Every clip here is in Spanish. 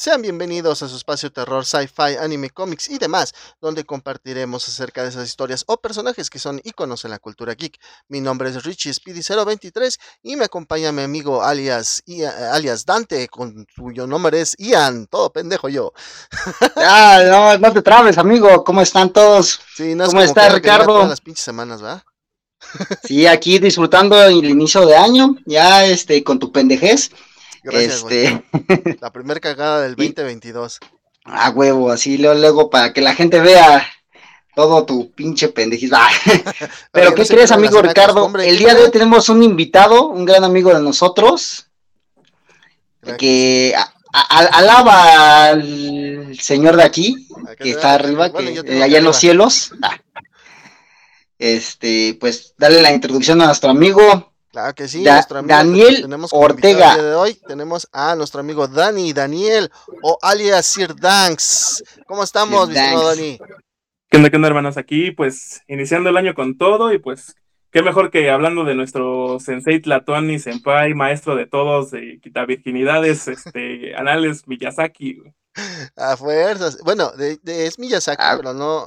Sean bienvenidos a su espacio terror, sci-fi, anime, cómics y demás, donde compartiremos acerca de esas historias o personajes que son iconos en la cultura geek. Mi nombre es Richie Speedy023 y me acompaña mi amigo alias, alias Dante, con cuyo nombre es Ian, todo pendejo yo. Ah, no, no te trabes, amigo, ¿cómo están todos? ¿Cómo está Ricardo? Las pinches semanas, ¿va? Sí, aquí disfrutando el inicio de año, ya este, con tu pendejez. Este... La primera cagada del 2022. Ah, huevo, así luego, para que la gente vea todo tu pinche pendejismo. Pero, ¿qué crees, amigo Ricardo? El día de hoy tenemos un invitado, un gran amigo de nosotros, que alaba al señor de aquí, que está arriba, que allá en los cielos. Ah. Este, pues, dale la introducción a nuestro amigo. Claro que sí, nuestro amigo Daniel Ortega. de hoy tenemos a nuestro amigo Dani, Daniel, o alias Sir Danks. ¿Cómo estamos, mi Dani? ¿Qué onda, qué onda, hermanos? Aquí, pues, iniciando el año con todo y pues, qué mejor que hablando de nuestro sensei Tlatuani, senpai, maestro de todos, de quita virginidades, este, anales Miyazaki. A fuerzas. Bueno, de, es Miyazaki, ah. pero no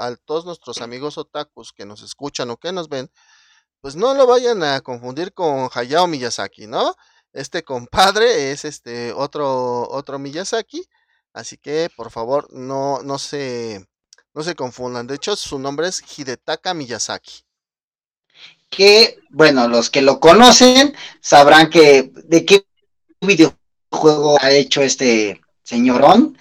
a todos nuestros amigos otakus que nos escuchan o que nos ven, pues no lo vayan a confundir con Hayao Miyazaki, ¿no? Este compadre es este otro, otro Miyazaki, así que por favor no, no, se, no se confundan. De hecho, su nombre es Hidetaka Miyazaki. Que, bueno, los que lo conocen sabrán que de qué videojuego ha hecho este señorón.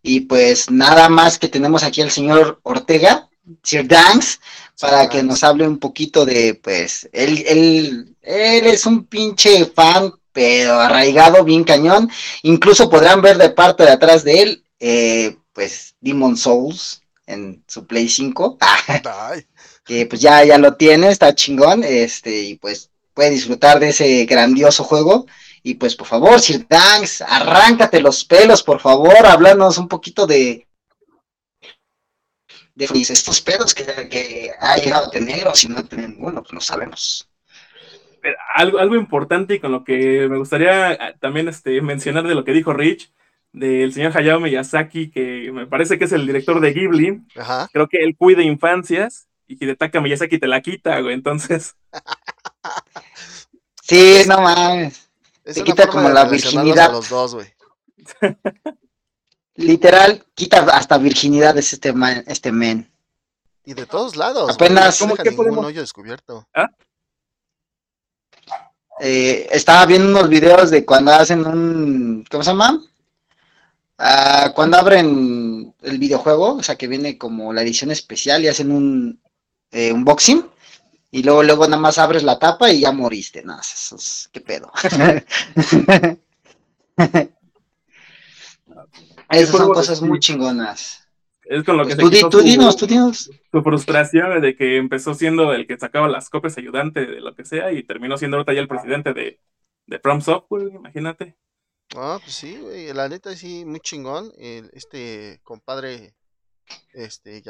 Y pues nada más que tenemos aquí al señor Ortega, Sir Danks, para que nos hable un poquito de, pues, él, él, él es un pinche fan, pero arraigado, bien cañón. Incluso podrán ver de parte de atrás de él, eh, pues, Demon Souls en su Play 5. que pues ya, ya lo tiene, está chingón, este, y pues puede disfrutar de ese grandioso juego. Y pues por favor, Sir Danks, arráncate los pelos, por favor, háblanos un poquito de, de estos pedos que, ha llegado a tener o si no tienen, bueno, pues no sabemos. algo, algo importante y con lo que me gustaría ah, también este, mencionar de lo que dijo Rich, del señor Hayao Miyazaki, que me parece que es el director de Ghibli. Creo que él cuida infancias y Hidetaka Miyazaki te la quita, güey, entonces. sí, no mames. te quita como la virginidad. los dos, güey. Literal, quita hasta virginidad este man, este men. Y de todos lados. Apenas. ¿Cómo que podemos... hoyo descubierto. ¿Ah? Eh, estaba viendo unos videos de cuando hacen un. ¿Cómo se llama? Ah, cuando abren el videojuego, o sea que viene como la edición especial y hacen un eh, unboxing. Y luego, luego nada más abres la tapa y ya moriste. Nada, eso es, qué pedo. Esas son cosas muy chingonas. Es con lo que pues tú, dinos, tú dinos. Su frustración de que empezó siendo el que sacaba las copias ayudante de lo que sea y terminó siendo ahorita ya el presidente de, de From Software, imagínate. Ah, pues sí, güey, la neta sí, muy chingón. este compadre, este,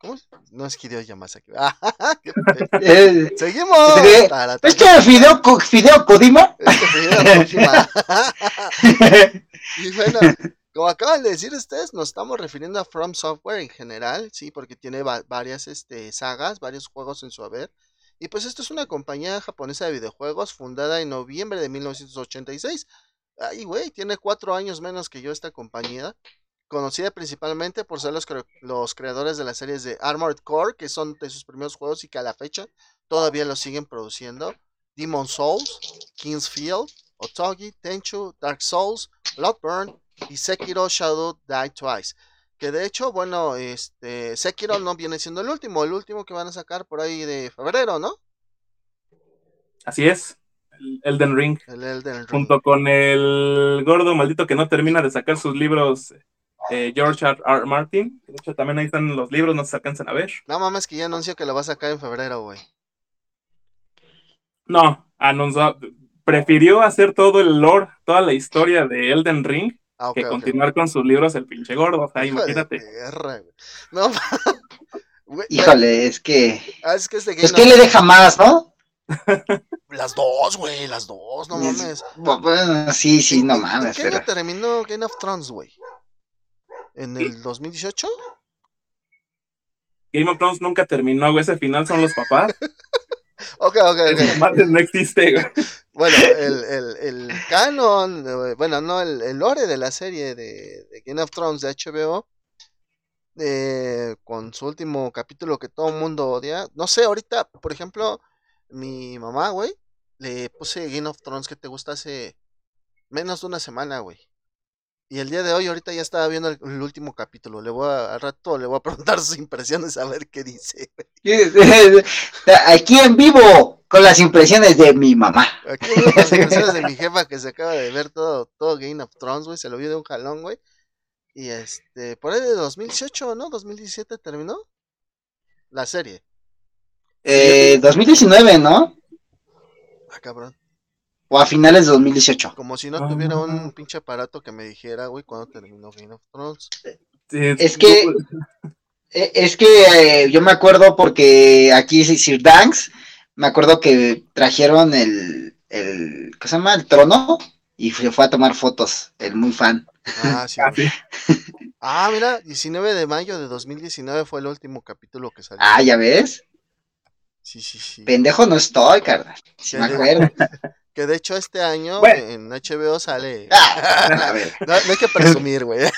¿Cómo es? No es Hideo Yamazaki. Eh, Seguimos. ¿Es que Fideo, Fideo Kodima? Es que Fideo y bueno, como acaban de decir ustedes, nos estamos refiriendo a From Software en general, sí, porque tiene varias este, sagas, varios juegos en su haber. Y pues esto es una compañía japonesa de videojuegos fundada en noviembre de 1986. Ay, güey, tiene cuatro años menos que yo esta compañía. Conocida principalmente por ser los, los creadores de las series de Armored Core, que son de sus primeros juegos y que a la fecha todavía los siguen produciendo. Demon Souls, Kingsfield, Otogi, Tenchu, Dark Souls, Bloodburn, y Sekiro Shadow Die Twice. Que de hecho, bueno, este Sekiro no viene siendo el último, el último que van a sacar por ahí de febrero, ¿no? Así es. El Elden Ring. El Elden Ring. Junto con el gordo maldito que no termina de sacar sus libros, eh, George R. R. Martin. De hecho, también ahí están los libros, no se alcanzan a ver. No mames, que ya anunció que lo va a sacar en febrero, güey. No, anunció, prefirió hacer todo el lore, toda la historia de Elden Ring Ah, que continuar con sus libros el pinche gordo, o sea, imagínate. no, Híjole, es que. Ah, es que, este es que le deja más, ¿no? Las dos, güey, las dos, no mames. sí, sí, no mames. ¿En qué año terminó Game of Thrones, güey? ¿En el 2018? Game of Thrones nunca terminó, güey. Ese final son los papás. ok, ok, ok. no existe, güey. Bueno, el, el, el canon, eh, bueno, no, el, el lore de la serie de, Game of Thrones de HBO eh, con su último capítulo que todo el mundo odia. No sé, ahorita, por ejemplo, mi mamá, güey, le puse Game of Thrones que te gusta hace menos de una semana, güey. Y el día de hoy, ahorita ya estaba viendo el, último capítulo. Le voy a, al rato le voy a preguntar sus impresiones a ver qué dice. Aquí en vivo, con las impresiones de mi mamá. Aquí con las impresiones de mi jefa que se acaba de ver todo, todo Game of Thrones, güey. Se lo vio de un jalón, güey. Y este, por ahí de 2018, ¿no? 2017 terminó la serie. Eh, 2019, ¿no? Ah, cabrón. O a finales de 2018. Como si no tuviera un ah. pinche aparato que me dijera, güey, cuándo terminó Game of Thrones. Es que, e, es que eh, yo me acuerdo porque aquí Sir Danks, me acuerdo que trajeron el, el, ¿qué se llama? El trono y se fue a tomar fotos, el muy fan. Ah, sí. ah, mira, 19 de mayo de 2019 fue el último capítulo que salió. Ah, ¿ya ves? Sí, sí, sí. Pendejo no estoy, carnal. Si me acuerdo. Que de hecho este año en HBO sale. Ah, no, hay que presumir, güey.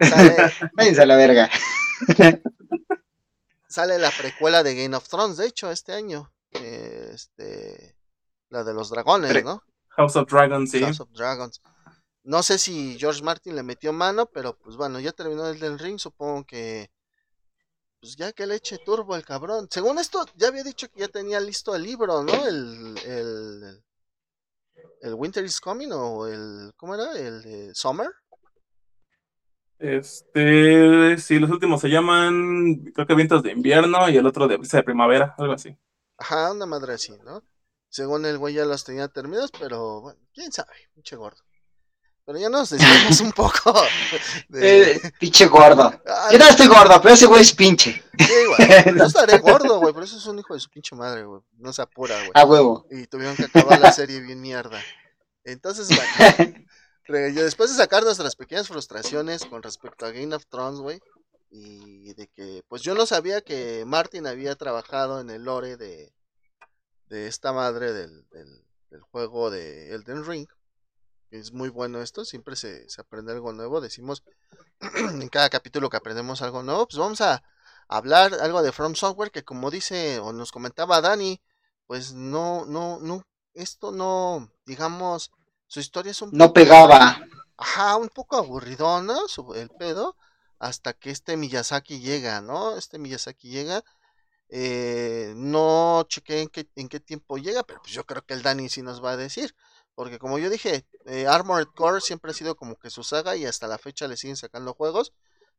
sale... a la verga. sale la precuela de Game of Thrones, de hecho, este año. Este. La de los dragones, ¿no? House of Dragons, sí. House of Dragons. No sé si George Martin le metió mano, pero pues bueno, ya terminó el del ring, supongo que pues ya que le eche turbo el cabrón. Según esto, ya había dicho que ya tenía listo el libro, ¿no? El, el, el Winter is Coming o el, ¿cómo era? El de Summer. Este, sí, los últimos se llaman, creo que vientos de invierno y el otro de de primavera, algo así. Ajá, una madre así, ¿no? Según el güey ya los tenía terminados, pero bueno, quién sabe, pinche gordo. Pero ya nos decimos un poco. De... Eh, pinche gordo. Ah, Yo no estoy gordo, pero ese güey es pinche. Sí, güey. Yo estaré gordo, güey. Pero eso es un hijo de su pinche madre, güey. No se apura, güey. A huevo. Y tuvieron que acabar la serie bien mierda. Entonces, bueno. después de sacar nuestras pequeñas frustraciones con respecto a Game of Thrones, güey. Y de que, pues yo no sabía que Martin había trabajado en el lore de, de esta madre del, del, del juego de Elden Ring es muy bueno esto, siempre se, aprende algo nuevo, decimos en cada capítulo que aprendemos algo nuevo, pues vamos a hablar algo de From Software que como dice o nos comentaba Dani, pues no, no, no, esto no, digamos, su historia es un No pegaba. Ajá, un poco aburridona el pedo, hasta que este Miyazaki llega, ¿no? Este Miyazaki llega, eh, no chequé en qué, en qué tiempo llega, pero pues yo creo que el Dani sí nos va a decir. Porque como yo dije, eh, Armored Core siempre ha sido como que su saga y hasta la fecha le siguen sacando juegos.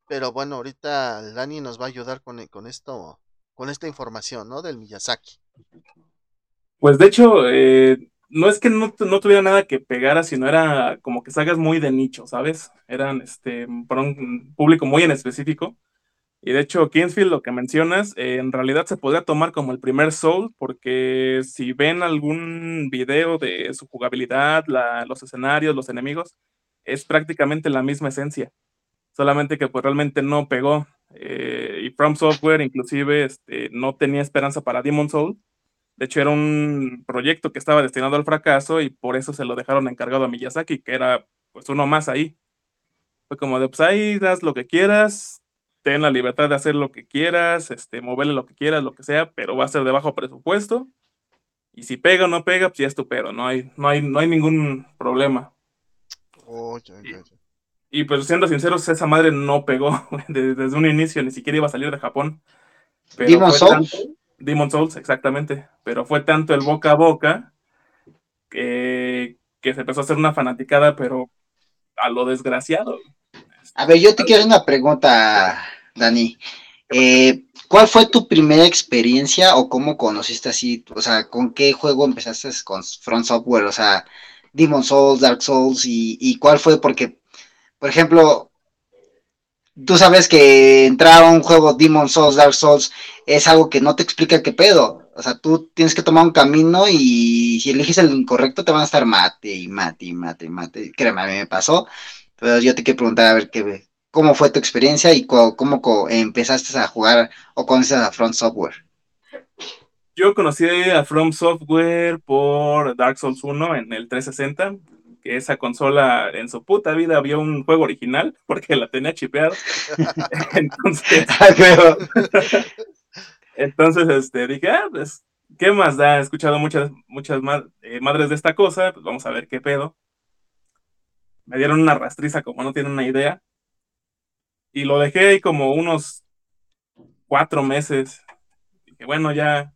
Pero bueno, ahorita Dani nos va a ayudar con, con esto, con esta información, ¿no? Del Miyazaki. Pues de hecho, eh, no es que no, no, tuviera nada que pegara, sino era como que sagas muy de nicho, ¿sabes? Eran este, para un público muy en específico. Y de hecho, Kingsfield, lo que mencionas, eh, en realidad se podría tomar como el primer Soul, porque si ven algún video de su jugabilidad, los escenarios, los enemigos, es prácticamente la misma esencia. Solamente que pues realmente no pegó. Eh, y From Software inclusive este, no tenía esperanza para Demon Soul. De hecho, era un proyecto que estaba destinado al fracaso y por eso se lo dejaron encargado a Miyazaki, que era pues uno más ahí. Fue como de, pues ahí das lo que quieras, ten la libertad de hacer lo que quieras, este, moverle lo que quieras, lo que sea, pero va a ser de bajo presupuesto. Y si pega o no pega, pues ya es tu pero, no hay, no hay, no hay ningún problema. y, pues siendo sinceros, esa madre no pegó desde, un inicio, ni siquiera iba a salir de Japón. Demon Souls. Demon Souls, exactamente. Pero fue tanto el boca a boca que, se empezó a hacer una fanaticada, pero a lo desgraciado. A ver, yo te quiero una pregunta, Dani. Eh, ¿Cuál fue tu primera experiencia o cómo conociste así? O sea, ¿con qué juego empezaste con Front Software? O sea, Demon Souls, Dark Souls y, cuál fue? Porque, por ejemplo, tú sabes que entrar a un juego Demon Souls, Dark Souls es algo que no te explica qué pedo. O sea, tú tienes que tomar un camino y si eliges el incorrecto te van a estar mate y mate y mate y mate. Créeme, a mí me pasó. Pero yo te quiero preguntar a ver qué, cómo fue tu experiencia y cómo, empezaste a jugar o conoces a Front Software. Yo conocí a From Software por Dark Souls 1 en el 360, que esa consola en su puta vida había un juego original porque la tenía chipeado. entonces, ah, entonces este, dije, ah, pues, ¿qué más da? He escuchado muchas, muchas eh, madres de esta cosa, pues vamos a ver qué pedo. Me dieron una rastriza como no tienen una idea. Y lo dejé ahí como unos cuatro meses. Dije, bueno, ya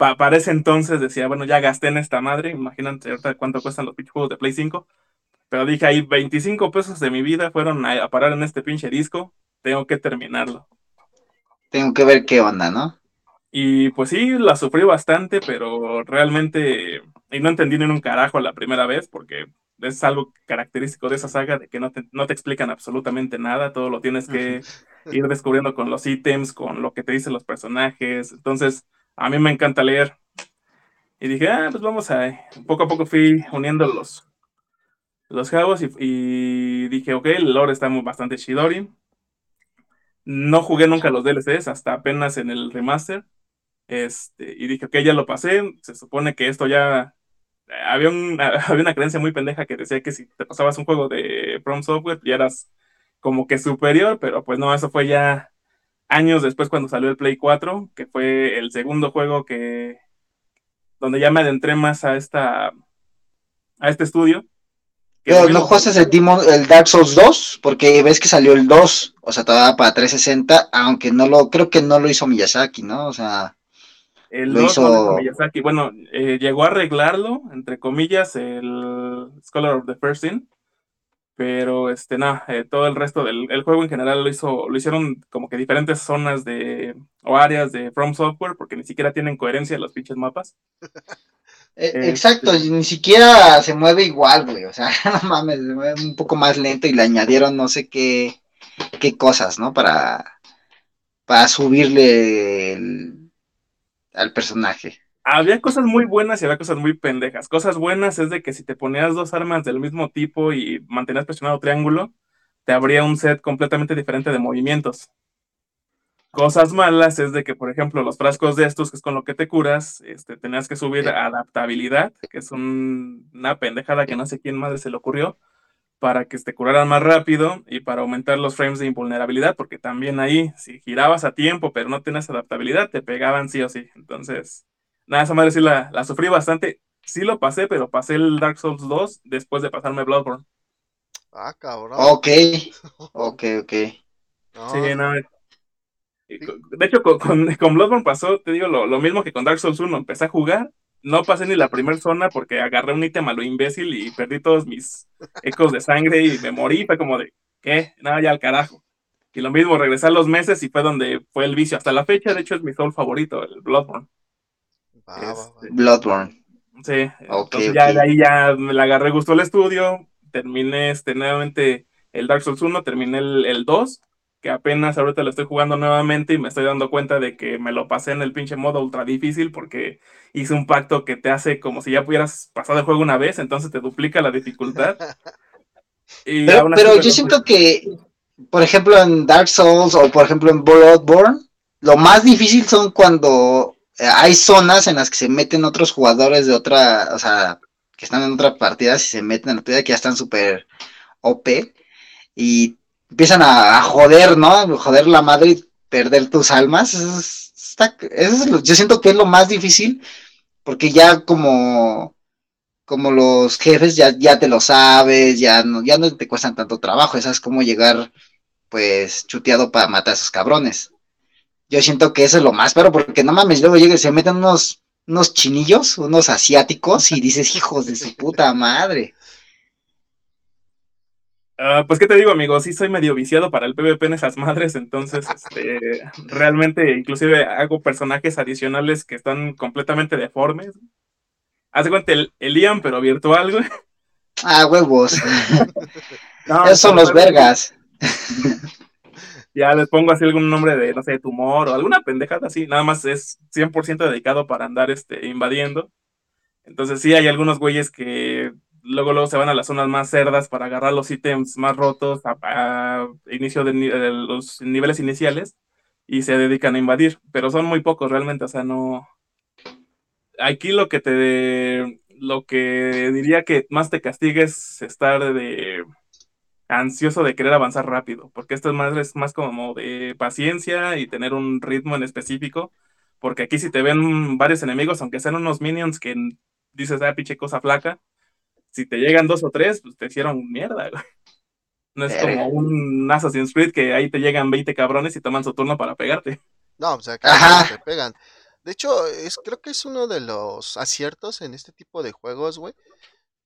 para ese entonces decía, bueno, ya gasté en esta madre, imagínate ahorita cuánto cuestan los pinches juegos de Play 5. Pero dije, ahí 25 pesos de mi vida fueron a, parar en este pinche disco, tengo que terminarlo. Tengo que ver qué onda, ¿no? Y pues sí, la sufrí bastante, pero realmente, y no entendí ni un carajo la primera vez, porque es algo característico de esa saga, de que no te, no te explican absolutamente nada, todo lo tienes que ir descubriendo con los ítems, con lo que te dicen los personajes. Entonces, a mí me encanta leer. Y dije, ah, pues vamos a. Poco a poco fui uniendo los, los cabos y, dije, ok, el lore está bastante chidori. No jugué nunca los DLCs hasta apenas en el remaster. Este, y dije, ok, ya lo pasé. Se supone que esto ya. Había, había una creencia muy pendeja que decía que si te pasabas un juego de From Software ya eras como que superior, pero pues no, eso fue ya años después cuando salió el Play 4, que fue el segundo juego que donde ya me adentré más a esta a este estudio. Pero no jugaste el, el Dark Souls 2, porque ves que salió el 2, o sea, todavía para 360, aunque no lo, creo que no lo hizo Miyazaki, ¿no? O sea, el lo hizo... Miyazaki, bueno, eh, llegó a arreglarlo, entre comillas, el Scholar of the First Sin, pero este nada, eh, todo el resto del juego en general lo hizo, lo hicieron como que diferentes zonas de o áreas de From Software, porque ni siquiera tienen coherencia los pinches mapas. E, este exacto, ni siquiera se mueve igual, güey. O sea, no mames, se mueve un poco más lento y le añadieron no sé qué, qué cosas, ¿no? Para, para subirle al personaje había cosas muy buenas y había cosas muy pendejas. Cosas buenas es de que si te ponías dos armas del mismo tipo y mantenías presionado triángulo, te habría un set completamente diferente de movimientos. Cosas malas es de que, por ejemplo, los frascos de estos, que es con lo que te curas, este, tenías que subir adaptabilidad, que es una pendejada que no sé quién madre se le ocurrió, para que te curaran más rápido y para aumentar los frames de invulnerabilidad, porque también ahí, si girabas a tiempo pero no tenías adaptabilidad, te pegaban sí o sí. Entonces, Nada, esa madre sí la, sufrí bastante. Sí lo pasé, pero pasé el Dark Souls 2 después de pasarme Bloodborne. Ah, cabrón. Ok, ok, ok. Sí, no. De hecho, con, con, Bloodborne pasó, te digo, lo, mismo que con Dark Souls 1. Empecé a jugar, no pasé ni la primera zona porque agarré un ítem a lo imbécil y perdí todos mis ecos de sangre y me morí. Fue como de, ¿qué? Nada, ya al carajo. Y lo mismo, regresé a los meses y fue donde fue el vicio. Hasta la fecha, de hecho, es mi soul favorito, el Bloodborne. Este, Bloodborne. Sí, entonces ya de ahí ya me la agarré gusto el estudio, terminé este, nuevamente el Dark Souls 1, terminé el, el 2, que apenas ahorita lo estoy jugando nuevamente y me estoy dando cuenta de que me lo pasé en el pinche modo ultra difícil porque hice un pacto que te hace como si ya pudieras pasar el juego una vez, entonces te duplica la dificultad. pero, yo siento que, por ejemplo, en Dark Souls o por ejemplo en Bloodborne, lo más difícil son cuando hay zonas en las que se meten otros jugadores de otra, o sea, que están en otras partidas y se meten en la tuya que ya están súper OP y empiezan a, joder, ¿no? Joder la madre y perder tus almas. Eso, está, eso yo siento que es lo más difícil porque ya como como los jefes ya, ya te lo sabes, ya no, ya no te cuestan tanto trabajo, es como llegar pues chuteado para matar a esos cabrones. Yo siento que eso es lo más pero porque no mames, luego llega y se meten unos, unos chinillos, unos asiáticos, y dices, hijos de su puta madre. Ah, pues qué te digo, amigo, sí soy medio viciado para el PvP en esas madres, entonces este, realmente inclusive hago personajes adicionales que están completamente deformes. Haz cuenta el, el Ian, pero virtual, güey. Ah, huevos. Esos son los vergas. ya les pongo así algún nombre de, no sé, tumor o alguna pendejada así, nada más es 100% dedicado para andar este, invadiendo. Entonces sí hay algunos güeyes que luego luego se van a las zonas más cerdas para agarrar los ítems más rotos a, inicio de, los niveles iniciales y se dedican a invadir, pero son muy pocos realmente, o sea, no aquí lo que te lo que diría que más te castiga es estar de ansioso de querer avanzar rápido, porque esto es más, es más como de paciencia y tener un ritmo en específico, porque aquí si te ven varios enemigos, aunque sean unos minions que dices, ah, pinche cosa flaca, si te llegan dos o tres, pues te hicieron mierda, No es como un Assassin's Creed que ahí te llegan 20 cabrones y toman su turno para pegarte. No, o sea, que te pegan. De hecho, es, creo que es uno de los aciertos en este tipo de juegos, güey.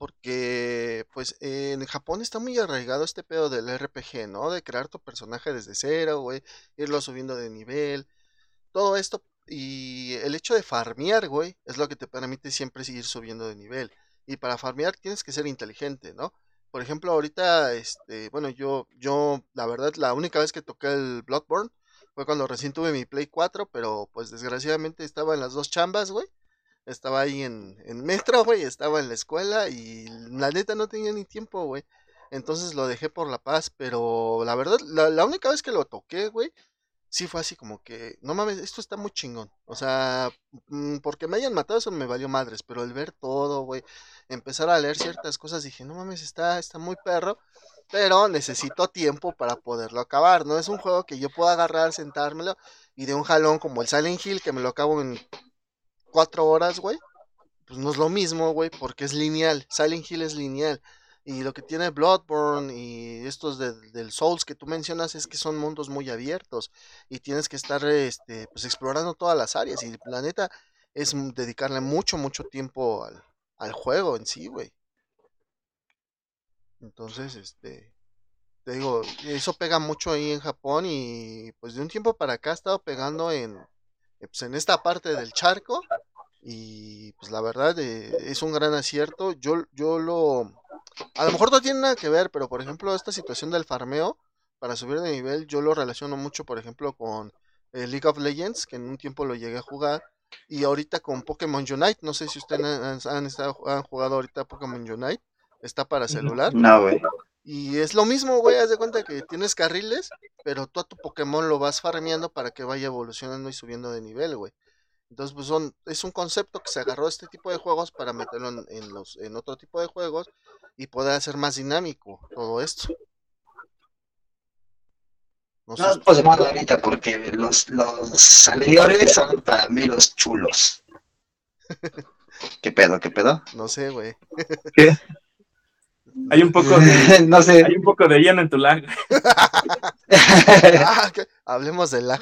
Porque, pues, en Japón está muy arraigado este pedo del RPG, ¿no? De crear tu personaje desde cero, güey. Irlo subiendo de nivel. Todo esto. Y el hecho de farmear, güey, es lo que te permite siempre seguir subiendo de nivel. Y para farmear tienes que ser inteligente, ¿no? Por ejemplo, ahorita, este, bueno, yo, yo, la verdad, la única vez que toqué el Bloodborne fue cuando recién tuve mi Play 4, pero pues desgraciadamente estaba en las dos chambas, güey. Estaba ahí en, en metro, güey, estaba en la escuela y la neta no tenía ni tiempo, güey. Entonces lo dejé por la paz, pero la verdad, la, la única vez que lo toqué, güey, sí fue así como que, no mames, esto está muy chingón. O sea, mm, porque me hayan matado eso me valió madres, pero el ver todo, güey, empezar a leer ciertas cosas, dije, no mames, está, está muy perro pero necesito tiempo para poderlo acabar. No es un juego que yo pueda agarrar, sentármelo y de un jalón como el Silent Hill que me lo acabo en cuatro horas, güey. Pues no es lo mismo, güey, porque es lineal. Silent Hill es lineal. Y lo que tiene Bloodborne y estos del Souls que tú mencionas es que son mundos muy abiertos y tienes que estar este, pues, explorando todas las áreas. Y el planeta es dedicarle mucho, mucho tiempo al, al juego en sí, güey. Entonces, este, te digo, eso pega mucho ahí en Japón y pues de un tiempo para acá ha estado pegando en, eh, pues, en esta parte del charco y pues la verdad eh, es un gran acierto. Yo, yo lo, a lo mejor no tiene nada que ver, pero por ejemplo esta situación del farmeo para subir de nivel, yo lo relaciono mucho, por ejemplo, con eh, League of Legends, que en un tiempo lo llegué a jugar. Y ahorita con Pokémon Unite, no sé si ustedes han, han jugado ahorita Pokémon Unite está para celular. No, güey. Y es lo mismo, güey, haz de cuenta que tienes carriles, pero tú a tu Pokémon lo vas farmeando para que vaya evolucionando y subiendo de nivel, güey. Entonces, pues son, es un concepto que se agarró a este tipo de juegos para meterlo en, los, en otro tipo de juegos y poder hacer más dinámico todo esto. No, no pues de ahorita porque los, los anteriores son para mí los chulos. ¿Qué pedo, qué pedo? No sé, güey. ¿Qué? Hay un poco de, no sé. Hay un poco de lleno en tu lag. Ah, hablemos de lag.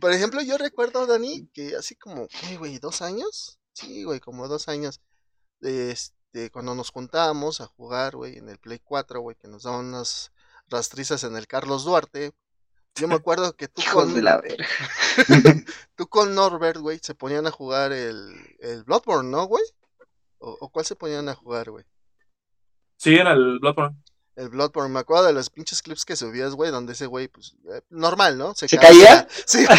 Por ejemplo, yo recuerdo, Dani, que así como, ¿qué, güey? ¿Dos años? Sí, güey, como dos años. Este, cuando nos juntábamos a jugar, güey, en el Play 4, güey, que nos daban unas rastrizas en el Carlos Duarte. Yo me acuerdo que tú con. tú con Norbert, güey, se ponían a jugar el, el Bloodborne, ¿no, güey? ¿O, cuál se ponían a jugar, güey? Sí, era el Bloodborne. El Bloodborne, me acuerdo de los pinches clips que subías, güey, donde ese güey, pues, eh, normal, ¿no? ¿Se, caía? Sí.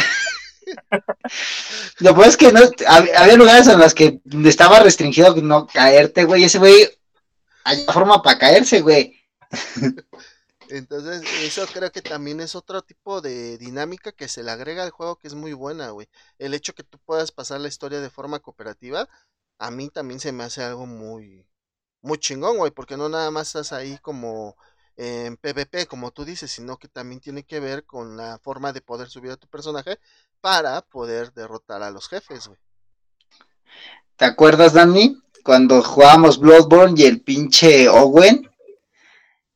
Lo pues es que no, había lugares en los que estaba restringido no caerte, güey. Ese güey, hay forma para caerse, güey. Entonces, eso creo que también es otro tipo de dinámica que se le agrega al juego que es muy buena, güey. El hecho que tú puedas pasar la historia de forma cooperativa a mí también se me hace algo muy, muy chingón, güey, porque no nada más estás ahí como en PvP, como tú dices, sino que también tiene que ver con la forma de poder subir a tu personaje para poder derrotar a los jefes, güey. ¿Te acuerdas, Dani? Cuando jugábamos Bloodborne y el pinche Owen,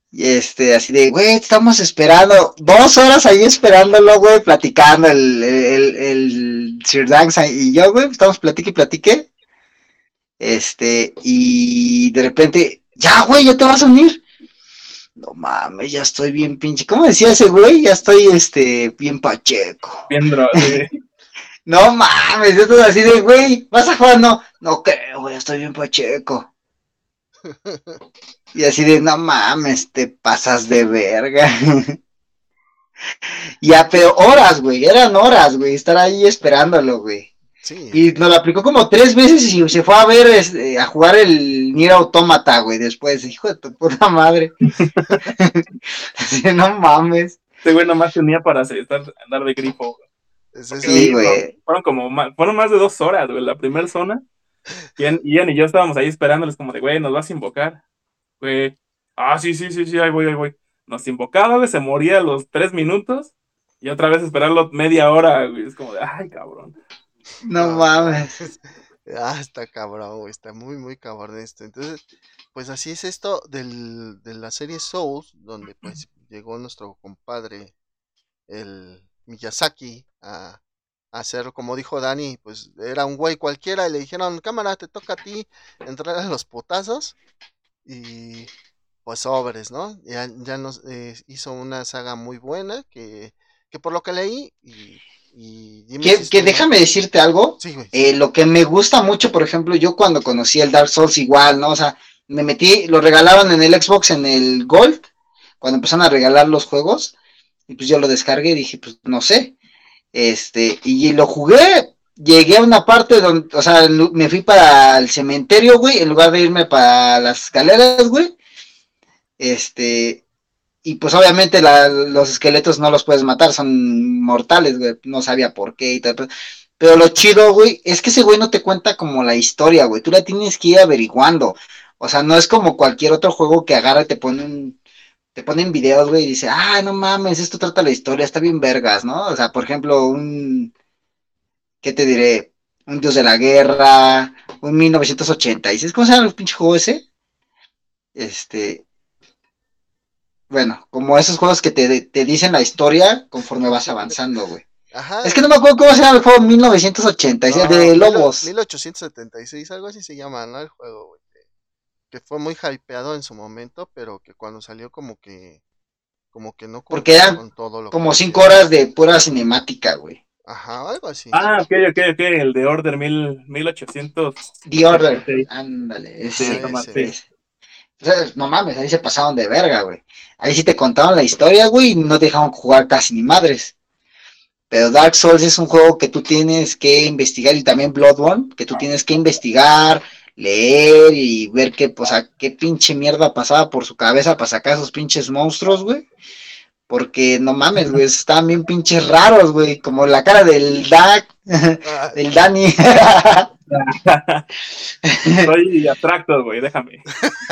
y este, así de, güey, estamos esperando, dos horas ahí esperándolo, güey, platicando el, el, el, Sir Danks y yo, güey, estamos platique y platique. Este, y de repente, ya, güey, ya te vas a unir. No mames, ya estoy bien pinche. ¿Cómo decía ese güey? Ya estoy, este, bien pacheco. Bien No mames, esto es así de, güey, ¿vas a jugar? No, no creo, güey, estoy bien pacheco. Y así de, no mames, te pasas de verga. ya, pero horas, güey, eran horas, güey, estar ahí esperándolo, güey. Sí. Y nos lo aplicó como tres veces y se fue a ver, este, a jugar el Nier Automata, güey, después, hijo de tu puta madre. así, no mames. Este güey nomás se unía para andar de grifo. Sí, güey. Fueron como más, fueron más de dos horas, güey, la primera zona. Ian, Ian, y yo estábamos ahí esperándoles como de, güey, nos vas a invocar. Güey, ah, sí, sí, sí, sí, ahí voy, ahí voy. Nos invocaba, güey, se moría a los tres minutos y otra vez esperarlo media hora, güey. Es como de, ay, cabrón. No mames. Ah, está cabrón, güey, está muy, muy cabrón esto. Entonces, pues así es esto del, de la serie Souls, donde pues llegó nuestro compadre, el Miyazaki, a, hacer, como dijo Dani, pues era un güey cualquiera y le dijeron, cámara, te toca a ti entrar a los potazos y pues sobres, ¿no? Ya, ya nos eh, hizo una saga muy buena que, que por lo que leí y... que, déjame decirte algo, eh, lo que me gusta mucho, por ejemplo, yo cuando conocí el Dark Souls igual, ¿no? O sea, me metí, lo regalaban en el Xbox en el Gold, cuando empezaron a regalar los juegos, y pues yo lo descargué y dije, pues no sé, este, y lo jugué, llegué a una parte donde, o sea, me fui para el cementerio, güey, en lugar de irme para las escaleras, güey. Este, y pues obviamente los esqueletos no los puedes matar, son mortales, güey, no sabía por qué y tal. Pero lo chido, güey, es que ese güey no te cuenta como la historia, güey, tú la tienes que ir averiguando. O sea, no es como cualquier otro juego que agarra y te pone un, te ponen videos, güey, y dice, ah, no mames, esto trata la historia, está bien vergas, ¿no? O sea, por ejemplo, un, ¿qué te diré? Un Dios de la Guerra, un 1986, ¿cómo se llama el pinche juego ese? Este, bueno, como esos juegos que te, te dicen la historia conforme vas avanzando, güey. Ajá. Es que no me acuerdo cómo se llama el juego 1986, de Lobos. 1876, algo así se llama, ¿no? El juego, güey que fue muy hypeado en su momento, pero que cuando salió como que como que no porque eran todo lo como cinco horas de pura cinemática, güey. Ajá, algo así. Ah, ok, ok, ok, el de Order mil, 1800. The Order, ándale, ese, no mames, ahí se pasaron de verga, güey. Ahí sí te contaban la historia, güey, y no te dejaban jugar casi ni madres. Pero Dark Souls es un juego que tú tienes que investigar y también Bloodborne, que tú tienes que investigar, leer y ver qué, pues, a qué pinche mierda pasaba por su cabeza para sacar esos pinches monstruos, güey. Porque no mames, güey, estaban bien pinches raros, güey, como la cara del Dak, ah. del Dani. Soy abstracto, güey, déjame.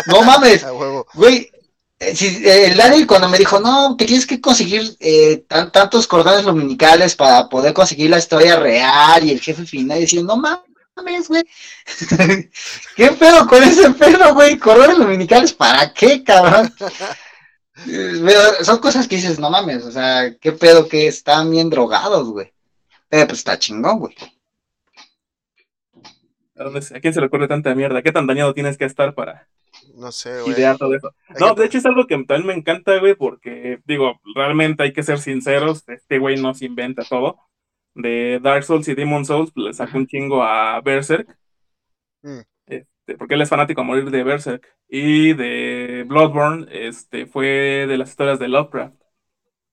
No mames, güey. Eh, si, el Dani cuando me dijo, no, que tienes que conseguir eh, tantos cordones luminicales para poder conseguir la historia real y el jefe final, y decía, no mames mames, güey. ¿Qué pedo con ese pedo, güey? Corredores dominicales, ¿para qué, cabrón? son cosas que dices, no mames, o sea, qué pedo que están bien drogados, güey. Pero pues está chingón, güey. ¿A quién se le ocurre tanta mierda? ¿Qué tan dañado tienes que estar para no sé, güey. idear todo eso? No, de hecho es algo que también me encanta, güey, porque, digo, realmente hay que ser sinceros, este güey no se inventa todo de Dark Souls y Demon Souls, pues, le sacó un chingo a Berserk. Mm. Este, porque él es fanático a morir de Berserk. Y de Bloodborne, este, fue de las historias de Lovecraft.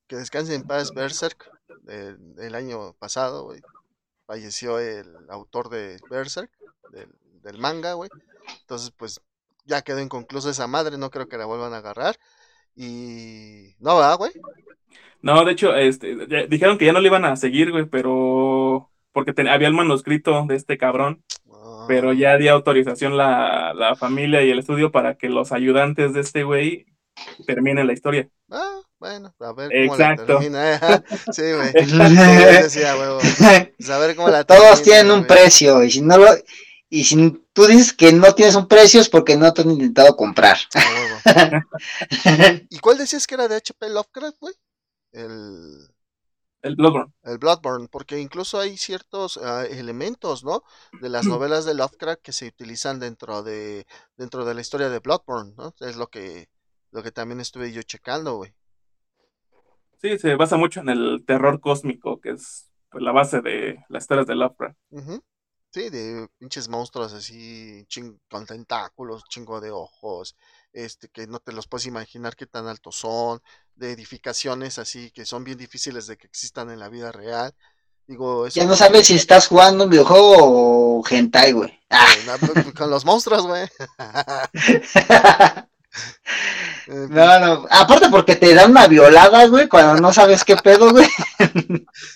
Que descanse en paz Berserk, el año pasado, güey. Falleció el autor de Berserk, del, del manga, güey. Entonces, pues, ya quedó inconcluso esa madre, no creo que la vuelvan a agarrar. Y... No, va, güey? No, de hecho, este, dijeron que ya no le iban a seguir, güey, pero porque había el manuscrito de este cabrón, pero ah. ya dio autorización la, la, familia y el estudio para que los ayudantes de este güey terminen la historia. Ah, bueno, a ver cómo Exacto. la termina. sí, güey. decía, pues cómo la Todos tienen un precio y si no lo y si tú dices que no tienes un precio es porque no te han intentado comprar. ¿Y cuál decías que era de HP Lovecraft, güey? el, el Bloodborne. El Bloodborne, porque incluso hay ciertos ah, elementos, ¿no? De las novelas de Lovecraft que se utilizan dentro de dentro de la historia de Bloodborne, ¿no? Es lo que lo que también estuve yo checando, güey. Sí, se basa mucho en el terror cósmico, que es pues, la base de las historias de Lovecraft. Sí, de pinches monstruos así, con tentáculos, chingo de ojos, este, que no te los puedes imaginar qué tan altos son, de edificaciones así que son bien difíciles de que existan en la vida real. Digo, ya no sabes si estás jugando un videojuego o hentai, güey. Pues, con los monstruos, güey. No, no, aparte porque te dan una violada, güey, cuando no sabes qué pedo, güey.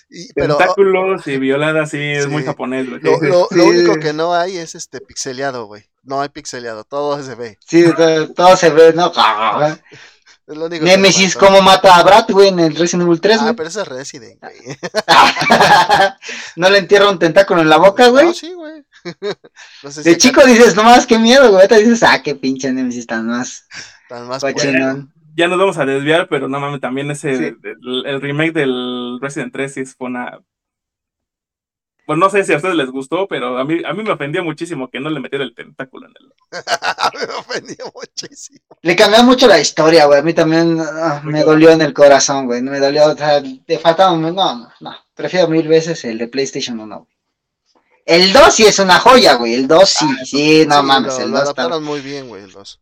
Y, Tentáculos y violadas, sí, es muy japonés, güey. Lo, único que no hay es este pixeleado, güey. No hay pixeleado, todo se ve. Sí, todo, se ve, ¿no? Nemesis, ¿cómo mata a Brad, güey, en el Resident Evil 3, Ah, pero eso es Resident, güey. ¿No le entierra un tentáculo en la boca, güey? No, sí, güey. de chico dices, no más, qué miedo, güey. Te dices, ah, qué pinche Nemesis tan más. Tan más ya, nos vamos a desviar, pero no mames, también ese, el, remake del Resident 3 sí fue una pues no sé si a ustedes les gustó, pero a mí, a mí me ofendió muchísimo que no le metiera el tentáculo en el. me ofendió muchísimo. Le cambió mucho la historia, güey. A mí también ah, me dolió en el corazón, güey. Me dolió, o sea, le faltaba un... No, no, no. Prefiero mil veces el de PlayStation 1, güey. El 2 sí es una joya, güey. El 2 sí, ah, sí, no mames. el 2 está... muy bien, güey, el 2.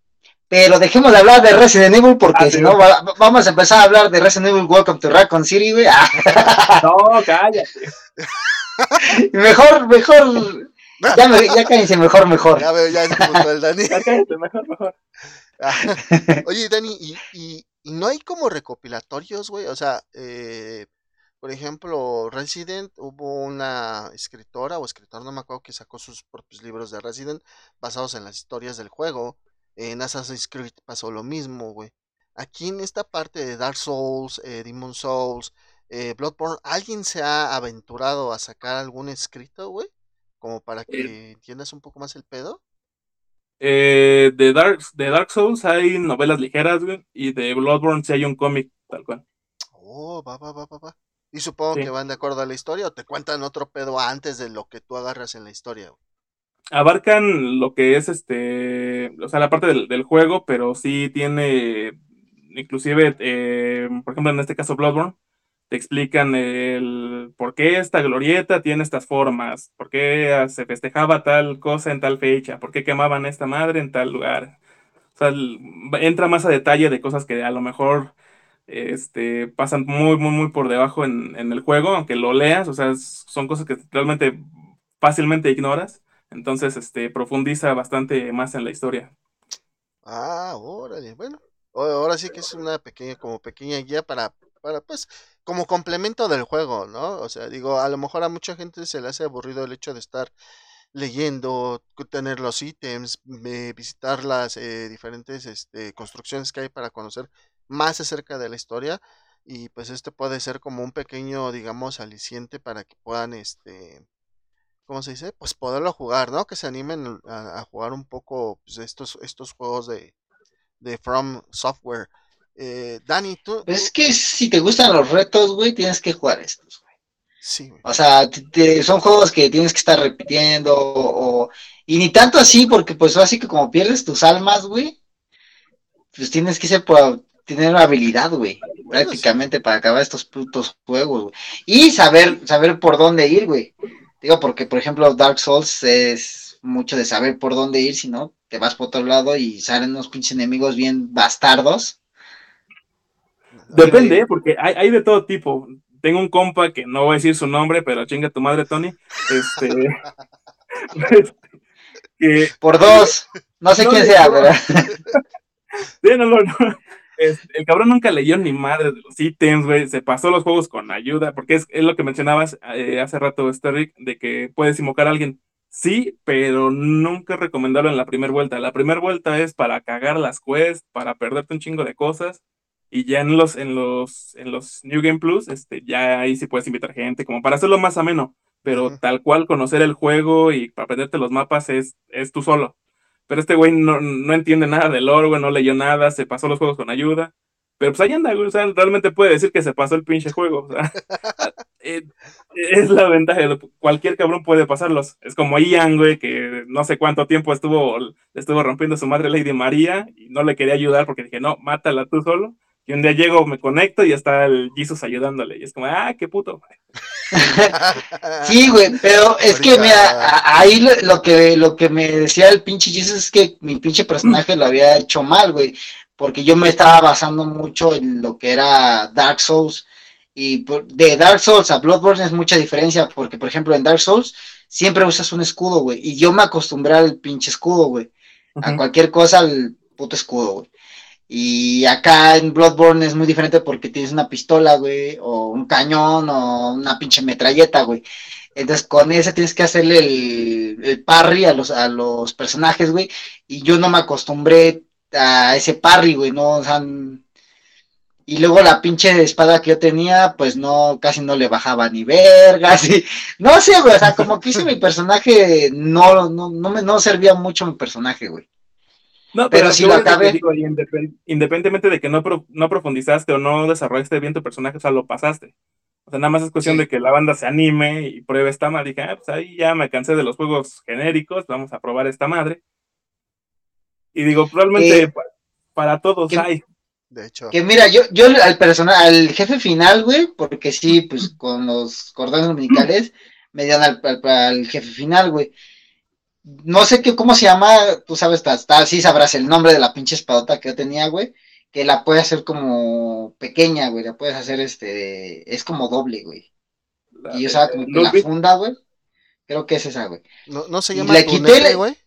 Pero dejemos de hablar de Resident Evil porque ah, si no vamos a empezar a hablar de Resident Evil Welcome to Raccoon City, güey. no, cállate. mejor, mejor. Ya, me, ya cállense, mejor, mejor. Ya veo, ya puso el Dani. Ya cállense, mejor, mejor. Ah, oye, Dani, ¿y, y, y no hay como recopilatorios, güey? O sea, eh, por ejemplo, Resident, hubo una escritora o escritor, no me acuerdo, que sacó sus propios libros de Resident basados en las historias del juego. En Assassin's Creed pasó lo mismo, güey. Aquí en esta parte de Dark Souls, eh, Demon Souls, eh, Bloodborne, ¿alguien se ha aventurado a sacar algún escrito, güey? Como para eh que entiendas un poco más el pedo. Eh, de, Dark, de Dark Souls hay novelas ligeras, güey, y de Bloodborne sí hay un cómic, tal cual. Oh, va, va, va, va, va. Y supongo que van de acuerdo a la historia o te cuentan otro pedo antes de lo que tú agarras en la historia. Güey? Abarcan lo que es este, o sea, la parte del, del juego, pero sí tiene, inclusive, eh, por ejemplo, en este caso Bloodborne, te explican el por qué esta glorieta tiene estas formas, por qué se festejaba tal cosa en tal fecha, por qué quemaban esta madre en tal lugar. O sea, entra más a detalle de cosas que a lo mejor este, pasan muy, muy, muy por debajo en, el juego, aunque lo leas, o sea, son cosas que realmente fácilmente ignoras. Entonces, este, profundiza bastante más en la historia. Ah, órale, bueno, ahora sí que es una pequeña, como pequeña guía para para pues como complemento del juego, ¿no? O sea, digo, a lo mejor a mucha gente se le hace aburrido el hecho de estar leyendo, tener los ítems, visitar las eh, diferentes este, construcciones que hay para conocer más acerca de la historia y pues este puede ser como un pequeño, digamos, aliciente para que puedan, este, ¿cómo se dice? Pues poderlo jugar, ¿no? Que se animen a, jugar un poco pues, estos, estos juegos de, de From Software. Eh, Dani, tú. Es que si te gustan los retos, güey, tienes que jugar estos, güey. Sí, O sea, son juegos que tienes que estar repitiendo, o, y ni tanto así, porque pues así que como pierdes tus almas, güey, pues tienes que ser tener habilidad, güey, prácticamente para acabar estos putos juegos, güey. Y saber, saber por dónde ir, güey. Digo, porque por ejemplo Dark Souls es mucho de saber por dónde ir, si no, te vas por otro lado y salen unos pinches enemigos bien bastardos Depende, ¿eh? porque hay, hay, de todo tipo. Tengo un compa que no voy a decir su nombre, pero chinga tu madre, Tony. Este. Por dos. No sé quién sea, ¿verdad? El cabrón nunca leyó ni madre de los ítems, güey. Se pasó los juegos con ayuda, porque es, es lo que mencionabas eh, hace rato, este Rick, de que puedes invocar a alguien. Sí, pero nunca recomendarlo en la primera vuelta. La primera vuelta es para cagar las quests, para perderte un chingo de cosas. Y ya en los, en los, en los New Game Plus, este, ya ahí sí puedes invitar gente, como para hacerlo más ameno. Pero tal cual conocer el juego y para aprenderte los mapas es, es tú solo. Pero este güey no, no entiende nada del lore, güey, no leyó nada, se pasó los juegos con ayuda. Pero pues ahí anda, güey, o sea, realmente puede decir que se pasó el pinche juego. O sea, eh, es la ventaja, cualquier cabrón puede pasarlos. Es como Ian, güey, que no sé cuánto tiempo estuvo, estuvo rompiendo su madre Lady María y no le quería ayudar porque dije, no, mátala tú solo Y un día llego, me conecto y está el Jesus ayudándole. Y es como, ah, qué puto. sí, güey, pero es que mira, ahí lo, que, lo que me decía el pinche Jesus es que mi pinche personaje lo había hecho mal, güey. Porque yo me estaba basando mucho en lo que era Dark Souls. Y de Dark Souls a Bloodborne es mucha diferencia. Porque, por ejemplo, en Dark Souls siempre usas un escudo, güey. Y yo me acostumbré al pinche escudo, güey. A cualquier cosa, al puto escudo, güey. Y acá en Bloodborne es muy diferente porque tienes una pistola, güey, o un cañón, o una pinche metralleta, güey. Entonces con ese tienes que hacerle el, parry a los, a los personajes, güey. Y yo no me acostumbré a ese parry, güey, no, o sea, y luego la pinche espada que yo tenía, pues no, casi no le bajaba ni verga, así. No sé, güey, o sea, como que hice mi personaje, no, no, no me, no servía mucho mi personaje, güey. No, pero, si lo acabé. independientemente de que no, no profundizaste o no desarrollaste bien tu personaje, o sea, lo pasaste. O sea, nada más es cuestión de que la banda se anime y pruebe esta madre. Dije, ah, pues ahí ya me cansé de los juegos genéricos, vamos a probar esta madre. Y digo, probablemente eh, para todos hay. De hecho. Que mira, yo, yo al personal, al jefe final, güey, porque sí, pues con los cordones dominicales, me dieron al jefe final, güey no sé qué, cómo se llama, tú sabes, está, sí sabrás el nombre de la pinche espadota que yo tenía, güey, que la puedes hacer como pequeña, güey, la puedes hacer, este, es como doble, güey. y yo sabía como que la funda, güey, creo que es esa, güey. ¿No, no se llama tunepe, güey?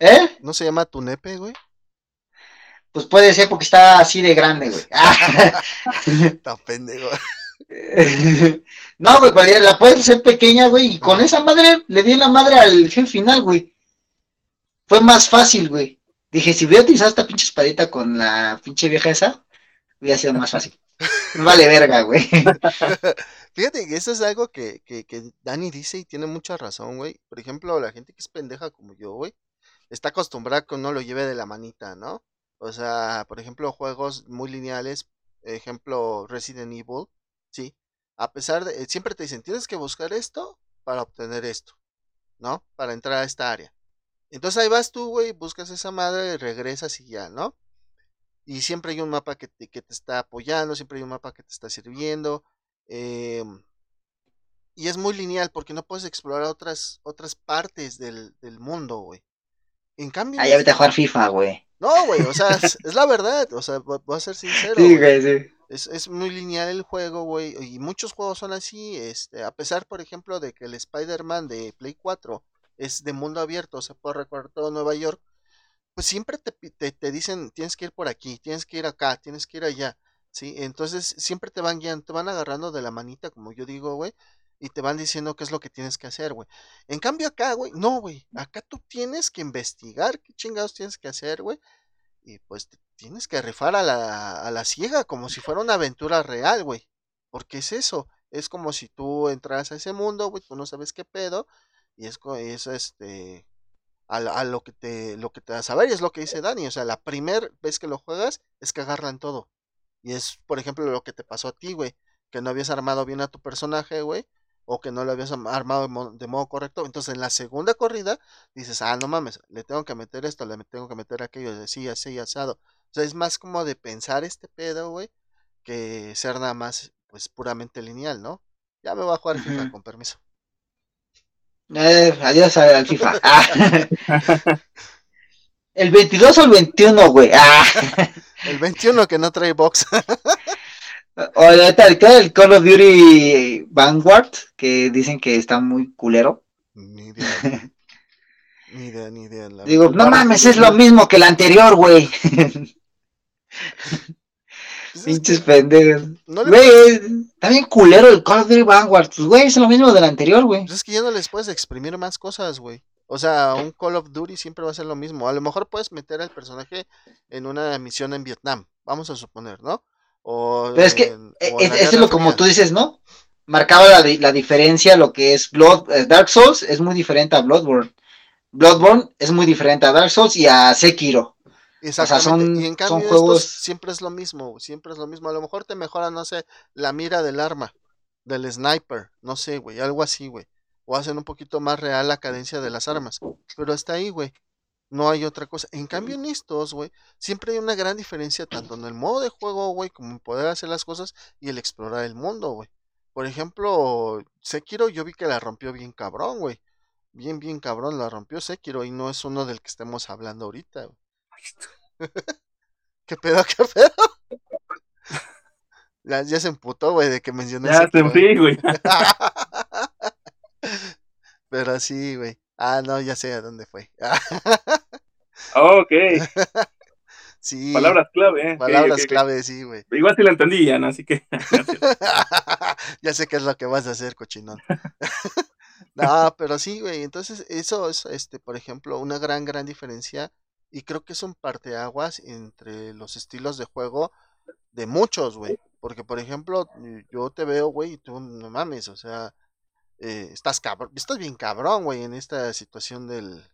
¿Eh? ¿No se llama tunepe, güey? Pues puede ser porque está así de grande, güey. Está pendejo. no, güey, la puedes hacer pequeña, güey, y con esa madre le di la madre al jefe final, güey. Fue más fácil, güey. Dije, si hubiera utilizado esta pinche espadita con la pinche vieja esa, hubiera sido más fácil. vale verga, güey. Fíjate que eso es algo que, que, que Dani dice y tiene mucha razón, güey. Por ejemplo, la gente que es pendeja como yo, güey, está acostumbrada que uno lo lleve de la manita, ¿no? O sea, por ejemplo, juegos muy lineales, ejemplo Resident Evil. A pesar de, siempre te dicen, tienes que buscar esto para obtener esto, ¿no? Para entrar a esta área. Entonces ahí vas tú, güey, buscas esa madre, regresas y ya, ¿no? Y siempre hay un mapa que te, que te está apoyando, siempre hay un mapa que te está sirviendo. Em, y es muy lineal porque no puedes explorar otras, otras partes del, del mundo, güey. En cambio... Ah, ya vete a jugar FIFA, güey. No, güey, o sea, es, la verdad, o sea, voy a ser sincero. Sí, güey, sí. Es, muy lineal el juego, güey. Y muchos juegos son así. Este, a pesar, por ejemplo, de que el Spider-Man de Play 4 es de mundo abierto, se puede recorrer todo Nueva York. Pues siempre te, te, dicen, tienes que ir por aquí, tienes que ir acá, tienes que ir allá. ¿Sí? Entonces siempre te van guiando, te van agarrando de la manita, como yo digo, güey. Y te van diciendo qué es lo que tienes que hacer, güey. En cambio acá, güey, no, güey. Acá tú tienes que investigar qué chingados tienes que hacer, güey. Y pues tienes que rifar a la, a la ciega como si fuera una aventura real, güey. Porque es eso. Es como si tú entras a ese mundo, güey, tú no sabes qué pedo. Y es, es este. A, lo que te lo que te a saber y es lo que dice Dani, o sea, la primera vez que lo juegas es que agarran todo. Y es, por ejemplo, lo que te pasó a ti, güey, que no habías armado bien a tu personaje, güey, o que no lo habías armado de modo, correcto. Entonces en la segunda corrida dices, ah, no mames, le tengo que meter esto, le tengo que meter aquello, así, así, asado. O sea, es más como de pensar este pedo, güey, que ser nada más, pues puramente lineal, ¿no? Ya me voy a jugar FIFA, con permiso. Eh, adiós al FIFA. Ah. El 22 o el 21, güey. Ah. El 21 que no trae box. O el Call of Duty Vanguard, que dicen que está muy culero. Ni idea. ni idea, ni idea. Digo, no mames, es lo mismo que el anterior, güey. Pues Pinches pendejos. güey, está bien culero el Call of Duty Vanguard. Pues, güey, es lo mismo del anterior, güey. Pues es que ya no les puedes exprimir más cosas, güey. O sea, un Call of Duty siempre va a ser lo mismo. A lo mejor puedes meter al personaje en una misión en Vietnam, vamos a suponer, ¿no? Pero es que e, e, es, lo como tú dices, ¿no? Marcaba la, la diferencia lo que es Blood, eh, Dark Souls es muy diferente a Bloodborne. Bloodborne es muy diferente a Dark Souls y a Sekiro. Exactamente. y en cambio juegos... siempre es lo mismo, siempre es lo mismo. A lo mejor te mejora, no sé, la mira del arma, del sniper, no sé, güey, algo así, güey. O hacen un poquito más real la cadencia de las armas. Pero está ahí, güey. No hay otra cosa. En cambio, en estos, güey, siempre hay una gran diferencia tanto en el modo de juego, güey, como en poder hacer las cosas y el explorar el mundo, güey. Por ejemplo, Sekiro yo vi que la rompió bien cabrón, güey. Bien, bien cabrón la rompió Sekiro y no es uno del que estemos hablando ahorita. Güey. ¿Qué pedo, qué pedo? ya, se emputó, güey, de que mencioné Ya te güey. Pero sí, güey. Ah, no, ya sé a dónde fue. ok. sí. Palabras clave, ¿eh? Palabras clave, sí, güey. Igual si la entendían, así que. ya sé qué es lo que vas a hacer, cochinón. no, pero sí, güey. Entonces, eso es, este, por ejemplo, una gran, gran diferencia. Y creo que es un parteaguas entre los estilos de juego de muchos, güey. Porque, por ejemplo, yo te veo, güey, y tú no mames, o sea, eh, estás cabrón, estás bien cabrón, güey, en esta situación del,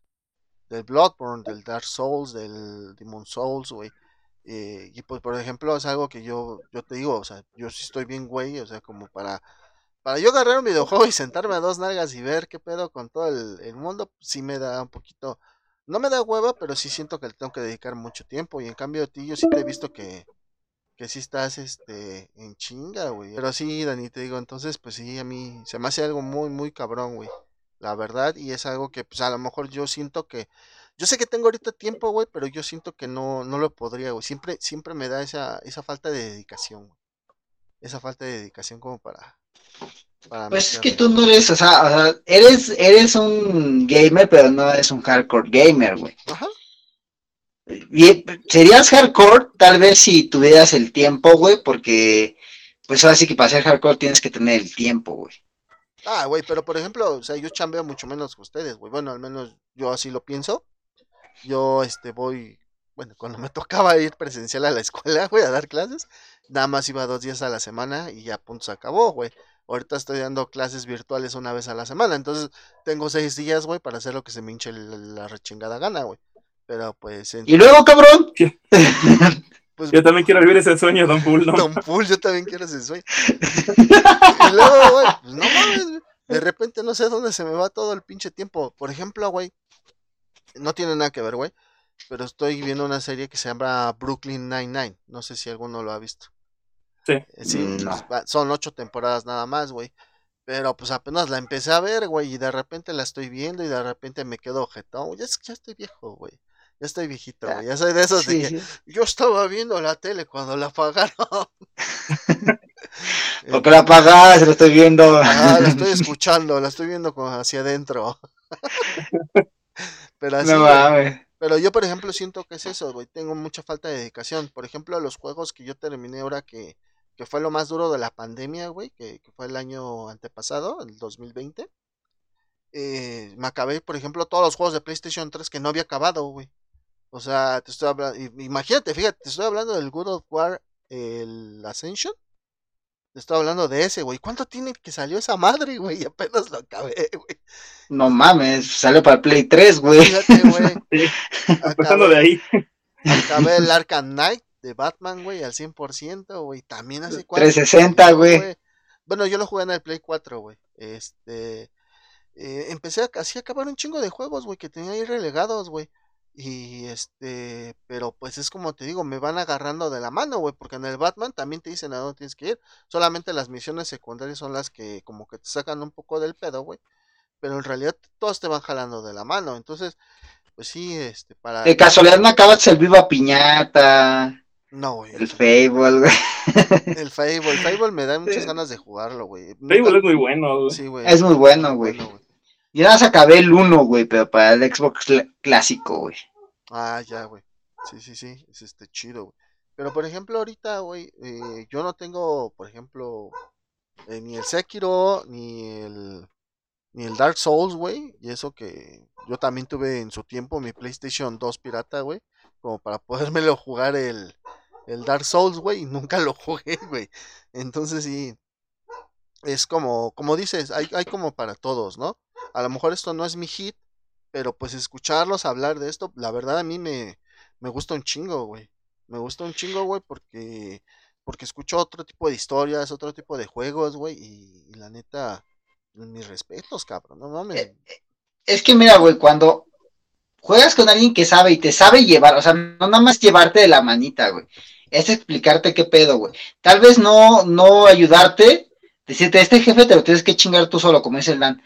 del Bloodborne, del Dark Souls, del Demon Souls, güey. Eh, y pues, por ejemplo, es algo que yo, yo te digo, o sea, yo sí estoy bien, güey, o sea, como para, para yo agarrar un videojuego y sentarme a dos nalgas y ver qué pedo con todo el, el mundo, sí me da un poquito, no me da hueva, pero sí siento que le tengo que dedicar mucho tiempo. Y en cambio a ti, yo sí te he visto que, que sí estás este en chinga, güey. Pero sí, Dani, te digo, entonces, pues sí, a mí se me hace algo muy, muy cabrón, güey. La verdad, y es algo que, pues a lo mejor yo siento que. Yo sé que tengo ahorita tiempo, güey, pero yo siento que no, no lo podría, güey. Siempre, siempre me da esa, esa falta de dedicación, güey. Esa falta de dedicación como para. pues es que tú no eres, o sea, o sea, eres, eres un gamer, pero no eres un hardcore gamer, güey. Ajá serías hardcore tal vez si tuvieras el tiempo, güey, porque pues ahora sí que para ser hardcore tienes que tener el tiempo, güey. Ah, güey, pero por ejemplo, o sea, yo chambeo mucho menos que ustedes, güey. Bueno, al menos yo así lo pienso. Yo, este, voy, bueno, cuando me tocaba ir presencial a la escuela, güey, a dar clases, nada más iba dos días a la semana y ya punto se acabó, güey. Ahorita estoy dando clases virtuales una vez a la semana, entonces tengo seis días, güey, para hacer lo que se me hinche la rechingada gana, güey. Pero pues. ¿Y luego, cabrón? Pues, yo también quiero vivir ese sueño, Don Pool, ¿no? Don Pool, yo también quiero ese sueño. y luego, güey, pues no mames, De repente no sé dónde se me va todo el pinche tiempo. Por ejemplo, güey. No tiene nada que ver, güey. Pero estoy viendo una serie que se llama Brooklyn Nine-Nine. No sé si alguno lo ha visto. Sí. Eh, sí, mm, pues, son ocho temporadas nada más, güey. Pero pues apenas la empecé a ver, güey, y de repente la estoy viendo y de repente me quedo objetado. Ya, ya estoy viejo, güey. Ya estoy viejito, güey. Ya soy de esos de que yo estaba viendo la tele cuando la apagaron. Porque la apagaste, lo estoy viendo. Ah, la estoy escuchando, la estoy viendo hacia adentro. pero así. No Pero yo, por ejemplo, siento que es eso, güey. Tengo mucha falta de dedicación. Por ejemplo, los juegos que yo terminé ahora que, que fue lo más duro de la pandemia, güey, que, que fue el año antepasado, el 2020. Eh, me acabé, por ejemplo, todos los juegos de PlayStation 3 que no había acabado, güey. O sea, te estoy hablando, imagínate, fíjate, te estoy hablando del Good of War, el Ascension. Te estoy hablando de ese, güey. ¿Cuánto tiene que salió esa madre, güey? Apenas lo acabé, güey. No mames, salió para el Play 3, güey. Fíjate, güey. Empezando de ahí. Acabé el Arkham Knight de Batman, güey, al 100%, güey. También hace cuatro. 360, güey. Bueno, yo lo jugué en el Play 4, güey. Este. Eh, empecé a, así a acabar un chingo de juegos, güey, que tenía ahí relegados, güey. Y este, pero pues es como te digo, me van agarrando de la mano, güey, porque en el Batman también te dicen a dónde tienes que ir. Solamente las misiones secundarias son las que como que te sacan un poco del pedo, güey. Pero en realidad todas te van jalando de la mano. Entonces, pues sí, este, para. De casualidad no acabas el Viva Piñata. No, güey. El Fable, güey. El Fable, el Fable me da muchas ganas de jugarlo, güey. Fable es muy bueno, Sí, güey. Es muy bueno, güey. Yo nada acabé el 1, güey, pero para el Xbox clásico, güey. Ah, ya, güey. Sí, sí, sí. Es este chido, güey. Pero por ejemplo, ahorita, güey, eh, yo no tengo, por ejemplo, eh, ni el Sekiro, ni el, ni el Dark Souls, güey. Y eso que yo también tuve en su tiempo mi PlayStation 2 pirata, güey. Como para podérmelo jugar el, el Dark Souls, güey. Y nunca lo jugué, güey. Entonces sí. Es como, como dices, hay, hay como para todos, ¿no? A lo mejor esto no es mi hit, pero pues escucharlos hablar de esto, la verdad a mí me, me gusta un chingo, güey. Me gusta un chingo, güey, porque, porque escucho otro tipo de historias, otro tipo de juegos, güey, y, la neta, mis respetos, cabrón, no mames. Eh, eh, es que mira, güey, cuando juegas con alguien que sabe y te sabe llevar, o sea, no nada más llevarte de la manita, güey. Es explicarte qué pedo, güey. Tal vez no, no ayudarte, decirte, este jefe te lo tienes que chingar tú solo, como dice el Dan.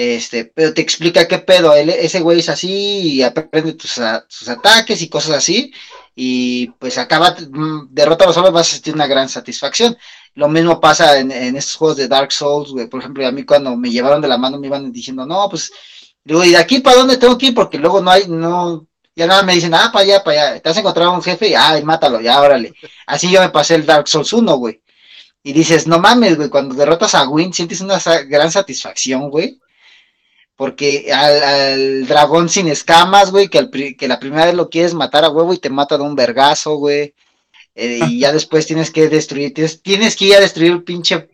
Este, pero te explica qué pedo, ese güey es así y aprende tus, sus ataques y cosas así. Y pues acaba, mm, derrota a los hombres, vas a sentir una gran satisfacción. Lo mismo pasa en, en estos juegos de Dark Souls, güey. Por ejemplo, a mí cuando me llevaron de la mano me iban diciendo, no, pues Digo, ¿y de aquí para dónde tengo que ir? Porque luego no hay, no, ya nada me dicen, ah, para allá, para allá. Te has encontrado un jefe ay, mátalo, ya, órale. Así yo me pasé el Dark Souls 1, güey. Y dices, no mames, güey, cuando derrotas a Win sientes una gran satisfacción, güey. Porque al, dragón sin escamas, güey, que, la primera vez lo quieres matar a huevo y te mata de un vergazo, güey. Eh, y ya después tienes que destruir, tienes, que ir a destruir el pinche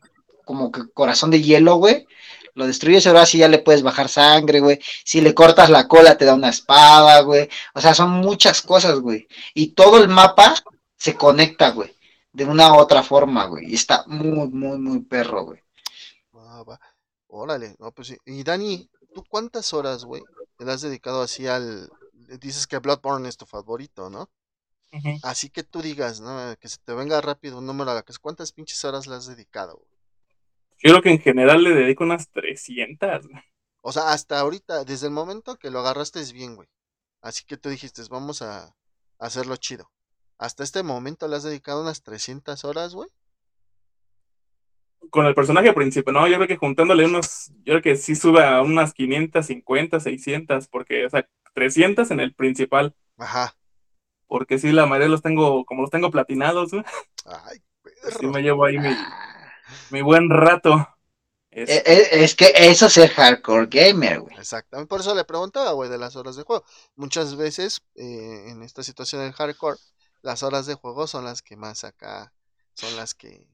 como que corazón de hielo, güey lo destruyes, ahora sí ya le puedes bajar sangre, güey. Si le cortas la cola, te da una espada, güey. O sea, son muchas cosas, güey. Y todo el mapa se conecta, güey. De una u otra forma, güey. Y está muy, muy, muy perro, güey. Órale, no, pues. Y Dani, ¿tú cuántas horas, güey, te has dedicado así al. Dices que Bloodborne es tu favorito, ¿no? Así que tú digas, ¿no? Que se te venga rápido un número a la que ¿cuántas pinches horas le has dedicado? Güey? Yo creo que en general le dedico unas 300. O sea, hasta ahorita, desde el momento que lo agarraste es bien, güey. Así que tú dijiste, vamos a, hacerlo chido. Hasta este momento le has dedicado unas 300 horas, güey. Con el personaje principal, no, yo creo que juntándole unos, yo creo que sí sube a unas 550, 600, porque, o sea, 300 en el principal. Ajá. Porque sí, la mayoría los tengo, como los tengo platinados, güey. Ay, perro. Sí me llevo ahí mi, mi buen rato. Es... Eh, eh, es, que eso es el hardcore gamer, güey. Exactamente, por eso le preguntaba, güey, de las horas de juego. Muchas veces eh, en esta situación del hardcore, las horas de juego son las que más acá, son las que,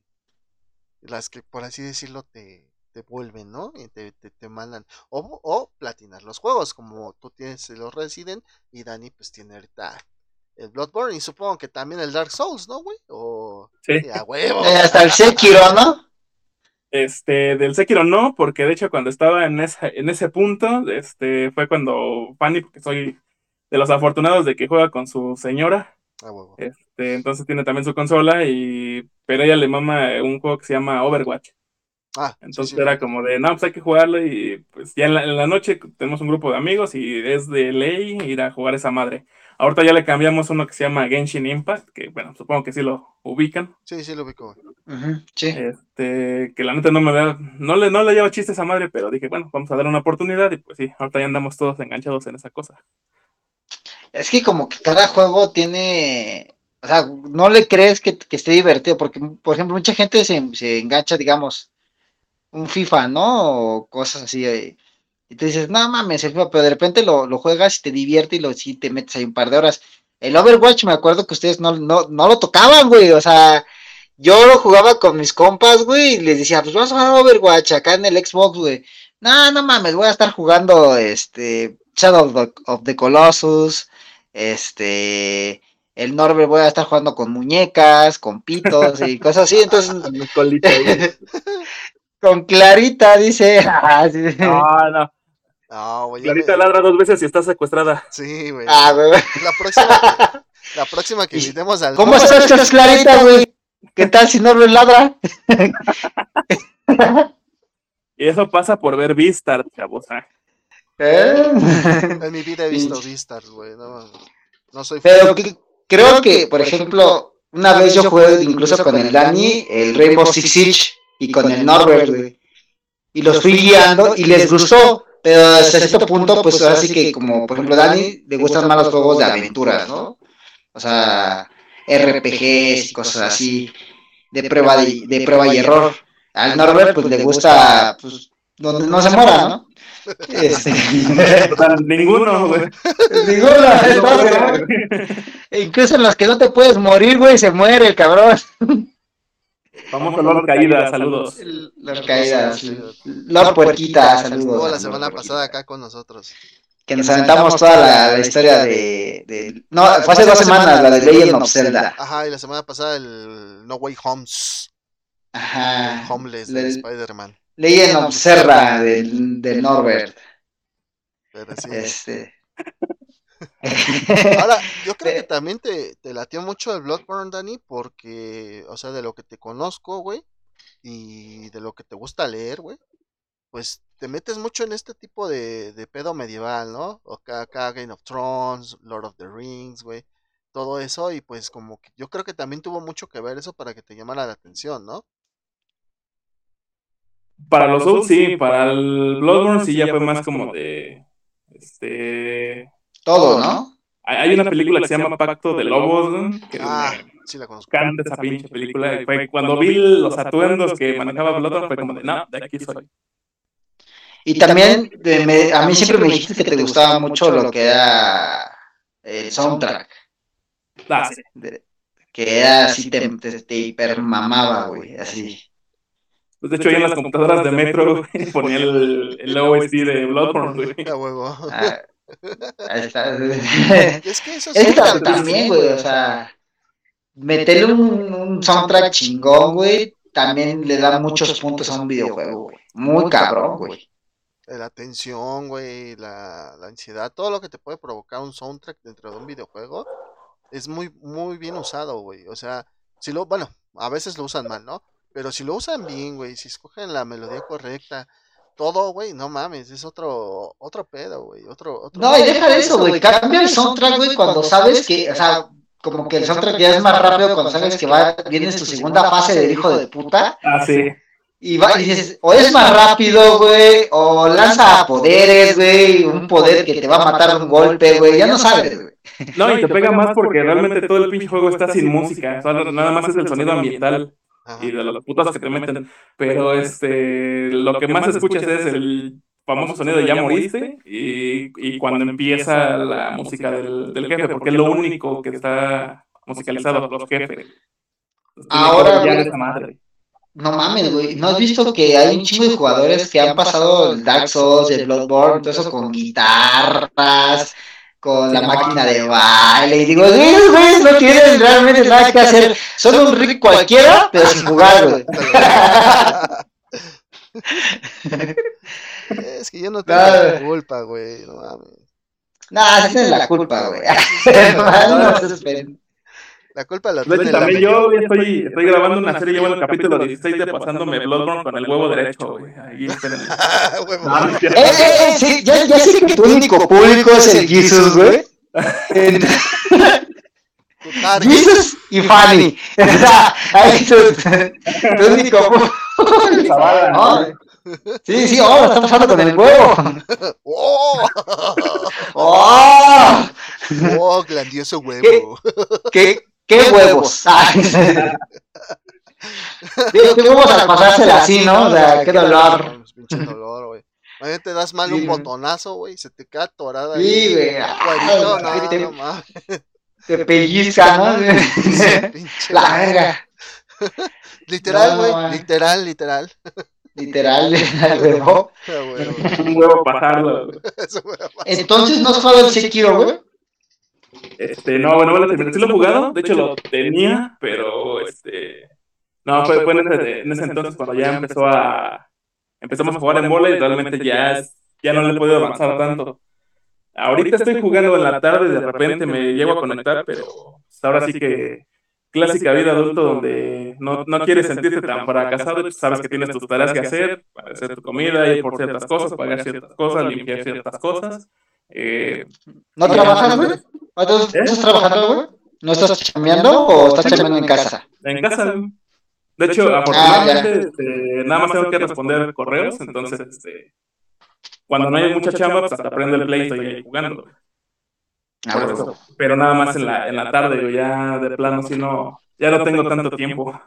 las que por así decirlo te, te vuelven, ¿no? Y te, te, mandan. O, o platinar los juegos, como tú tienes los Resident y Dani pues tiene ahorita el Bloodborne y supongo que también el Dark Souls, ¿no, güey? O sí. huevo. hasta el Sekiro, ¿no? Este, del Sekiro no, porque de hecho cuando estaba en, esa, en ese punto, este, fue cuando Fanny, porque soy de los afortunados de que juega con su señora. Ah, huevo. Este, entonces tiene también su consola y, pero ella le mama un juego que se llama Overwatch. Ah, entonces era como de, no, pues hay que jugarlo y pues ya en la, en la, noche tenemos un grupo de amigos y es de ley ir a jugar esa madre. Ahorita ya le cambiamos uno que se llama Genshin Impact, que bueno, supongo que sí lo ubican. Sí, sí lo ubico. sí. Este, que la neta no me da, no le, no le llevo chistes a madre, pero dije, bueno, vamos a darle una oportunidad y pues sí, ahorita ya andamos todos enganchados en esa cosa. Es que como que cada juego tiene, o sea, no le crees que, esté divertido, porque por ejemplo mucha gente se, se engancha, digamos, un FIFA, ¿no? O cosas así. Eh, y tú dices, no mames, pero de repente lo, juegas y te divierte y lo, sí te metes ahí un par de horas. El Overwatch, me acuerdo que ustedes no, no, no lo tocaban, güey. O sea, yo lo jugaba con mis compas, güey, y les decía, pues vamos a jugar Overwatch acá en el Xbox, güey. No, no mames, voy a estar jugando este Shadow of the, Colossus, este el Norbert voy a estar jugando con muñecas, con pitos y cosas así, entonces con Clarita dice, ah, no, no. No, güey. Clarita ladra dos veces y está secuestrada. Sí, güey. Ah, güey. La próxima, la próxima que invitemos al. ¿Cómo sabes que es Clarita, güey? ¿Qué tal si no lo ladra? y eso pasa por ver Vistar, chavos. ¿eh? ¿Eh? En mi vida he visto Vistar, güey. No, no soy Pero creo que, por ejemplo, una vez yo jugué incluso con el Dani, el Rainbow Six Siege, y con el Norbert, güey. Y los fui guiando y les gustó pero hasta cierto punto, pues ahora sí que, como por ejemplo, Dani le gustan más los juegos de aventuras, ¿no? O sea, RPGs y cosas así, de prueba, de, de prueba y error. Al Norbert, pues le gusta, pues, donde no se muera, ¿no? Este... Ninguno, güey. Ninguno. Incluso en los que no te puedes morir, güey, se muere el cabrón. Vamos con Lord Caída, saludos. Lord Caída, Lord Puerquita, saludos. Estuvo la semana pasada acá con nosotros. Que nos aventamos toda la, historia de, No, fue hace dos semanas, la de Legend of Zelda. Ajá, y la semana pasada el No Way Homes. Ajá. Homeless de Spider-Man. Legend of Zelda del, del Norbert. Pero sí. Este... Ahora, yo creo que también te, te latió mucho el Bloodborne, Dani, porque, o sea, de lo que te conozco, güey, y de lo que te gusta leer, güey, pues te metes mucho en este tipo de, de pedo medieval, ¿no? O acá, acá Game of Thrones, Lord of the Rings, güey, todo eso, y pues como que yo creo que también tuvo mucho que ver eso para que te llamara la atención, ¿no? Para los Souls sí, para el Bloodborne sí ya fue más como de este todo, ¿no? Hay una película que se llama Pacto de Lobos, que ah, sí la conozco. Canta esa pinche película. Y fue cuando vi los atuendos que manejaba Bloodborne, fue como de, no, de aquí soy. Y también, a mí siempre me dijiste que te gustaba mucho lo que era el soundtrack. Ah, sí. que era así, te, te, te hipermamaba, güey, así. Pues de hecho, ahí en las computadoras de Metro ponía el, el OST de Bloodborne, güey. A huevo. Ah, ahí está. es que eso es también, güey, o sea, meterle un, un soundtrack chingón, güey, también le da muchos puntos a un videojuego, güey. Muy cabrón, güey. La tensión, güey, la, la ansiedad, todo lo que te puede provocar un soundtrack dentro de un videojuego es muy, muy bien usado, güey. O sea, si lo, bueno, a veces lo usan mal, ¿no? Pero si lo usan bien, güey, si escogen la melodía correcta, todo, güey, no mames, es otro otro pedo, güey, otro, otro No, y deja de eso, güey, cambia el soundtrack, güey, cuando sabes que, o sea, como que el soundtrack ya es más rápido cuando sabes que va viene su segunda fase del hijo de puta. Ah, sí. Y, va, y dices, o es más rápido, güey, o lanza poderes, güey, un poder que te va a matar un golpe, güey, ya no sabes, güey. No, y te pega más porque realmente todo el pinche juego está sin música, nada más es el sonido ambiental y de los putas que te meten. Pero este, lo que más escuchas es el famoso sonido de ya moriste y, y cuando empieza la música del, del, jefe, porque es lo único que está musicalizado por los jefes. Ahora, no mames, güey, ¿no has visto que hay un chingo de jugadores que han pasado el Dark Souls, el Bloodborne, todo eso con guitarras? Con la máquina de baile. Y digo, esos güeyes no tienen realmente nada que hacer. Son un rico cualquiera, pero sin jugar, güey. es que yo no tengo la culpa, güey. No mames. No, esa es la culpa, güey. no, se esperen. La culpa la tiene también yo estoy, estoy grabando una serie, llevo el capítulo 16 de pasándome Bloodborne con el huevo derecho, güey. Ahí espérenme. eh, eh, sí, ya, ya sé que tu único público es el Jesus, güey. Jesus y Fanny. Ahí tu, tu único público. Sí, sí, ahora está pasando con el huevo. ¡Oh! ¡Oh! ¡Oh, grandioso huevo! ¿Qué, qué, ¿Qué huevos? Digo, qué huevos al pasársela así, ¿no? O sea, qué dolor. Pinche dolor, güey. Imagínate, te das mal un botonazo, güey, se te queda atorada ahí. Sí, güey. No, no, te, no, te pellizca, ¿no? La verga. Literal, güey, literal, literal. Literal, el huevo. Un huevo pasarlo. Entonces, ¿no has jugado el Sekiro, güey? Este, no, bueno, bueno, sí lo he jugado, de hecho lo tenía, pero este. No, fue, fue en, ese, en, ese, entonces cuando ya empezó a. Empezamos a jugar en bola y realmente ya, ya no le he podido avanzar tanto. Ahorita estoy jugando en la tarde y de repente me llego a conectar, pero ahora sí que clásica vida adulto donde no, no quieres sentirte tan fracasado, sabes que tienes tus tareas que hacer, para hacer tu comida, ir por ciertas cosas, pagar ciertas cosas, limpiar ciertas cosas. Eh, ¿No trabajas, güey? ¿Estás trabajando, güey? ¿No estás chambeando o estás chambeando en casa? En casa, De hecho, afortunadamente, este, nada más tengo que responder correos, entonces, este, cuando no hay mucha chamba, pues hasta prende el play y estoy ahí jugando. Ah, Pero nada más en la, en la tarde, ya de plano, si no, ya no tengo tanto tiempo.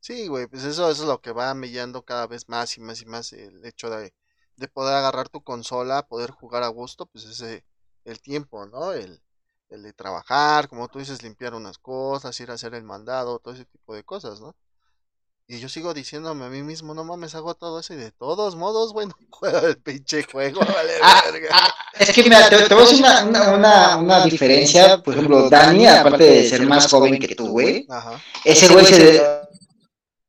Sí, güey, pues eso, eso es lo que va mellando cada vez más y más y más el hecho de, de poder agarrar tu consola, poder jugar a gusto, pues ese el tiempo, ¿no? El, el de trabajar, como tú dices, limpiar unas cosas, ir a hacer el mandado, todo ese tipo de cosas, ¿no? Y yo sigo diciéndome a mí mismo, no mames, hago todo eso y de todos modos, bueno, juego el pinche juego, vale ah, verga. Ah, es que mira, te, voy a decir una, una, una, diferencia, por ejemplo, Dani, aparte de ser más joven que tú, güey, ese güey se...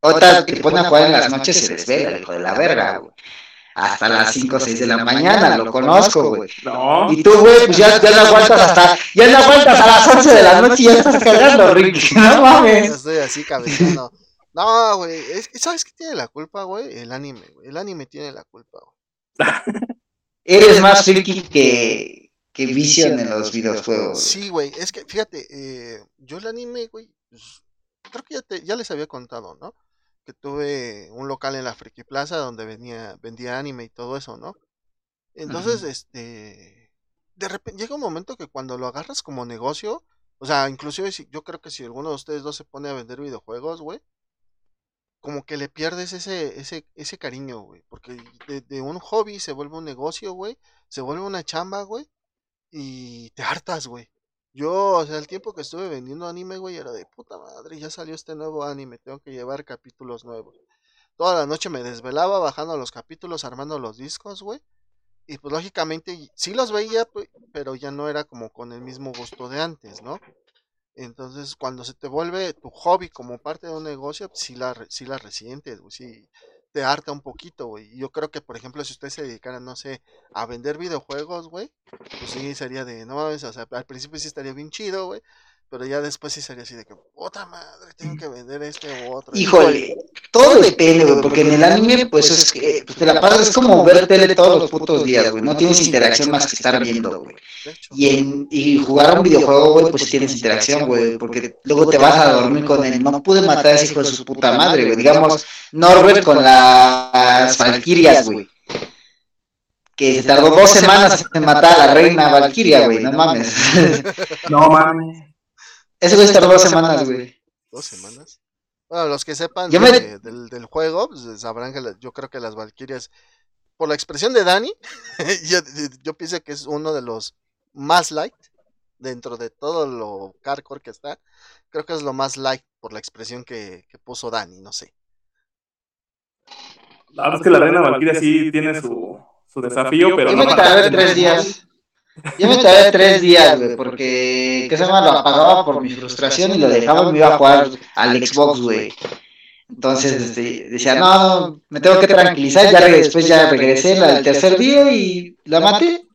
Otra que te pone a jugar en las noches se desvela, hijo de la verga, güey. Hasta las 5 o 6 de la mañana, lo conozco, güey. No. Y tú, güey, pues ya, ya no aguantas hasta, ya no aguantas a las 11 de la noche y ya estás cagando, Ricky. No mames. Yo estoy así cabezando. No, güey, ¿sabes qué tiene la culpa, güey? El anime, güey. El anime tiene la culpa, güey. Eres más friki que, que vicio en los videojuegos. Sí, güey, es que, fíjate, eh, yo el anime, güey, pues, creo que ya, te, ya les había contado, ¿no? Que tuve un local en la Friki Plaza donde venía, vendía anime y todo eso, ¿no? Entonces, este, de repente llega un momento que cuando lo agarras como negocio, o sea, inclusive si, yo creo que si alguno de ustedes dos se pone a vender videojuegos, güey, como que le pierdes ese, ese, ese cariño, güey. Porque de, un hobby se vuelve un negocio, güey. Se vuelve una chamba, güey. Y te hartas, güey. Yo, o sea, el tiempo que estuve vendiendo anime, güey, era de puta madre, ya salió este nuevo anime, tengo que llevar capítulos nuevos. Toda la noche me desvelaba bajando los capítulos, armando los discos, güey. Y pues lógicamente sí los veía, pero ya no era como con el mismo gusto de antes, ¿no? Entonces, cuando se te vuelve tu hobby como parte de un negocio, sí la, sí la resientes, güey, sí te harta un poquito, güey. Yo creo que, por ejemplo, si usted se dedicara, no sé, a vender videojuegos, güey, pues sí sería de, no mames, o sea, al principio sí estaría bien chido, güey, pero ya después sí sería así de que, otra madre, tengo que vender este u otro. Híjole, todo depende, güey, porque en el anime, pues es que pues, te la pasas, es como ver tele todos los putos días, güey. No tienes interacción más que estar viendo, güey. Y, en, y jugar a un videojuego, güey, pues tienes interacción, güey, porque luego te vas a dormir con él. No pude matar a ese hijo de su puta madre, güey. Digamos, Norbert con las Valkyrias, güey que se tardó dos semanas en matar a la reina Valkyria, güey, no mames. No mames. Ese güey tardó dos semanas, güey. ¿Dos semanas? Bueno, los que sepan del, del, juego, pues, sabrán que yo creo que las Valkyrias, por la expresión de Dani, yo, pienso que es uno de los más light dentro de todo lo hardcore que está. Creo que es lo más light por la expresión que, puso Dani, no sé. La verdad es que la reina Valkyria sí tiene su, su desafío, pero no. tres días. Yo me tardé tres días, güey, porque, ¿qué se llama? Lo apagaba por mi frustración y lo dejaba y me iba a jugar al Xbox, güey. Entonces, este, decía, no, me tengo que tranquilizar, ya después ya regresé el tercer día y la maté.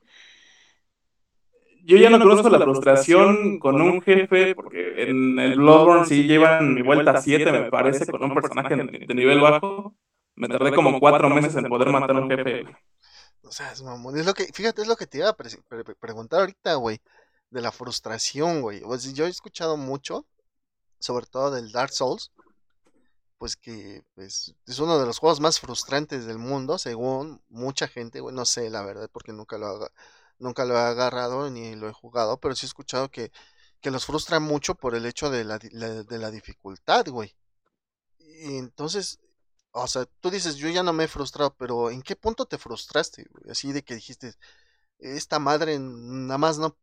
Yo ya no conozco la frustración con un jefe, porque en el Bloodborne sí llevan mi vuelta a 7, me parece, con un personaje de nivel bajo. Me tardé como cuatro meses en poder matar a un jefe. O sea, es mamón. Es lo que, fíjate, es lo que te iba a preguntar ahorita, güey. De la frustración, güey. Pues yo he escuchado mucho, sobre todo del Dark Souls. Pues que pues, es uno de los juegos más frustrantes del mundo, según mucha gente, güey. No sé, la verdad, porque nunca lo, nunca lo he agarrado ni lo he jugado. Pero sí he escuchado que, que los frustra mucho por el hecho de la, de la dificultad, güey. Y entonces, o sea, tú dices, yo ya no me he frustrado, pero ¿en qué punto te frustraste? Así de que dijiste, esta madre nada más no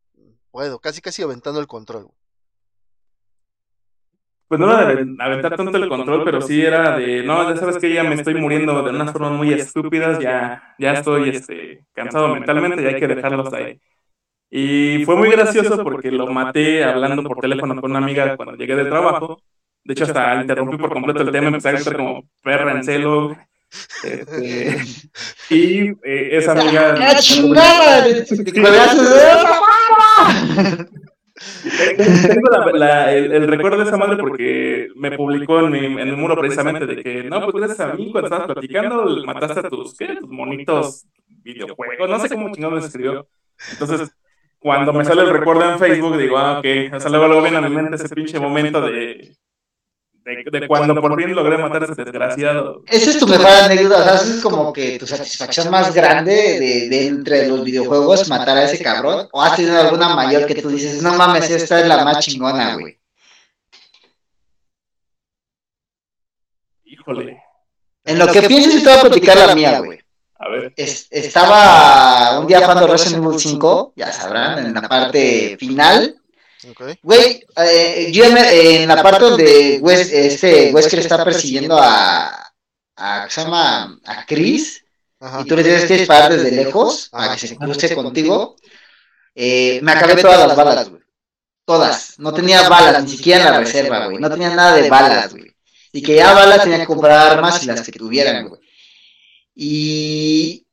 puedo, casi casi aventando el control. Pues no era de aventar tanto el control, pero sí era de, no, ya sabes que ya me estoy muriendo de unas formas muy estúpidas, ya, ya estoy este, cansado mentalmente y hay que dejarlos ahí. Y fue muy gracioso porque lo maté hablando por teléfono con una amiga cuando llegué del trabajo de hecho, hasta interrumpí por completo el tema, empecé a estar como perra en celo. Este, y eh, esa amiga. ¡Qué chingada! Tengo la, el, el, recuerdo de esa madre porque me publicó en, mi, en el muro precisamente de que, no, pues gracias a mí cuando estabas platicando mataste a tus, ¿qué? tus monitos videojuegos, no sé cómo chingado me escribió. Entonces, cuando me sale el recuerdo en Facebook, digo, ah, ok, o sea, luego, luego viene a mi mente ese pinche momento de de, cuando por fin logré matar a ese desgraciado. Esa es tu mejor anécdota, o sea, es como que tu satisfacción más grande de, de, entre los videojuegos, matar a ese cabrón, o has tenido alguna mayor que tú dices, no mames, esta es la más chingona, güey. Híjole. En lo que pienses, te voy a platicar la mía, güey. A ver. estaba un día jugando Resident Evil 5, ya sabrán, en la parte final Güey, eh, yo en, la parte donde este Wesker está persiguiendo a, a, se llama? a Chris, y tú le tienes que disparar desde lejos para que se cruce contigo, eh, me acabé todas las balas, güey. Todas. No tenía balas, ni siquiera en la reserva, güey. No tenía nada de balas, güey. Y que ya balas tenía que comprar armas y las que tuvieran, güey. Y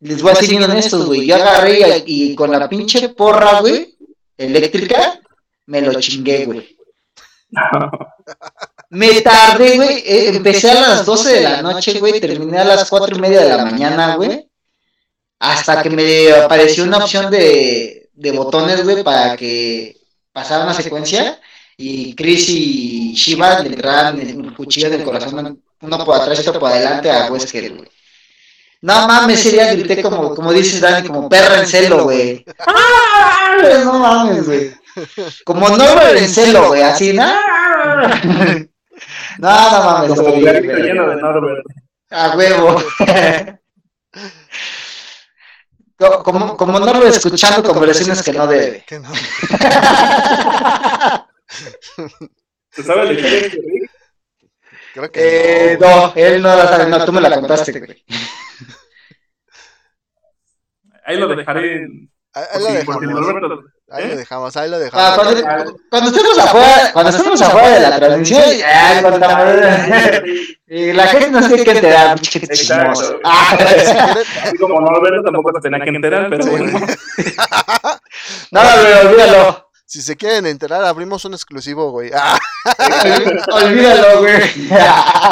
les voy a decir bien honestos, güey. Yo agarré y, con la pinche porra, güey, eléctrica, me lo chingué, güey. Me tardé, güey. Eh, empecé a las 12 de la noche, güey. Terminé a las 4 y media de la mañana, güey. Hasta que me apareció una opción de, de botones, güey, para que pasara una secuencia. Y Chris y Shiva le entraran el cuchillo del corazón, uno por atrás y otro por adelante a Wesker, güey. No mames, ese día grité como, como dices, Dani, como perra en celo, güey. No mames, güey. Como Norbert en celo, güey, así, no. No, no mames, güey. A huevo. Como, como Norbert escuchando conversaciones que no debe. Que no. ¿Tú sabes de qué Creo que eh, no. él no la sabe, no, tú me la contaste, güey. Ahí lo dejaré. Ahí lo dejamos. Ahí lo ¿Eh? dejamos, ahí lo dejamos. Ah, cuando, cuando, estemos afuera, cuando estemos afuera de la transmisión, ya Y la gente no se tiene que enterar, Exacto. Ah, como no lo veo, tampoco se tenía que enterar, pero bueno. Nada, güey, olvídalo. Si se quieren enterar, abrimos un exclusivo, güey. Olvídalo, güey.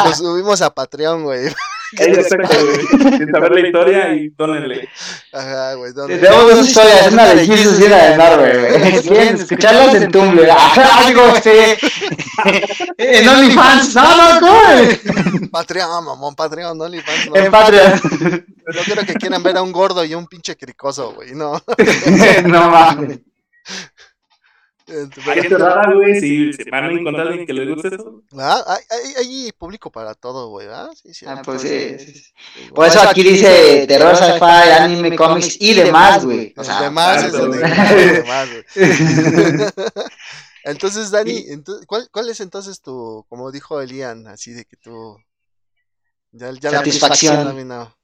Lo subimos a Patreon, güey. Exacto, güey. Sin saber la historia y dónenle. Ajá, güey. Tenemos dos historias, una de Jesus y una de Norway, güey. Quieren escucharlas en Tumblr. Algo, este. En OnlyFans. No, no, ¿cómo? Patreon, mamón, Patreon, OnlyFans. En Patreon. No quiero que quieran ver a un gordo y un pinche cricoso, güey, no. no mames. Hay que rara, güey, si se van a encontrar alguien que les guste eso. Ah, hay, hay, público para todo, güey, ¿ah? Sí, sí. Ah, pues sí. Por eso aquí dice terror, sci-fi, anime, cómics y demás, güey. O sea, demás es donde demás, güey. Entonces, Dani, ¿cuál, ¿cuál es entonces tu, como dijo Elian, así de que tú... Ya, ya Satisfacción. La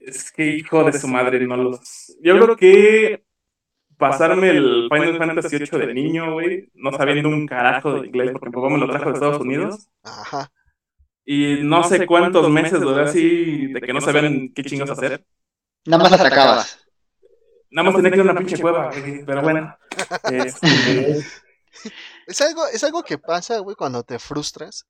es que hijo de su madre, no los... Yo creo que pasarme el Final Fantasy VIII de niño, güey, no sabiendo un carajo de inglés, porque mi papá me lo trajo de Estados Unidos. Ajá. Y no sé cuántos meses duré así de que no sabían qué chingos hacer. Nada más atacabas. Nada más tenía que ir a una pinche cueva, güey, pero bueno. Este, es, algo, es algo que pasa, güey, cuando te frustras.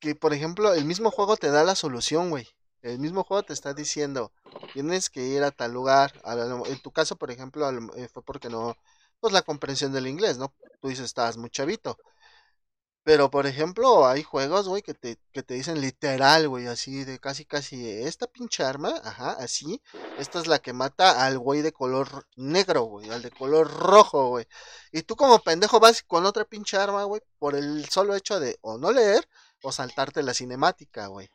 Que, por ejemplo, el mismo juego te da la solución, güey. El mismo juego te está diciendo, tienes que ir a tal lugar. En tu caso, por ejemplo, eh, fue porque no, pues la comprensión del inglés, ¿no? Tú dices, estabas muy chavito. Pero, por ejemplo, hay juegos, güey, que te, que te dicen literal, güey, así de casi, casi, esta pinche arma, ajá, así, esta es la que mata al güey de color negro, güey, al de color rojo, güey. Y tú como pendejo vas con otra pinche arma, güey, por el solo hecho de o no leer o saltarte la cinemática, güey.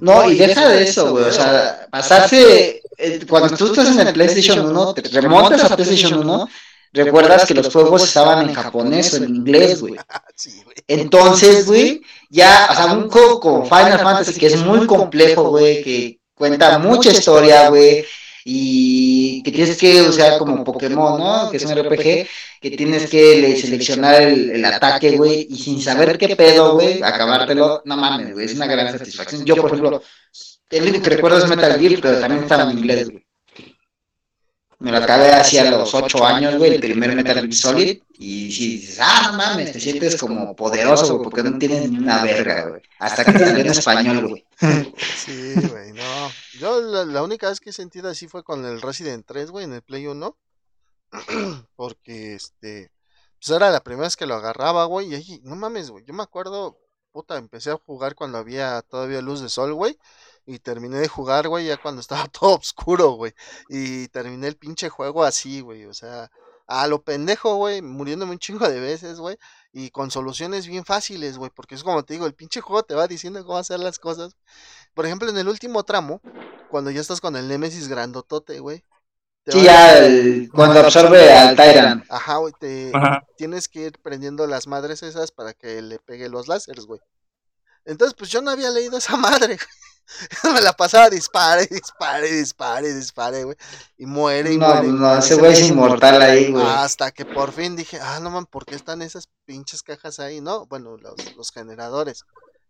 No, y deja de eso, güey. O sea, pasarse. Eh, cuando tú estás en el PlayStation 1, te remontas a PlayStation 1, recuerdas que los juegos estaban en japonés o en inglés, güey. Entonces, güey, ya, o sea, un juego como Final Fantasy que es muy complejo, güey, que cuenta mucha historia, güey y que tienes que usar como Pokémon, ¿no? Que es un RPG, que tienes que seleccionar el, ataque, güey, y sin saber qué pedo, güey, acabártelo, no mames, güey, es una gran satisfacción. Yo, por ejemplo, el único que recuerdo es Metal Gear, pero también estaba en inglés, güey. Me lo acabé hacia los 8 años, güey, el primer Metal Gear Solid. Y si dices, ah, no mames, te sientes como poderoso, güey, porque no tienes ni una verga, güey. Hasta que salió en español, güey. Sí, güey, no. Yo la, única vez que he sentido así fue con el Resident 3, güey, en el Play 1. porque, este, pues era la primera vez que lo agarraba, güey. Y ahí, no mames, güey. Yo me acuerdo, puta, empecé a jugar cuando había todavía luz de sol, güey. Y terminé de jugar, güey, ya cuando estaba todo oscuro, güey. Y terminé el pinche juego así, güey. O sea, a lo pendejo, güey, muriéndome un chingo de veces, güey. Y con soluciones bien fáciles, güey. Porque es como te digo, el pinche juego te va diciendo cómo hacer las cosas. Por ejemplo, en el último tramo, cuando ya estás con el Nemesis grandotote, güey. Sí, ya cuando absorbe al Tyrant. Ajá, güey, te tienes que ir prendiendo las madres esas para que le pegue los láseres, güey. Entonces, pues yo no había leído esa madre, Me la pasaba dispare, dispare, dispare, dispare, güey. Y muere y no, muere. No, ese güey es inmortal ahí, güey. Hasta que por fin dije, ah, no man, ¿por qué están esas pinches cajas ahí? No, bueno, los, los generadores.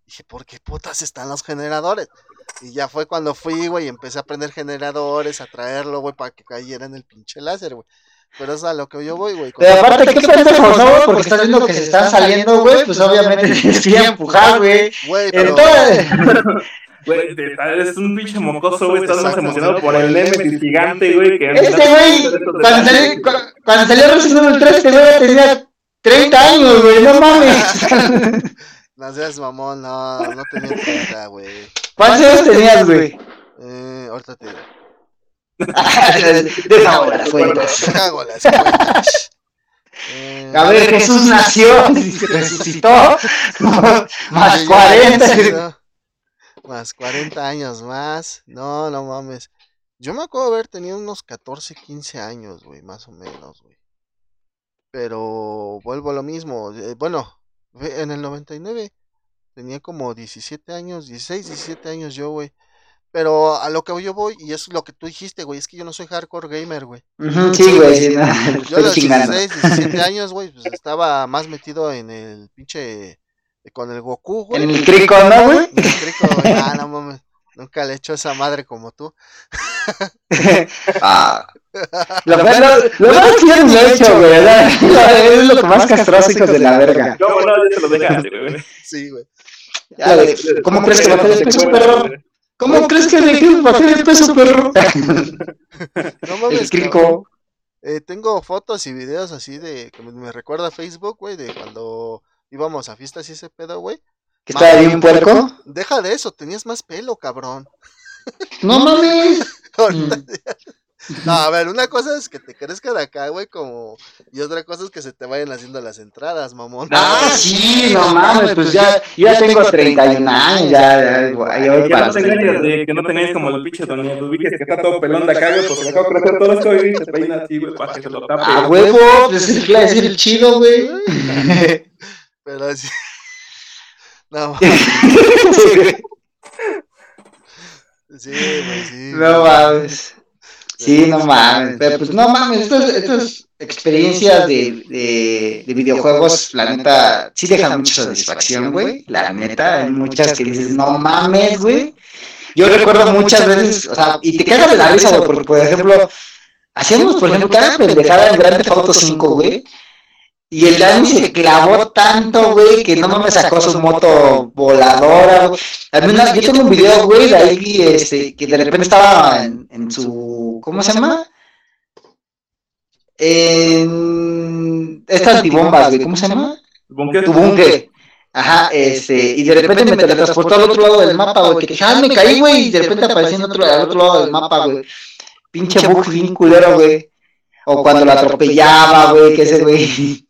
Dije, ¿por qué putas están los generadores? Y ya fue cuando fui, güey, y empecé a prender generadores, a traerlo, güey, para que cayera en el pinche láser, güey. Pero es a lo que yo voy, güey. Pero aparte, ¿qué pendejo, no? Porque estás viendo que se están saliendo, güey, pues obviamente tienes que empujar, güey. Güey, pero... Güey, eres un pinche mocoso, güey. Estás más emocionado por el Nemesis gigante, güey. Que este, güey, cuando salió, cuando salió Resident Evil 3, este güey tenía 30 años, güey. No mames. No seas mamón, no, no tenía 30, güey. ¿Cuántos años tenías, güey? Eh, ahorita te digo. Deja las cuentas. Deja las cuentas. A ver, Jesús nació y se resucitó. más 40. Más 40 años más. No, no mames. Yo me acuerdo haber tenido unos 14, 15 años, güey, más o menos, güey. Pero vuelvo a lo mismo. Eh, bueno, en el 99 tenía como 17 años, 16, 17 años yo, güey. Pero a lo que yo voy, y es lo que tú dijiste, güey, es que yo no soy hardcore gamer, güey. sí, güey. yo a los 16, 17 años, güey, pues estaba más metido en el pinche... Con el Goku, güey. En el crico, ¿no, güey? En el crico, güey. Ah, no mames. Nunca le he hecho esa madre como tú. ah. Lo más que no he hecho, güey. Es lo que más castroso, hijos de la verga. No, no, ya te lo dejaste, güey. Sí, güey. ¿Cómo crees que ser el peso, perro? ¿Cómo crees que ser el peso, perro? No mames. Crico. Eh, tengo fotos y videos así de que me recuerda a Facebook, güey, de cuando íbamos a fiestas y ese pedo, güey. ¿Que estaba bien puerco? Deja de eso, tenías más pelo, cabrón. No mames. No, a ver, una cosa es que te crezcan acá, güey, como. Y otra cosa es que se te vayan haciendo las entradas, mamón. Ah, sí, no mames, pues ya, yo ya tengo 31 años, ya, ya, ya, ya, que no tengáis como el pinche Don Eduviges que está todo pelón de acá, güey, pues se acaba de crecer todo esto y se peina así, güey, para que se lo tape. Ah, huevo, pues es el chido, güey. Pero así. No, Sí, güey, sí. No mames. Sí, no mames. Pero pues no mames, estas, estas experiencias de, de, de, videojuegos, la neta, sí dejan mucha satisfacción, güey. La neta, hay muchas que dices, no mames, güey. Yo recuerdo muchas veces, o sea, y te quedas de la risa, güey, porque por ejemplo, hacíamos, por ejemplo, cada pendejada en Grand Theft Auto 5, güey. Y el Dani se clavó tanto, güey, que no me sacó su moto voladora, güey. Yo tengo un video, güey, de ahí, este, que de repente estaba en, en su, ¿cómo se llama? En estas antibombas, güey, ¿cómo se llama? Tu búnker. Ajá, este, y de repente me teletransportó al otro lado del mapa, güey, que dije, ah, me caí, güey, y de repente aparecí en otro, al otro lado del mapa, güey. Pinche bug bien culero, güey. O cuando lo atropellaba, güey, que ese güey.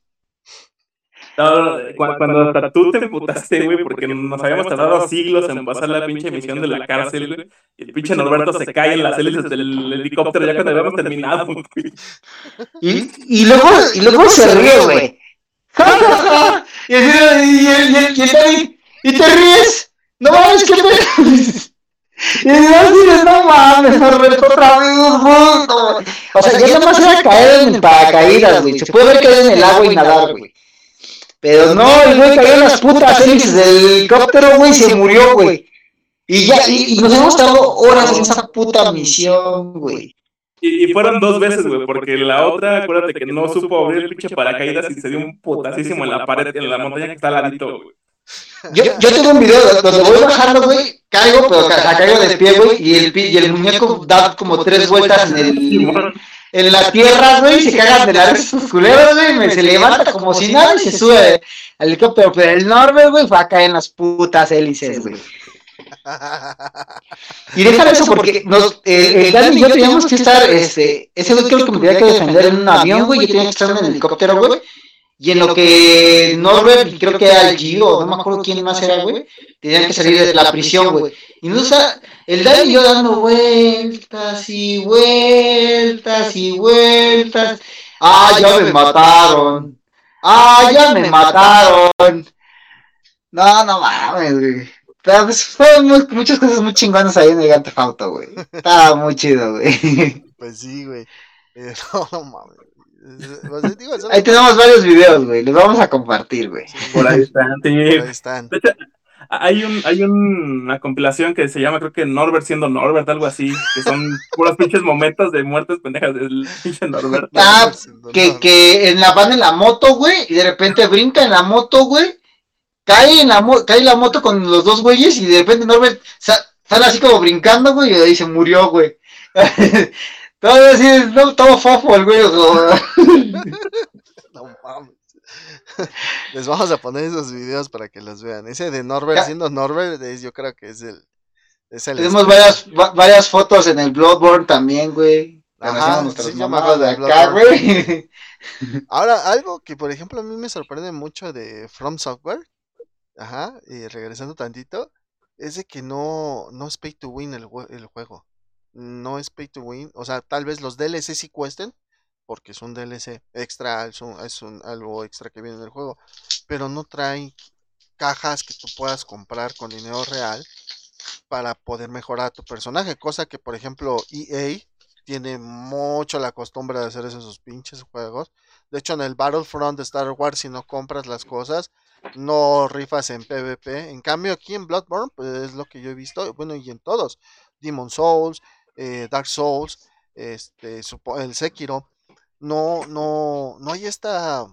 No, cuando, hasta tú te emputaste, güey, porque nos habíamos tardado siglos en pasar la pinche misión de la cárcel, güey. Y el pinche Norberto se cae en las hélices del helicóptero ya cuando habíamos terminado, güey. Y, y, luego, y luego se ríe, güey. y, y, y, y, y, te ríes. No mames, que te... Y dices, no mames, Norberto, otra vez, O sea, yo nomás era caer en paracaídas, güey. Se puede ver caer en el agua y nadar, güey. Pero no, el güey cayó en las putas hélices del helicóptero, güey, y se murió, güey. Y ya, y, nos hemos estado horas en esa puta misión, güey. Y, fueron dos veces, güey, porque la otra, acuérdate que no supo abrir el pinche paracaídas y se dio un putasísimo en la pared, en la montaña que está al ladito, güey. Yo, yo tengo un video donde voy bajando, güey, caigo, pero caigo de pie, güey, y el, y el muñeco da como tres vueltas en el, en la tierra, güey, se cagan de la vez esos culeros, güey, se levanta como si nada y se sube al helicóptero, pero el Norbert, güey, fue a caer en las putas hélices, güey. Y déjame eso porque nos, eh, el Dani y yo teníamos que estar, este, ese güey creo que me tenía que defender en un avión, güey, yo tenía que estar en el helicóptero, güey. Y en lo que Norbert, creo que era el Gio, no me acuerdo quién más era, güey, tenían que salir de la prisión, güey. Y no está, el Dani y yo dando vueltas y vueltas y vueltas. Ah, ya me mataron. Ah, ya me mataron. No, no mames, güey. Pero pues fueron muchas cosas muy chingonas ahí en el Gante Fauto, güey. Estaba muy chido, güey. Pues sí, güey. Eh, no, mames. Pues, ahí tenemos varios videos, güey. Los vamos a compartir, güey. por ahí están, sí. Por ahí están. Hay, un, hay una compilación que se llama, creo que Norbert siendo Norbert, algo así, que son puros pinches momentos de muertes pendejas del pinche Norbert. Ah, que, que en la van en la moto, güey, y de repente brinca en la moto, güey, cae en la, cae la moto con los dos güeyes y de repente Norbert sale así como brincando, güey, y ahí se murió, güey. todo así, no, todo fofo el güey. no mames. Les vamos a poner esos videos para que los vean. Ese de Norbert siendo Norbert, yo creo que es el. Tenemos varias, varias fotos en el Bloodborne también, güey. Ajá, sí, de acá, güey. Ahora, algo que por ejemplo a mí me sorprende mucho de From Software, ajá, y regresando tantito, es de que no, no es pay to win el, el juego. No es pay to win. O sea, tal vez los DLC sí cuesten, porque es un DLC extra, es, un, algo extra que viene en el juego, pero no trae cajas que tú puedas comprar con dinero real para poder mejorar tu personaje, cosa que por ejemplo EA tiene mucho la costumbre de hacer esos pinches juegos. De hecho, en el Battlefront de Star Wars, si no compras las cosas, no rifas en PvP. En cambio, aquí en Bloodborne, pues es lo que yo he visto, bueno, y en todos, Demon Souls, eh, Dark Souls, este, el Sekiro, no, no, no hay esta,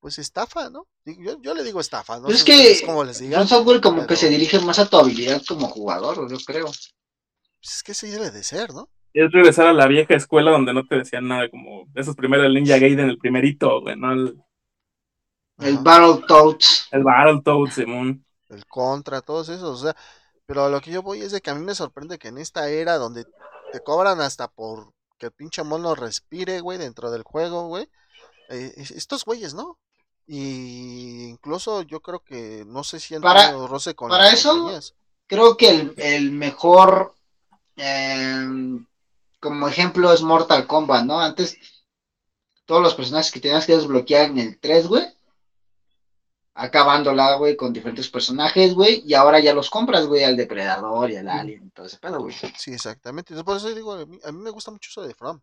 pues estafa, ¿no? Yo, yo le digo estafa, ¿no? es que como les un software como que se dirige más a tu habilidad como jugador, yo creo. Pues es que sí debe de ser, ¿no? Es regresar a la vieja escuela donde no te decían nada, como esos primeros el Ninja Gaiden, el primerito, güey, ¿no? El, el Battletoads. El Battletoads, Simón. El Contra, todos esos, o sea, pero a lo que yo voy es de que a mí me sorprende que en esta era donde te cobran hasta por que el pinche mono respire, güey, dentro del juego, güey. Eh, estos güeyes, ¿no? Y incluso yo creo que no sé si para, roce con Para eso, creo que el, mejor em, como ejemplo es Mortal Kombat, ¿no? Antes, todos los personajes que tenías que desbloquear en el 3, güey, acabándola, güey, con diferentes personajes, güey, y ahora ya los compras, güey, al depredador y al alien, todo ese pedo, güey. Sí, exactamente. Por eso digo, a mí, me gusta mucho eso de From.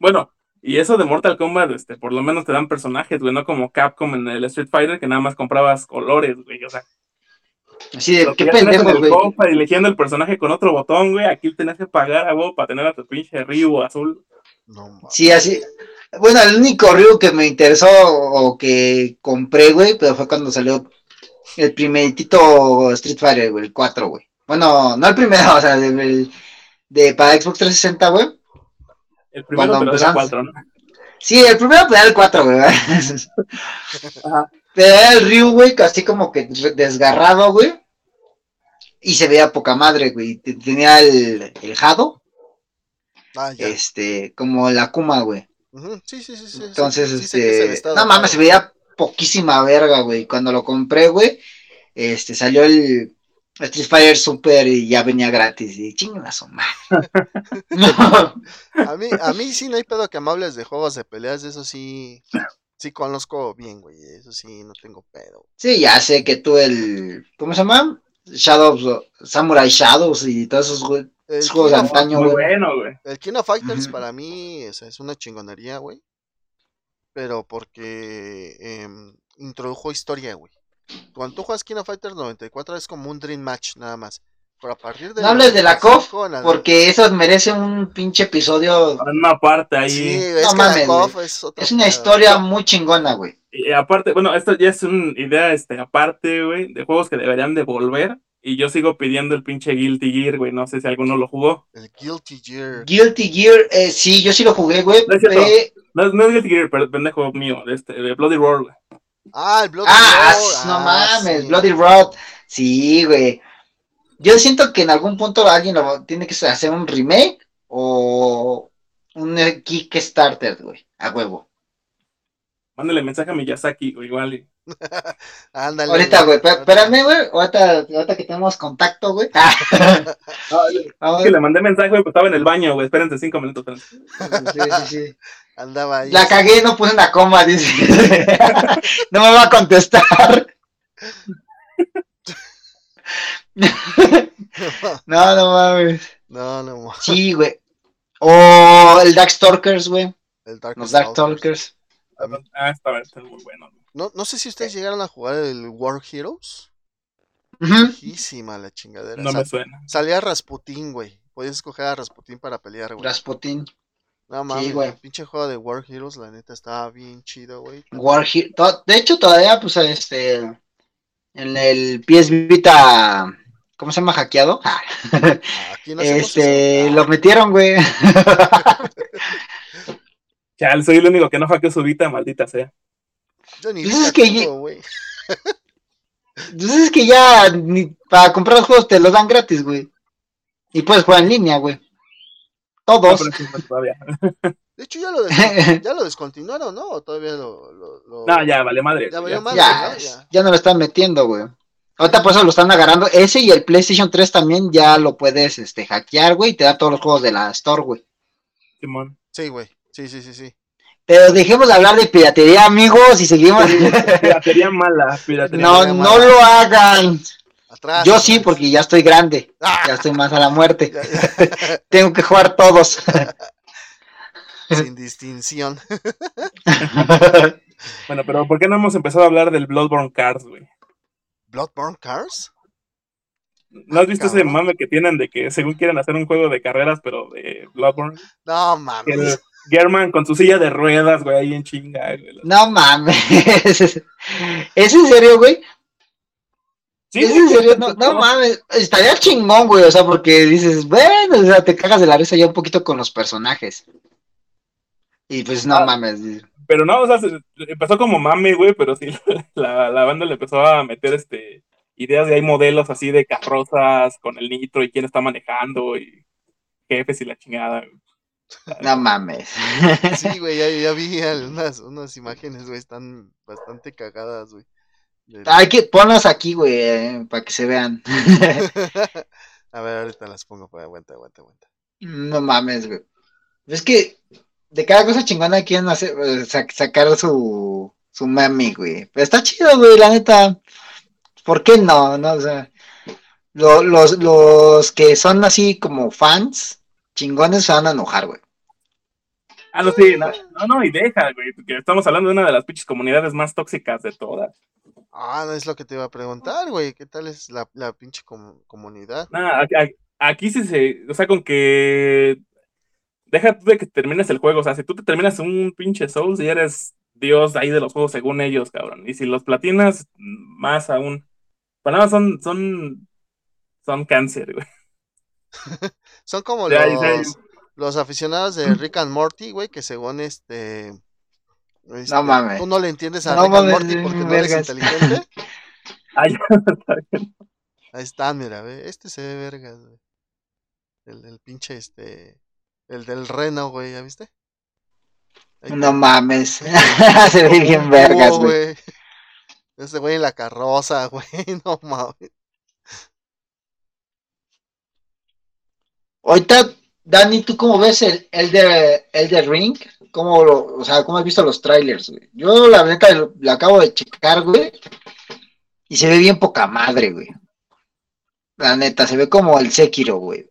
Bueno, y eso de Mortal Kombat, este, por lo menos te dan personajes, güey, no como Capcom en el Street Fighter, que nada más comprabas colores, güey, o sea. Así de, qué pendejo, güey. Eligiendo el personaje con otro botón, güey, aquí tenías que pagar a vos para tener a tu pinche Ryu azul. No, sí, así, bueno, el único Ryu que me interesó o que compré, güey, pero fue cuando salió el primeritito Street Fighter, güey, el 4, güey. Bueno, no el primero, o sea, de, de para Xbox 360, güey. El primero pero era el 4, ¿no? Sí, el primero era el 4, güey. Pero era el Ryu, güey, así como que desgarrado, güey. Y se veía poca madre, güey. Tenía el, el Jado. Ah, este, como la Kuma, güey. Sí, sí, sí, sí. Entonces, este. No mames, se veía poquísima verga, güey. Cuando lo compré, güey, este, salió el Street Fighter Super y ya venía gratis. Y chingas su A mí, a mí sí no hay pedo que amables de juegos de peleas, eso sí. Sí conozco bien, güey. Eso sí, no tengo pedo. Sí, ya sé que tú el. ¿Cómo se llama? Shadows, Samurai Shadows y todos esos, güey. El de antaño, güey. Bueno, güey. El King of Fighters para mí es, una chingonería, güey. Pero porque em, introdujo historia, güey. Cuando tú juegas King of Fighters 94 es como un Dream Match, nada más. Pero a partir de. No hables de la KOF, porque eso merece un pinche episodio. Una parte ahí. Sí, es, que es, es, una historia muy chingona, güey. Y aparte, bueno, esto ya es una idea este, aparte, güey, de juegos que deberían de volver y yo sigo pidiendo el pinche Guilty Gear, güey. No sé si alguno lo jugó. El Guilty Gear. Guilty Gear, eh, sí, yo sí lo jugué, güey. No, es, no, es Guilty Gear, pero pendejo mío. Este, de Bloody Roar, güey. Ah, el Bloody ah, Roar. No ah, mames, Bloody Roar. Sí, güey. Yo siento que en algún punto alguien lo, tiene que hacer un remake o un Kickstarter, güey. A huevo. Mándale mensaje a Miyazaki, güey, igual. Ándale. Ahorita, güey, espérame, güey. Ahorita, ahorita que tenemos contacto, güey. Ah, que le mandé mensaje, güey, pues estaba en el baño, güey. Espérense cinco minutos. Sí, sí, sí. Andaba ahí. La cagué, no puse una coma, dice. no me va a contestar. no, no mames. No, no mames. Sí, güey. O el Darkstalkers, güey. El Dark Los Darkstalkers. Ah, está, muy bueno. No, no sé si ustedes llegaron a jugar el War Heroes. la chingadera. No me suena. Salía Rasputin, güey. Podías escoger a Rasputin para pelear, güey. Rasputin. No mames, el pinche juego de War Heroes, la neta, estaba bien chido, güey. War De hecho, todavía, pues, este. En el PS Vita. ¿Cómo se llama? Hackeado. Ah, aquí no este. Lo metieron, güey. Ya, soy el único que no hackeó su Vita, maldita sea. Yo ni pues es que güey. Entonces es que ya ni para comprar los juegos te los dan gratis, güey. Y puedes jugar en línea, güey. Todos. de hecho, ya lo, ya lo descontinuaron, ¿no? ¿O todavía lo, lo, No, ya, vale madre. Ya, vale madre, ya, ya. no lo están metiendo, güey. Ahorita por eso lo están agarrando. Ese y el PlayStation 3 también ya lo puedes este, hackear, güey, y te da todos los juegos de la Store, güey. Simón. Sí, güey. Sí, sí, sí, sí. Pero dejemos de hablar de piratería, amigos, y seguimos. piratería mala, piratería No, no lo hagan. Yo sí, porque ya estoy grande. Ah. Ya estoy más a la muerte. Tengo que jugar todos. Sin distinción. bueno, pero ¿por qué no hemos empezado a hablar del Bloodborne Cars, güey? ¿Bloodborne Cars? ¿No has visto ese mame que tienen de que según quieren hacer un juego de carreras, pero de Bloodborne? No mames. German con su silla de ruedas, güey, ahí en chinga, güey. No mames. ¿Es en serio, güey? ¿Es en serio? No, no, mames, estaría chingón, güey, o sea, porque dices, bueno, o sea, te cagas de la risa ya un poquito con los personajes. Y pues no ah, mames. Pero no, o sea, empezó como mame, güey, pero sí, la, la, banda le empezó a meter este ideas de hay modelos así de carrozas con el nitro y quién está manejando y jefes y la chingada. No mames. Sí, güey, ya, ya vi unas, unas imágenes, güey, están bastante cagadas, güey. Hay que ponlas aquí, güey, eh, para que se vean. A ver, ahorita las pongo, pues, aguanta, aguanta, aguanta. No mames, güey. Es que de cada cosa chingona quieren hacer, eh, sacar su, su mami, güey. Pero está chido, güey, la neta. ¿Por qué no? no o sea, los, los que son así como fans, chingones, se van a enojar, güey. Ah, no, sí, no, no, y deja, güey, que estamos hablando de una de las pinches comunidades más tóxicas de todas. Ah, no es lo que te iba a preguntar, güey. ¿Qué tal es la, la pinche comunidad? Nah, aquí, sí se. O sea, con que. Deja tú de que termines el juego. O sea, si tú te terminas un pinche Souls y eres Dios ahí de los juegos según ellos, cabrón. Y si los platinas, más aún. Para nada son. Son. Son cáncer, güey. son como los, los aficionados de Rick and Morty, güey, que según este este, no mames. Tú no le entiendes a no Rick Morty porque no eres inteligente. Ahí está, mira, ve. Este se ve vergas, güey. El del pinche, este. El del reno, güey, ¿ya viste? no mames. se ve bien vergas, güey. Ese güey en la carroza, güey. No mames. Ahorita, Dani, ¿tú cómo ves el, el, de, el de Ring? cómo, o sea, cómo has visto los trailers, güey. Yo la neta la acabo de checar, güey, y se ve bien poca madre, güey. La neta, se ve como el Sekiro, güey.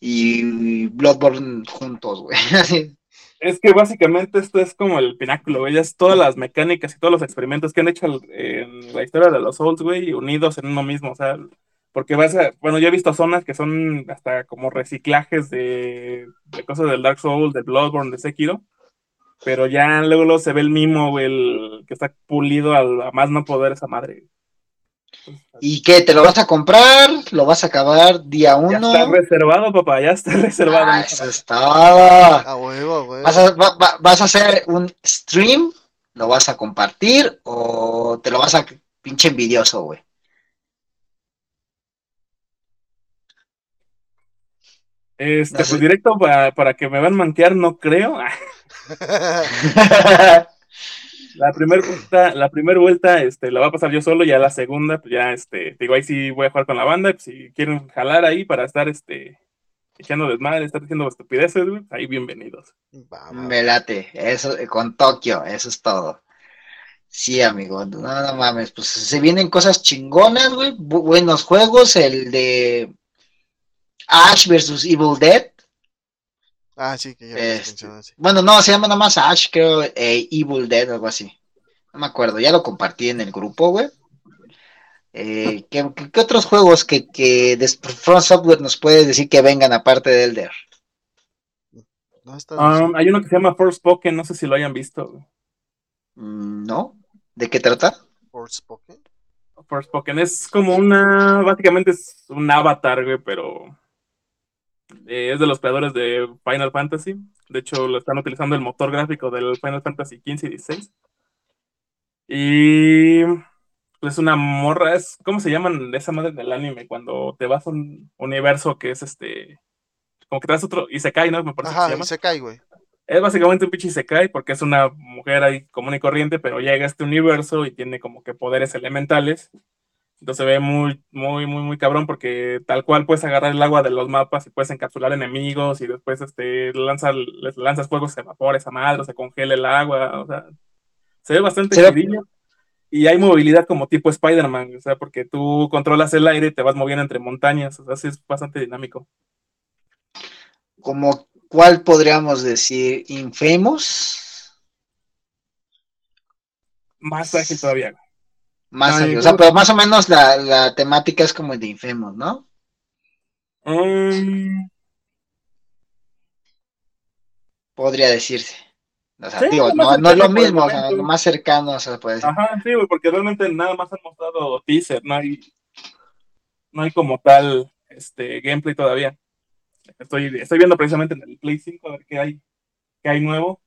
Y Bloodborne juntos, güey. Es que básicamente esto es como el pináculo, güey. Es todas las mecánicas y todos los experimentos que han hecho en la historia de los Souls, güey, unidos en uno mismo. O sea, porque vas a, bueno, yo he visto zonas que son hasta como reciclajes de, de cosas del Dark Souls, de Bloodborne, de Sekiro. Pero ya luego, se ve el mimo, güey, el que está pulido a, más no poder esa madre. ¿Y qué? ¿Te lo vas a comprar? ¿Lo vas a acabar día uno? Ya está reservado, papá, ya está reservado. Ah, eso está. huevo, güey. ¿Vas a, ¿Vas a hacer un stream? ¿Lo vas a compartir? ¿O te lo vas a pinche envidioso, güey? Este, pues directo para, para que me van a manquear, no creo. la primera vuelta, la primera vuelta, este, la va a pasar yo solo, ya la segunda, pues ya, este, digo, ahí sí voy a jugar con la banda, pues si quieren jalar ahí para estar, este, echando desmadre, estar diciendo estupideces, ahí bienvenidos. Me late, eso, con Tokio, eso es todo. Sí, amigo, no, no mames, pues se vienen cosas chingonas, güey, buenos juegos, el de Ash versus Evil Dead, Ah, sí, que ya este, Bueno, no, se llama nomás Ash, creo, eh, Evil Dead, algo así. No me acuerdo, ya lo compartí en el grupo, güey. Eh, ¿qué, otros juegos que, que de Front Software nos puedes decir que vengan aparte de Elder? Um, hay uno que se llama Forspoken, no sé si lo hayan visto. Mm, no, ¿de qué trata? Forspoken. Forspoken es como una, básicamente es un avatar, güey, pero eh, es de los creadores de Final Fantasy. De hecho, lo están utilizando el motor gráfico del Final Fantasy XV y 16. Y es una morra, es, ¿cómo se llaman esa madre del anime? Cuando te vas a un universo que es este, como que te vas a otro, y se cae, ¿no? Me parece Ajá, se cae, güey. Es básicamente un pinche se cae porque es una mujer ahí común y corriente, pero llega a este universo y tiene como que poderes elementales entonces se ve muy, muy, muy, muy cabrón porque tal cual puedes agarrar el agua de los mapas y puedes encapsular enemigos y después este, lanzas, les lanzas fuegos, se evapora esa madre, o se congela el agua, o sea, se ve bastante. Y hay movilidad como tipo Spider-Man, o sea, porque tú controlas el aire y te vas moviendo entre montañas, o sea, sí es bastante dinámico. Como, ¿cuál podríamos decir? ¿Infamous? Más ágil todavía. Más o sea, pero más o menos la, la temática es como de Infamous, ¿no? Mm. Podría decirse. O sea, digo, no, no, es lo mismo, o sea, lo más cercano se puede decir. Ajá, sí, porque realmente nada más han mostrado teaser, no hay, no hay como tal este gameplay todavía. Estoy, estoy viendo precisamente en el Play 5 a ver qué hay, qué hay nuevo.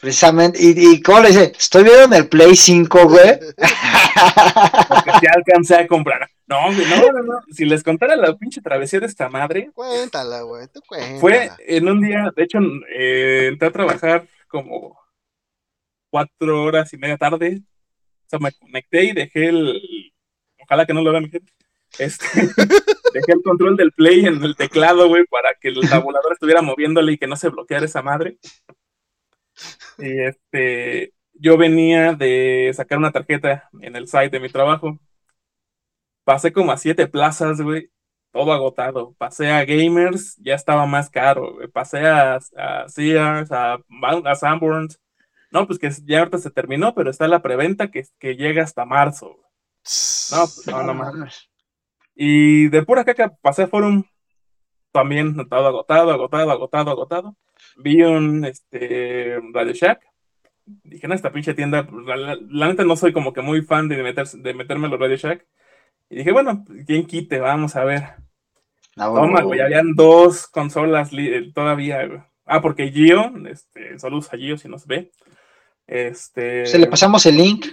Precisamente, y, y ¿cómo le dice? Estoy viendo en el Play 5, güey. Porque ya alcancé a comprar. No, no, no, no. Si les contara la pinche travesía de esta madre. Cuéntala, güey, tú cuéntala. Fue en un día, de hecho, eh, entré a trabajar como cuatro horas y media tarde. O sea, me conecté y dejé el. Ojalá que no lo vean mi gente. Este, dejé el control del play en el teclado, güey, para que el tabulador estuviera moviéndole y que no se bloqueara esa madre. Y este, yo venía de sacar una tarjeta en el site de mi trabajo. Pasé como a siete plazas, güey, todo agotado. Pasé a Gamers, ya estaba más caro. Pasé a, a Sears, a, a Sanborns. No, pues que ya ahorita se terminó, pero está la preventa que, que llega hasta marzo. No, pues no, no más. Y de pura caca pasé a Forum, también todo agotado, agotado, agotado, agotado vi un este, Radio Shack. Dije, en esta pinche tienda, pues, la, neta no soy como que muy fan de, de meterme en los Radio Shack. Y dije, bueno, ¿quién quite? Vamos a ver. Ah, Toma, güey, habían dos consolas todavía, Ah, porque Gio, este, saludos a Gio si nos ve. Este. Se le pasamos el link.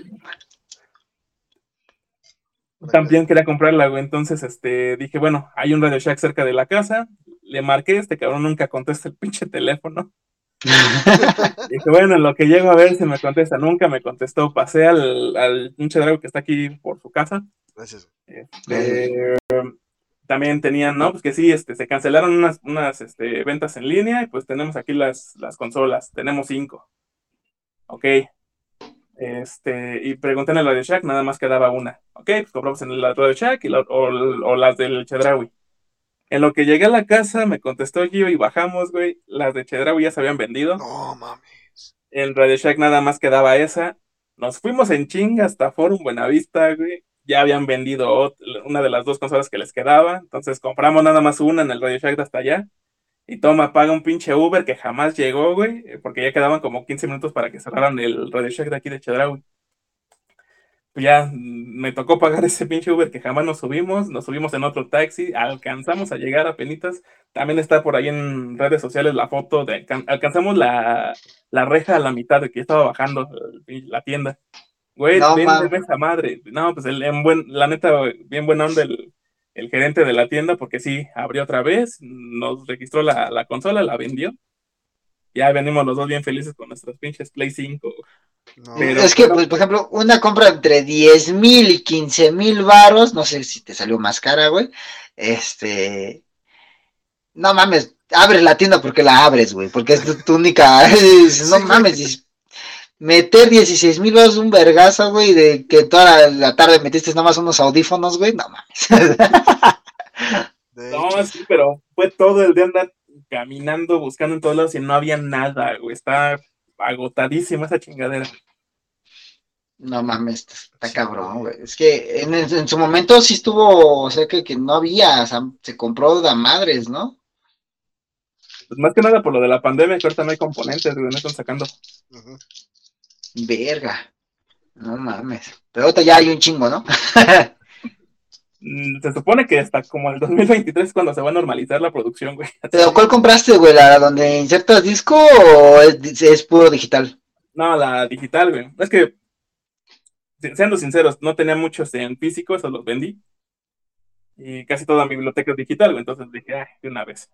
También quería comprarla, güey. Entonces, este, dije, bueno, hay un Radio Shack cerca de la casa le marqué, este cabrón nunca contesta el pinche teléfono. dije, bueno, en lo que llego a ver si me contesta, nunca me contestó. Pasé al, al pinche drago que está aquí por su casa. Gracias. Este, también tenían, ¿no? Pues que sí, este, se cancelaron unas, unas este, ventas en línea y pues tenemos aquí las, las consolas. Tenemos cinco. Ok. Este, y pregunté en el Radio Shack, nada más quedaba una. Ok, pues compramos en el Radio Shack y o, o, las del Chedraui. En lo que llegué a la casa, me contestó Gio y bajamos, güey. Las de Chedraui ya se habían vendido. No mames. En Radio Shack nada más quedaba esa. Nos fuimos en chinga hasta Forum Buenavista, güey. Ya habían vendido una de las dos consolas que les quedaba. Entonces compramos nada más una en el Radio Shack de hasta allá. Y toma, paga un pinche Uber que jamás llegó, güey. Porque ya quedaban como 15 minutos para que cerraran el Radio Shack de aquí de Chedraui ya me tocó pagar ese pinche Uber que jamás nos subimos, nos subimos en otro taxi, alcanzamos a llegar a penitas, también está por ahí en redes sociales la foto de, alcanzamos la, reja a la mitad de que estaba bajando la tienda. Güey, no, esa madre. No, pues el, en buen, la neta, bien buena onda el, el, gerente de la tienda, porque sí, abrió otra vez, nos registró la, la consola, la vendió. Ya venimos los dos bien felices con nuestros pinches Play 5 es que, pues, por ejemplo, una compra entre 10 mil y 15 mil varos, no sé si te salió más cara, güey. Este. No mames, abres la tienda porque la abres, güey, porque es tu, única. no mames, meter 16 mil varos un vergazo, güey, de que toda la, tarde metiste nada más unos audífonos, güey, no mames. no, sí, pero fue todo el día andar caminando, buscando en todos lados y no había nada, güey. Está agotadísima esa chingadera. No mames, está cabrón, güey. Es que en, su momento sí estuvo, o sea, que, que no había, o sea, se compró de madres, ¿no? Pues más que nada por lo de la pandemia, que ahorita no hay componentes, güey, no están sacando. Verga. No mames. Pero ahorita ya hay un chingo, ¿no? Mm, se supone que hasta como el 2023 es cuando se va a normalizar la producción, güey. ¿Pero cuál compraste, güey? ¿La donde insertas disco o es, puro digital? No, la digital, güey. Es que, siendo sinceros, no tenía muchos en físico, eso los vendí. Y casi toda mi biblioteca es digital, güey. Entonces dije, ay, de una vez.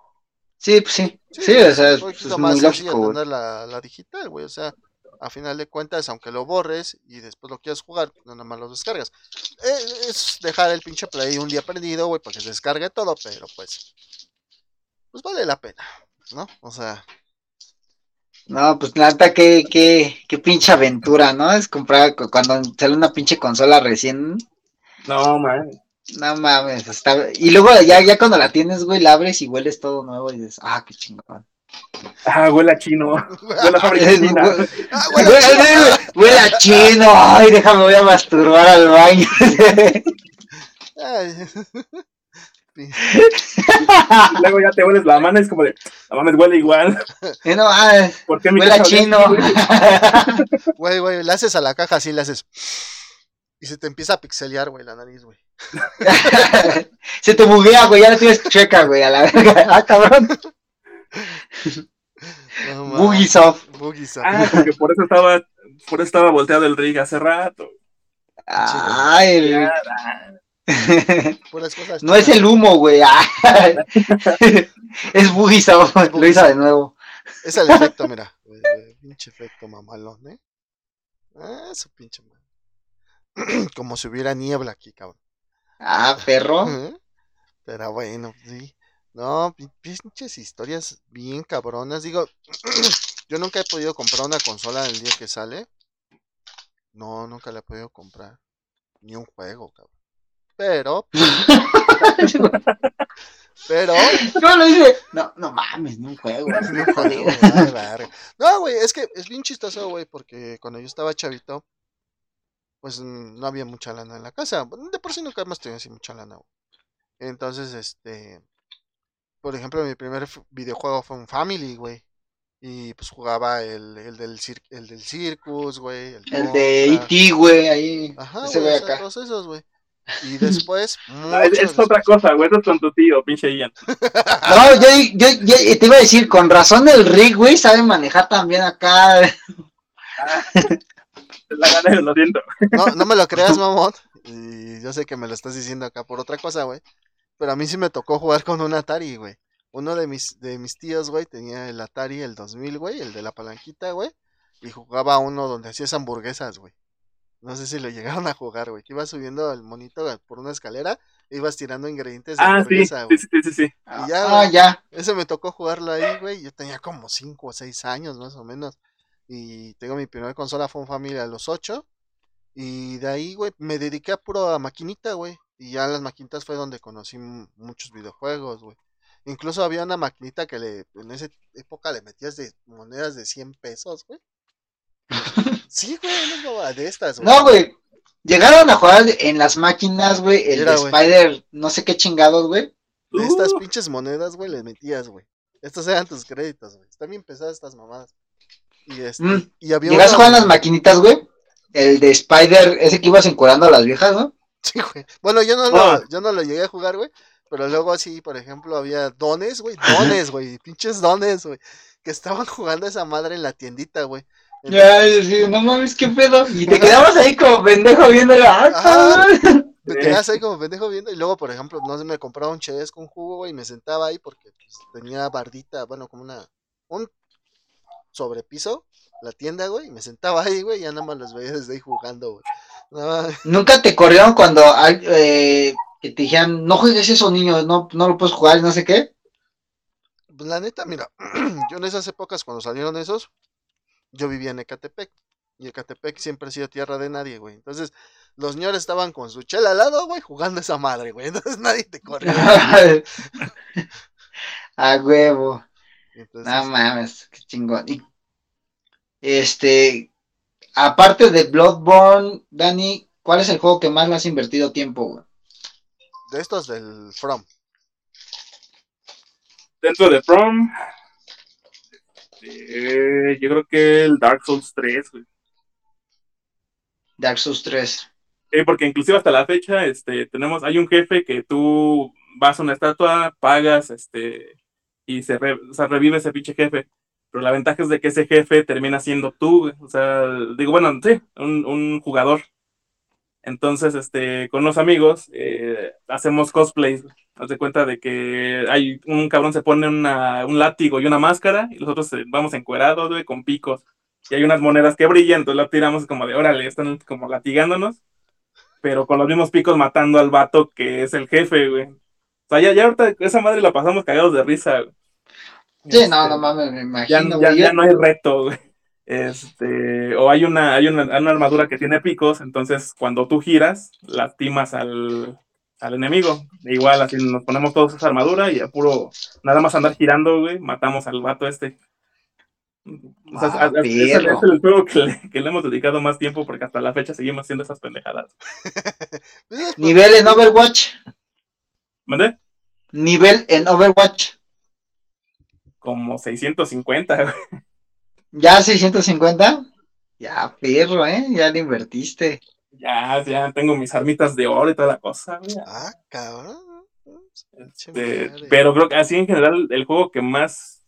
Sí, pues sí. Sí, o sea, es, es muy lógico. la, la digital, güey. O sea, a final de cuentas, aunque lo borres y después lo quieras jugar, no nada más lo descargas. Eh, es dejar el pinche play un día perdido, güey, para que se descargue todo, pero pues, pues vale la pena, ¿no? O sea. No, pues nada, qué, qué, qué pinche aventura, ¿no? Es comprar cuando sale una pinche consola recién. No, man. No mames, está... y luego ya, ya cuando la tienes, güey, la abres y hueles todo nuevo y dices, ah, qué chingón. Ah, huele a chino. Huele a fábrica china. Ah, huele, a chino. Ay, déjame, voy a masturbar al baño. Ay. luego ya te hueles la mano y es como de, la mames huele igual. no, ay, ¿Por qué huele a chino. Güey, güey, le haces a la caja así, le haces. Y se te empieza a pixelear, güey, la nariz, güey. se te buguea, güey, ya la tienes checa, güey, a la verga. Ah, cabrón. No, Ah, porque por eso estaba, por eso estaba volteado el rig hace rato. Ay, no es el humo, güey. Ah. es Bugisoft, lo hizo de nuevo. Es el efecto, mira. Pinche efecto mamalón, ¿eh? Ah, su pinche Como si hubiera niebla aquí, cabrón. Ah, perro. Pero bueno, sí. No, pinches historias bien cabronas. Digo, yo nunca he podido comprar una consola el día que sale. No, nunca la he podido comprar. Ni un juego, cabrón. Pero. pero. No lo dice. No, no mames, ni un juego. Ni un juego. no, güey, es que es bien chistoso, güey, porque cuando yo estaba chavito, pues no había mucha lana en la casa. De por sí nunca más tenía así mucha lana, güey. Entonces, este por ejemplo, mi primer videojuego fue un Family, güey. Y pues jugaba el, el, del, el del Circus, güey. El, de E.T., güey, ahí. Ajá, güey, acá. todos esos, güey. Y después. es, otra cosa, güey. Eso es con tu tío, pinche Ian. no, yo, yo, yo, te iba a decir, con razón el Rick, güey, sabe manejar también acá. Ah, la gané, lo siento. No, no me lo creas, mamón. Y yo sé que me lo estás diciendo acá por otra cosa, güey. Pero a mí sí me tocó jugar con un Atari, güey. Uno de mis, de mis tíos, güey, tenía el Atari, el 2000, güey, el de la palanquita, güey. Y jugaba uno donde hacías hamburguesas, güey. No sé si lo llegaron a jugar, güey. Que ibas subiendo el monito por una escalera e ibas tirando ingredientes de ah, hamburguesa, sí, sí, sí, sí, Y ya, ah, ya. Ese me tocó jugarlo ahí, güey. Yo tenía como 5 o 6 años, más o menos. Y tengo mi primera consola, fue un familia a los 8. Y de ahí, güey, me dediqué a puro a maquinita, güey. Y ya en las maquinitas fue donde conocí muchos videojuegos, güey. Incluso había una maquinita que le, en esa época le metías de monedas de 100 pesos, güey. sí, güey, no de estas, güey. No, güey. Llegaron a jugar en las máquinas, güey, el de Spider, no sé qué chingados, güey. De estas uh. pinches monedas, güey, le metías, güey. Estos eran tus créditos, güey. Están bien pesadas estas mamadas. Y este, mm. y había ¿Llegas a jugar en las maquinitas, güey? El de Spider, ese que ibas encuadrando a las viejas, ¿no? Sí, güey. Bueno, yo no, lo, yo no lo llegué a jugar, güey. Pero luego sí, por ejemplo, había dones, güey. Dones, güey. Pinches dones, güey. Que estaban jugando esa madre en la tiendita, güey. Ya, sí, no mames, qué pedo. Y te quedabas ahí como pendejo viendo la. me quedabas ahí como pendejo viendo. Y luego, por ejemplo, no sé, me compraba un ches con jugo, güey. Y me sentaba ahí porque pues, tenía bardita, bueno, como una. Un sobrepiso, la tienda, güey. Y me sentaba ahí, güey. Y ya nada más los veía desde ahí jugando, güey. Nunca te corrieron cuando eh, que te dijeran, no juegues eso, niño, no, no lo puedes jugar, no sé qué. Pues la neta, mira, yo en esas épocas cuando salieron esos, yo vivía en Ecatepec. Y Ecatepec siempre ha sido tierra de nadie, güey. Entonces, los señores estaban con su chela al lado, güey, jugando esa madre, güey. Entonces nadie te corría. A huevo. no mames, qué chingón. Este, aparte de Bloodborne, Dani, ¿cuál es el juego que más le has invertido tiempo, güey? De estos del From. Dentro de From, eh, yo creo que el Dark Souls 3, güey. Dark Souls 3. Sí, porque inclusive hasta la fecha, este, tenemos, hay un jefe que tú vas a una estatua, pagas, este, y se, revive ese pinche jefe. Pero la ventaja es de que ese jefe termina siendo tú, o sea, digo, bueno, sí, un, jugador. Entonces, este, con los amigos, eh, hacemos cosplays. Haz de cuenta de que hay un cabrón se pone un látigo y una máscara, y nosotros eh, vamos encuerados, güey, con picos. Y hay unas monedas que brillan, entonces lo tiramos como de, órale, están como latigándonos, pero con los mismos picos matando al vato que es el jefe, güey. O sea, ya, ya ahorita esa madre la pasamos cagados de risa, güey. Sí, no, este, no mames, me imagino. Ya, no hay reto, güey. Este, o hay una, hay una, armadura que tiene picos, entonces cuando tú giras, lastimas al, al enemigo. Igual así nos ponemos todos esa armadura y a puro, nada más andar girando, güey, matamos al vato este. O sea, ah, es, el, juego que le, que le, hemos dedicado más tiempo porque hasta la fecha seguimos haciendo esas pendejadas. Nivel en Overwatch. ¿Mande? Nivel en Overwatch como 650. ¿Ya 650? Ya, perro, ¿eh? Ya le invertiste. Ya, ya tengo mis armitas de oro y toda la cosa. Ah, cabrón. Este, pero creo que así en general el juego que más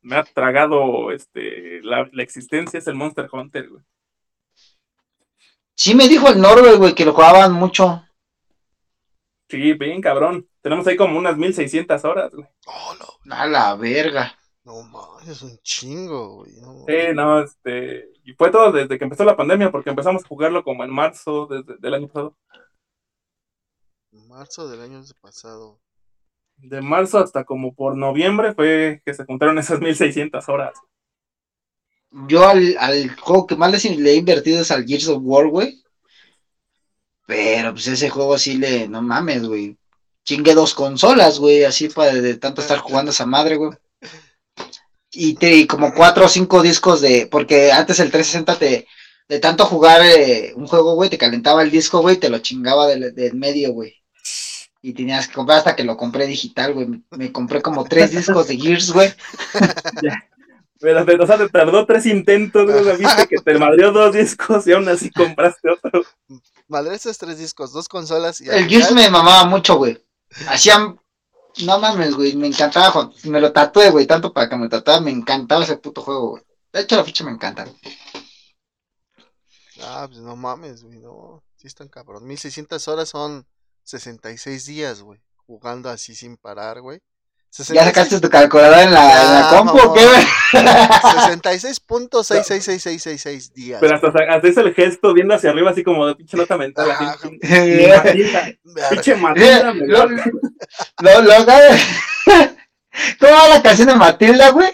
me ha tragado este, la, existencia es el Monster Hunter, güey. Sí, me dijo el Norway, güey, que lo jugaban mucho. Sí, bien, cabrón. Tenemos ahí como unas 1600 horas, güey. Oh, no. A la verga. No mames, es un chingo, güey. sí, no, este. Y fue todo desde que empezó la pandemia, porque empezamos a jugarlo como en marzo desde, del año pasado. Marzo del año pasado. De marzo hasta como por noviembre fue que se juntaron esas 1600 horas. Yo al, al juego que más le, he invertido es al Gears of War, güey. Pero pues ese juego sí le, no mames, güey. Chingue dos consolas, güey, así para de tanto estar jugando esa madre, güey. Y, te, como cuatro o cinco discos de, porque antes el 360 te, de tanto jugar eh, un juego, güey, te calentaba el disco, güey, te lo chingaba del, del medio, güey. Y tenías que comprar hasta que lo compré digital, güey. Me, compré como tres discos de Gears, güey. Pero, o sea, te tardó tres intentos, güey. Viste que te madrió dos discos y aún así compraste otro. esos tres discos, dos consolas y. El Gears me mamaba mucho, güey. Hacían. No mames, güey. Me encantaba. Me lo tatué, güey. Tanto para que me tatuara. Me encantaba ese puto juego, güey. De hecho, la ficha me encanta. Ah, pues no mames, güey. No. Sí, están cabrón. 1600 horas son 66 días, güey. Jugando así sin parar, güey. ¿Ya sacaste tu calculadora en la, en la compu o qué, güey? 66.666666 días. Pero hasta haces el gesto viendo hacia arriba, así como de pinche nota mental. Ah, pinche Matilda. Lo, lo, ¿Cómo va la canción de Matilda, güey?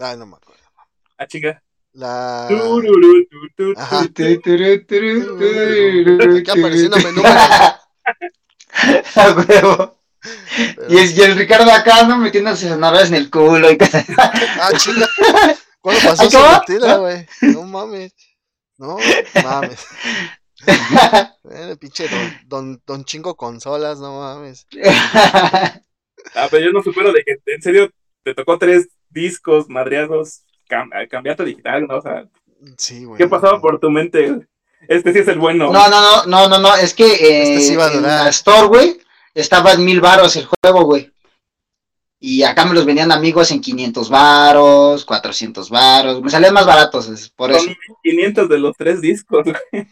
Ay, no me acuerdo. Ah, chica. La. Ajá. A huevo. Y, es, y el Ricardo acá, ¿no? Metiéndose sonarras en el culo y Ah, chinga. ¿Cuándo pasó esa mentira, güey? No mames. No mames. Eh, pinche don, don, don, chingo consolas, no mames. Ah, pero yo no supero de que en serio te tocó tres discos madreados, cam cambiaste digital, ¿no? O sea, sí, güey. ¿Qué pasaba por tu mente? Este sí es el bueno. No, no, no, no, no, no, es que eh, este sí va a en la Store, güey, estaba en mil varos el juego, güey. Y acá me los vendían amigos en 500 varos, 400 varos. Me salían más baratos, por Son eso. 500 de los tres discos, güey.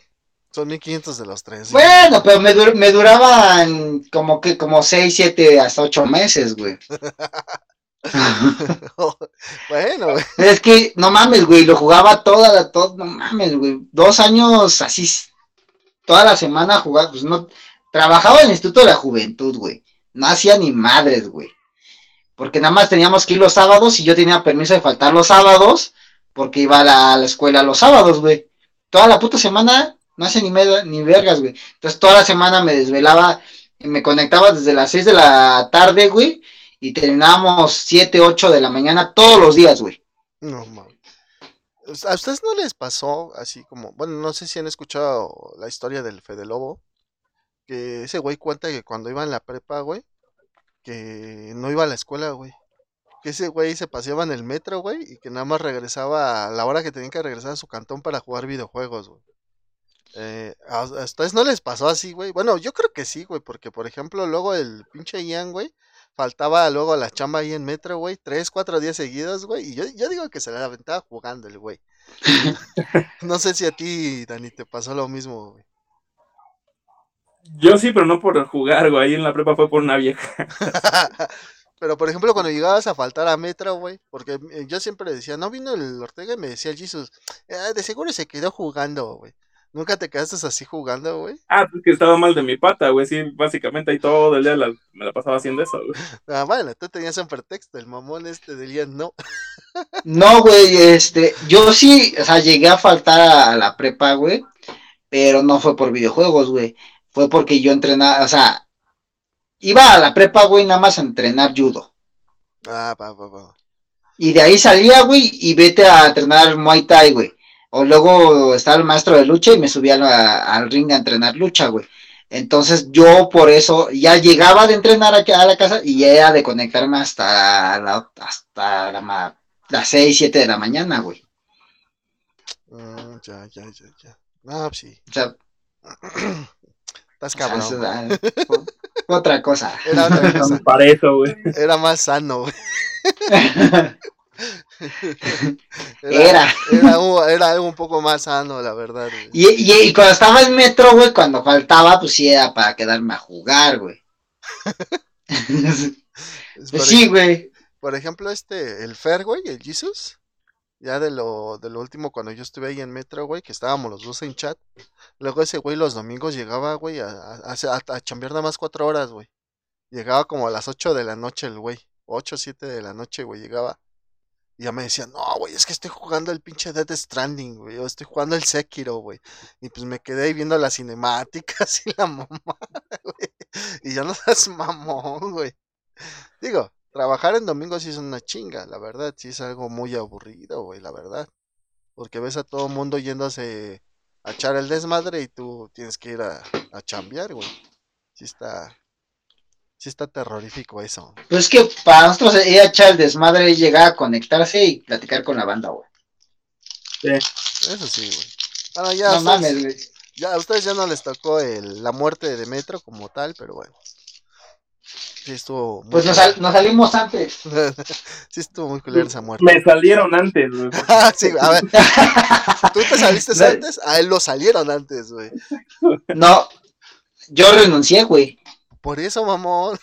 Son 1500 de los tres. Bueno, pero me, me duraban como que como 6, 7, hasta 8 meses, güey. bueno, güey. Es que, no mames, güey, lo jugaba toda, todo, no mames, güey. Dos años así, toda la semana jugaba, pues no, Trabajaba en el Instituto de la Juventud, güey. No hacía ni madres, güey. Porque nada más teníamos que ir los sábados y yo tenía permiso de faltar los sábados porque iba a la, escuela los sábados, güey. Toda la puta semana no hacía ni, ni vergas, güey. Entonces toda la semana me desvelaba, me conectaba desde las 6 de la tarde, güey. y terminábamos 7, 8 de la mañana todos los días, güey. No, mames. ¿A ustedes no les pasó así como, bueno, no sé si han escuchado la historia del Fede Lobo, que ese güey cuenta que cuando iba en la prepa, güey, que no iba a la escuela, güey. Que ese güey se paseaba en el metro, güey, y que nada más regresaba a la hora que tenía que regresar a su cantón para jugar videojuegos, güey. Eh, ¿A ustedes no les pasó así, güey? Bueno, yo creo que sí, güey, porque por ejemplo, luego el pinche Ian, güey, faltaba luego la chamba ahí en metro, güey, tres, cuatro días seguidos, güey, y yo, yo digo que se la aventaba jugando el güey. no sé si a ti, Dani, te pasó lo mismo, güey. Yo sí, pero no por jugar, güey. Ahí en la prepa fue por una vieja. pero, por ejemplo, cuando llegabas a faltar a Metro, güey, porque eh, yo siempre decía, no vino el Ortega y me decía el Jesus, eh, de seguro se quedó jugando, güey. ¿Nunca te quedaste así jugando, güey? Ah, pues que estaba mal de mi pata, güey. Sí, básicamente ahí todo el día me la pasaba haciendo eso, güey. Ah, bueno, tú tenías un pretexto, el mamón este del día no. no, güey, este, yo sí, o sea, llegué a faltar a la prepa, güey, pero no fue por videojuegos, güey fue porque yo entrenaba, o sea, iba a la prepa, güey, nada más a entrenar judo. Ah, pa, pa, pa. Y de ahí salía, güey, y vete a entrenar Muay Thai, güey. O luego estaba el maestro de lucha y me subía al ring a entrenar lucha, güey. Entonces yo por eso ya llegaba de entrenar aquí a la casa y ya era de conectarme hasta la, hasta las 6, 7 de la mañana, güey. Mm, ya, ya, ya, ya. Ah, sí. O sea, Estás cabrón. otra cosa. Era otra cosa. Para eso, güey. Era más sano, güey. Era. Era, algo un poco más sano, la verdad. Y, y, cuando estaba en metro, güey, cuando faltaba, pues sí era para quedarme a jugar, güey. sí, güey. Por ejemplo, este, el Fer, güey, el Jesus. Ya de lo, de lo último, cuando yo estuve ahí en Metro, güey, que estábamos los dos en chat. Luego ese güey los domingos llegaba, güey, a, a, a, chambear nada más cuatro horas, güey. Llegaba como a las ocho de la noche el güey. Ocho, o siete de la noche, güey, llegaba. Y ya me decía, no, güey, es que estoy jugando el pinche Dead Stranding, güey. O estoy jugando el Sekiro, güey. Y pues me quedé ahí viendo las cinemáticas y la mamá, güey. Y ya no das mamón, güey. Digo, Trabajar en domingo sí es una chinga, la verdad, sí es algo muy aburrido, güey, la verdad. Porque ves a todo el mundo yéndose a echar el desmadre y tú tienes que ir a, a chambear, güey. Sí está, sí está terrorífico eso. Pues es que para nosotros ir a echar el desmadre y llegar a conectarse y platicar con la banda, güey. Sí. Eso sí, güey. Bueno, ya no mames, güey. Ya a ustedes ya no les tocó el, la muerte de Metro como tal, pero bueno. Sí, estuvo. Pues nos, salimos antes. sí, estuvo muy culera esa muerte. Me salieron antes, güey. sí, a ver. ¿Tú te saliste antes? A él lo salieron antes, güey. No, yo renuncié, güey. Por eso, mamón.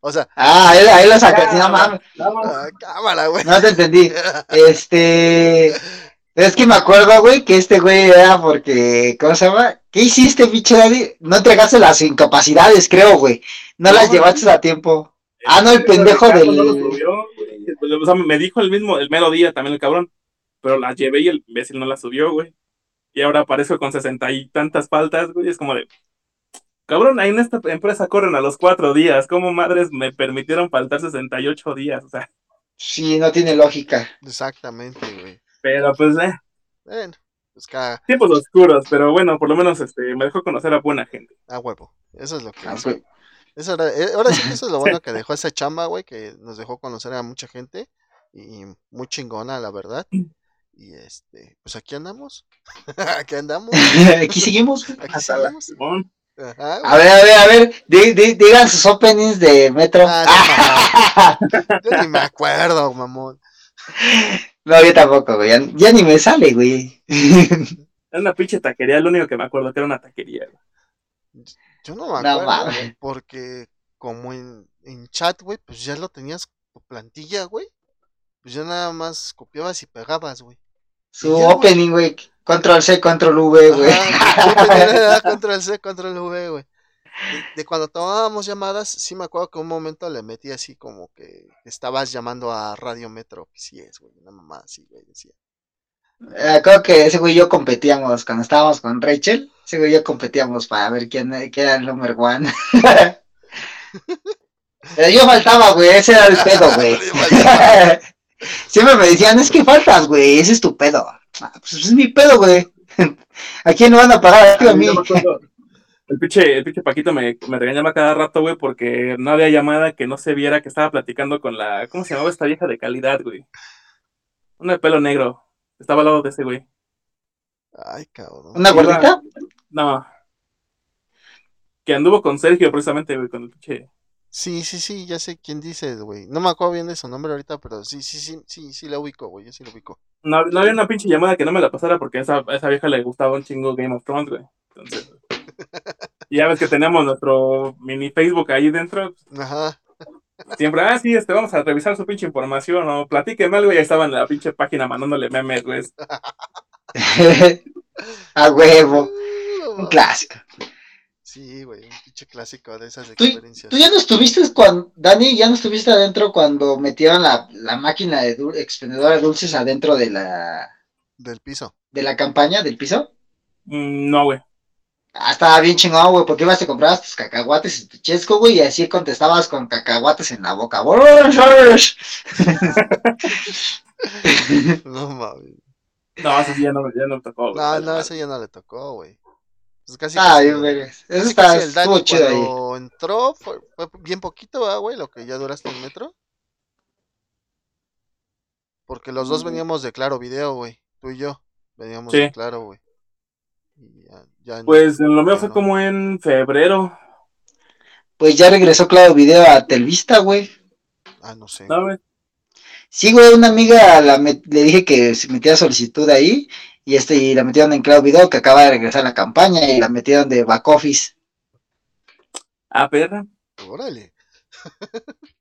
O sea. Ah, ahí, ahí lo sacaste, no mames. Ah, cámara, güey. No te entendí. Este. Es que me acuerdo, güey, que este güey era porque, ¿cómo se llama? ¿Qué hiciste, pinche Daddy? No entregaste las incapacidades, creo, güey. No, las llevaste a tiempo. Ah, no, el pendejo del. o sea, me dijo el mismo, el mero día también el cabrón. Pero las llevé y el imbécil no las subió, güey. Y ahora aparezco con sesenta y tantas faltas, güey. Es como de. Cabrón, ahí en esta empresa corren a los cuatro días. ¿Cómo madres me permitieron faltar 68 días? O sea. Sí, no tiene lógica. Exactamente, güey. Pero pues, eh. Bueno, pues cada... Tiempos oscuros, pero bueno, por lo menos este, me dejó conocer a buena gente. Ah, huevo. Eso es lo que. Ah, eso eh, ahora sí que eso es lo bueno que dejó esa chamba, güey, que nos dejó conocer a mucha gente. Y muy chingona, la verdad. Y este, pues aquí andamos. aquí andamos. aquí seguimos. Aquí seguimos. a ver, a ver, a ver, digan sus openings de Metro. Ah, yo ni me acuerdo, mamón. No, yo tampoco, güey. Ya, ni me sale, güey. Era una pinche taquería, lo único que me acuerdo que era una taquería, Yo no me acuerdo, porque como en, en chat, güey, pues ya lo tenías tu plantilla, güey. Pues ya nada más copiabas y pegabas, güey. Su opening, güey. Control C, control V, güey. Control C, control V, güey de, cuando tomábamos llamadas, sí me acuerdo que un momento le metí así como que estabas llamando a Radio Metro, sí es, güey, una mamá así, güey, decía. Eh, creo que ese güey y yo competíamos cuando estábamos con Rachel, ese güey y yo competíamos para ver quién, quién era el number one. Pero yo faltaba, güey, ese era el pedo, güey. Siempre me decían, es que faltas, güey, ese es tu pedo. Ah, pues es mi pedo, güey. ¿A quién le van a pagar? A, mí. El pinche, el pinche Paquito me, me regañaba cada rato, güey, porque no había llamada que no se viera que estaba platicando con la. ¿Cómo se llamaba esta vieja de calidad, güey? Una de pelo negro. Estaba al lado de ese, güey. Ay, cabrón. ¿Una gordita? No. Que anduvo con Sergio precisamente, güey, con el pinche. Sí, sí, sí, ya sé quién dice, güey. No me acuerdo bien de su nombre ahorita, pero sí, sí, sí, sí, sí la ubico, güey, yo sí la ubico. No, no había una pinche llamada que no me la pasara porque a esa, esa vieja le gustaba un chingo Game of Thrones, güey. Entonces, ya ves que tenemos nuestro mini Facebook ahí dentro. Ajá. Siempre, ah, sí, este, vamos a revisar su pinche información o platíqueme algo y ya estaba en la pinche página mandándole memes, güey. a huevo. Un clásico. Sí, güey, un pinche clásico de esas experiencias. ¿Tú, ya no estuviste cuando, Dani, ya no estuviste adentro cuando metieron la, la máquina de expendedora de dulces adentro de la... Del piso. ¿De la campaña del piso? Mm, no, güey. Ah, estaba bien chingón, güey, porque ibas a comprar tus cacahuates y tu chesco, güey, y así contestabas con cacahuates en la boca. no mames. No, eso ya no, ya no tocó, güey. No, no, eso ya no le tocó, güey. Pues casi ah, güey. Eso está el Dani chido cuando entró fue, fue, bien poquito, güey? Lo que ya duraste el metro. Porque los dos mm. veníamos de Claro Video, güey. Tú y yo. Veníamos de Claro, güey pues en lo mío fue como en febrero. Pues ya regresó Claro Video a Telvista, güey. Ah, no sé. Sí, güey, una amiga le dije que se metía solicitud ahí y este y la metieron en Cloud Video que acaba de regresar a la campaña y la metieron de back office. Ah, perra. Órale.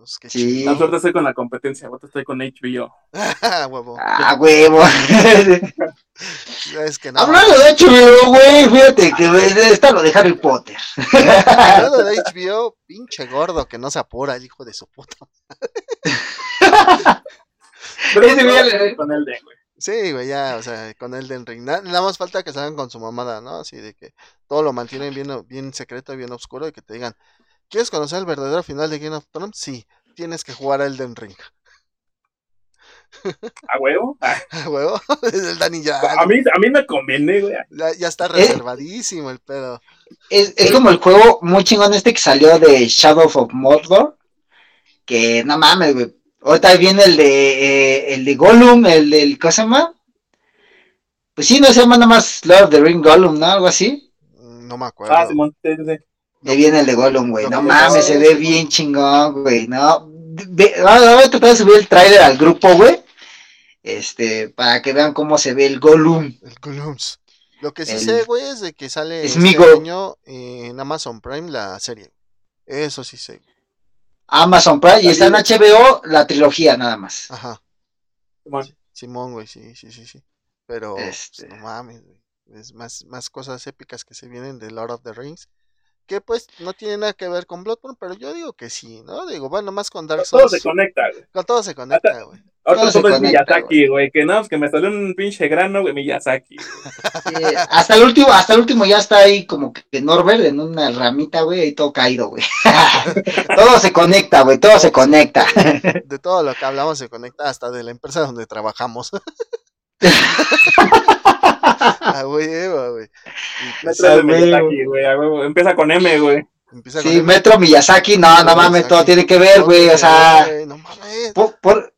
Pues sí. La suerte estoy con la competencia, ahora estoy con HBO. ah, huevo. Ah, huevo. es que no. Hablando de HBO, güey, fíjate que está lo de Harry Potter. Hablando de HBO, pinche gordo que no se apura, el hijo de su puta. Pero ese güey con el de, güey. Sí, güey, ya, o sea, con el de Ring. Nada, más falta que salgan con su mamada, ¿no? Así de que todo lo mantienen bien, bien secreto y bien oscuro y que te digan, ¿Quieres conocer el verdadero final de Game of Thrones? Sí, tienes que jugar a Elden Ring. ¿A huevo? ¿A huevo? el Dani ya. A mí, a mí me conviene, güey. Ya, está reservadísimo el pedo. Es, es, como el juego muy chingón este que salió de Shadow of Mordor. Que no mames, güey. Ahorita viene el de eh, el de Gollum, el del ¿cómo se llama? Pues sí, no se llama nada más Lord of the Ring Gollum, ¿no? Algo así. No me acuerdo. Ah, sí. Ahí viene el de Gollum, güey. No, mames, se ve bien chingón, güey. No. voy a tratar de subir el tráiler al grupo, güey. Este, para que vean cómo se ve el Gollum. El Gollum. Lo que sí sé, güey, es de que sale es este año en Amazon Prime la serie. Eso sí sé. Amazon Prime y está en HBO la trilogía nada más. Ajá. Simón, güey, sí, sí, sí, sí. Pero este... no mames, güey. Es más, más cosas épicas que se vienen de Lord of the Rings que pues no tiene nada que ver con Bloodborne, pero yo digo que sí, ¿no? Digo, bueno, más con Dark Souls. Todo se conecta, güey. Con todo se conecta, güey. Ahora todo es Miyazaki, güey, que no, que me salió un pinche grano, güey, Miyazaki. hasta el último, hasta el último ya está ahí como que Norbert en una ramita, güey, y todo caído, güey. todo se conecta, güey, todo se conecta. de todo lo que hablamos se conecta hasta de la empresa donde trabajamos. Güey. Metro Miyazaki, güey. Empieza con M, güey. sí, Metro Miyazaki, no, no mames, todo tiene que ver, güey. O sea, no mames. Por,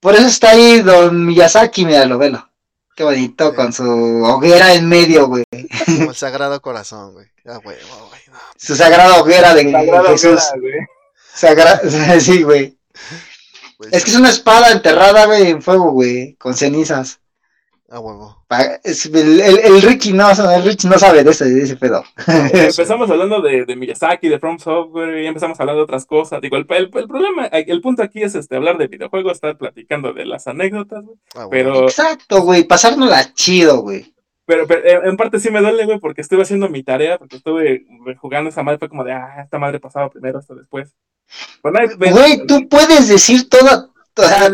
por, eso está ahí Don Miyazaki, míralo, velo. Qué bonito, con su hoguera en medio, güey. Como el Sagrado Corazón, güey. Su sagrada hoguera de Jesús. Sagrada, sí, güey. Pues es que es una espada enterrada, güey, en fuego, güey, con cenizas. Ah, huevo. El, Ricky no, el Ricky no sabe de ese, de ese pedo. empezamos hablando de, de, Miyazaki, de From Software, y empezamos hablando de otras cosas. Digo, el, el, problema, el punto aquí es este hablar de videojuegos, estar platicando de las anécdotas, güey. Ah, pero... Exacto, güey, pasárnosla chido, güey. Pero, pero, en parte sí me duele, güey, porque estuve haciendo mi tarea, porque estuve jugando esa madre, fue como de, ah, esta madre pasaba primero hasta después. Güey, tú puedes decir toda, toda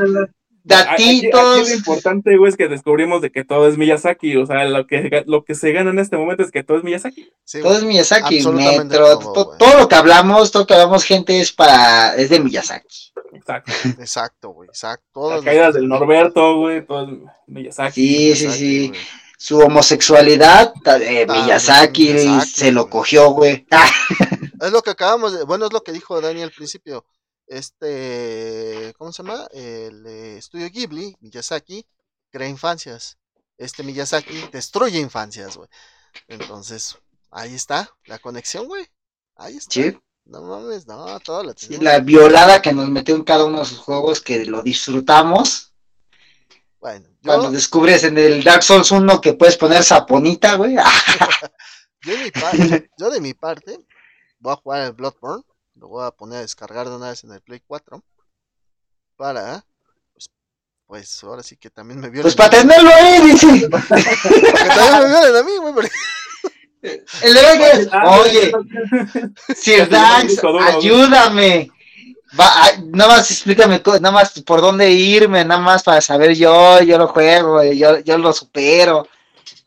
datitos. Aquí, lo importante, güey, es que descubrimos de que todo es Miyazaki. O sea, lo que, lo que se gana en este momento es que todo es Miyazaki. todo es Miyazaki, Metro, todo, lo que hablamos, todo lo que hablamos, gente, es para, es de Miyazaki. Exacto. Exacto, güey, exacto. Las caídas del Norberto, güey, todo es Miyazaki. Sí, sí, sí. Su homosexualidad, eh, ah, Miyazaki, se lo cogió, güey. es lo que acabamos de, bueno, es lo que dijo Dani al principio este, ¿cómo se llama? El estudio Ghibli, Miyazaki, crea infancias. Este Miyazaki destruye infancias, güey. Entonces, ahí está, la conexión, güey. Ahí está. Sí. No mames, no, todo lo sí, La violada que nos metió en cada uno de sus juegos que lo disfrutamos. Bueno, Cuando descubres en el Dark Souls 1 que puedes poner saponita, güey. yo, de mi parte, yo de mi parte voy a jugar el Bloodborne lo voy a poner a descargar de una vez en el Play 4 para pues, pues ahora sí que también me violen. Pues para tenerlo ahí, dice. Porque también me violen a mí, güey. El es, oye, Sir Dax, ayúdame. Va, nada más explícame, nada más por dónde irme, nada más para saber yo, yo lo juego, yo, yo lo supero.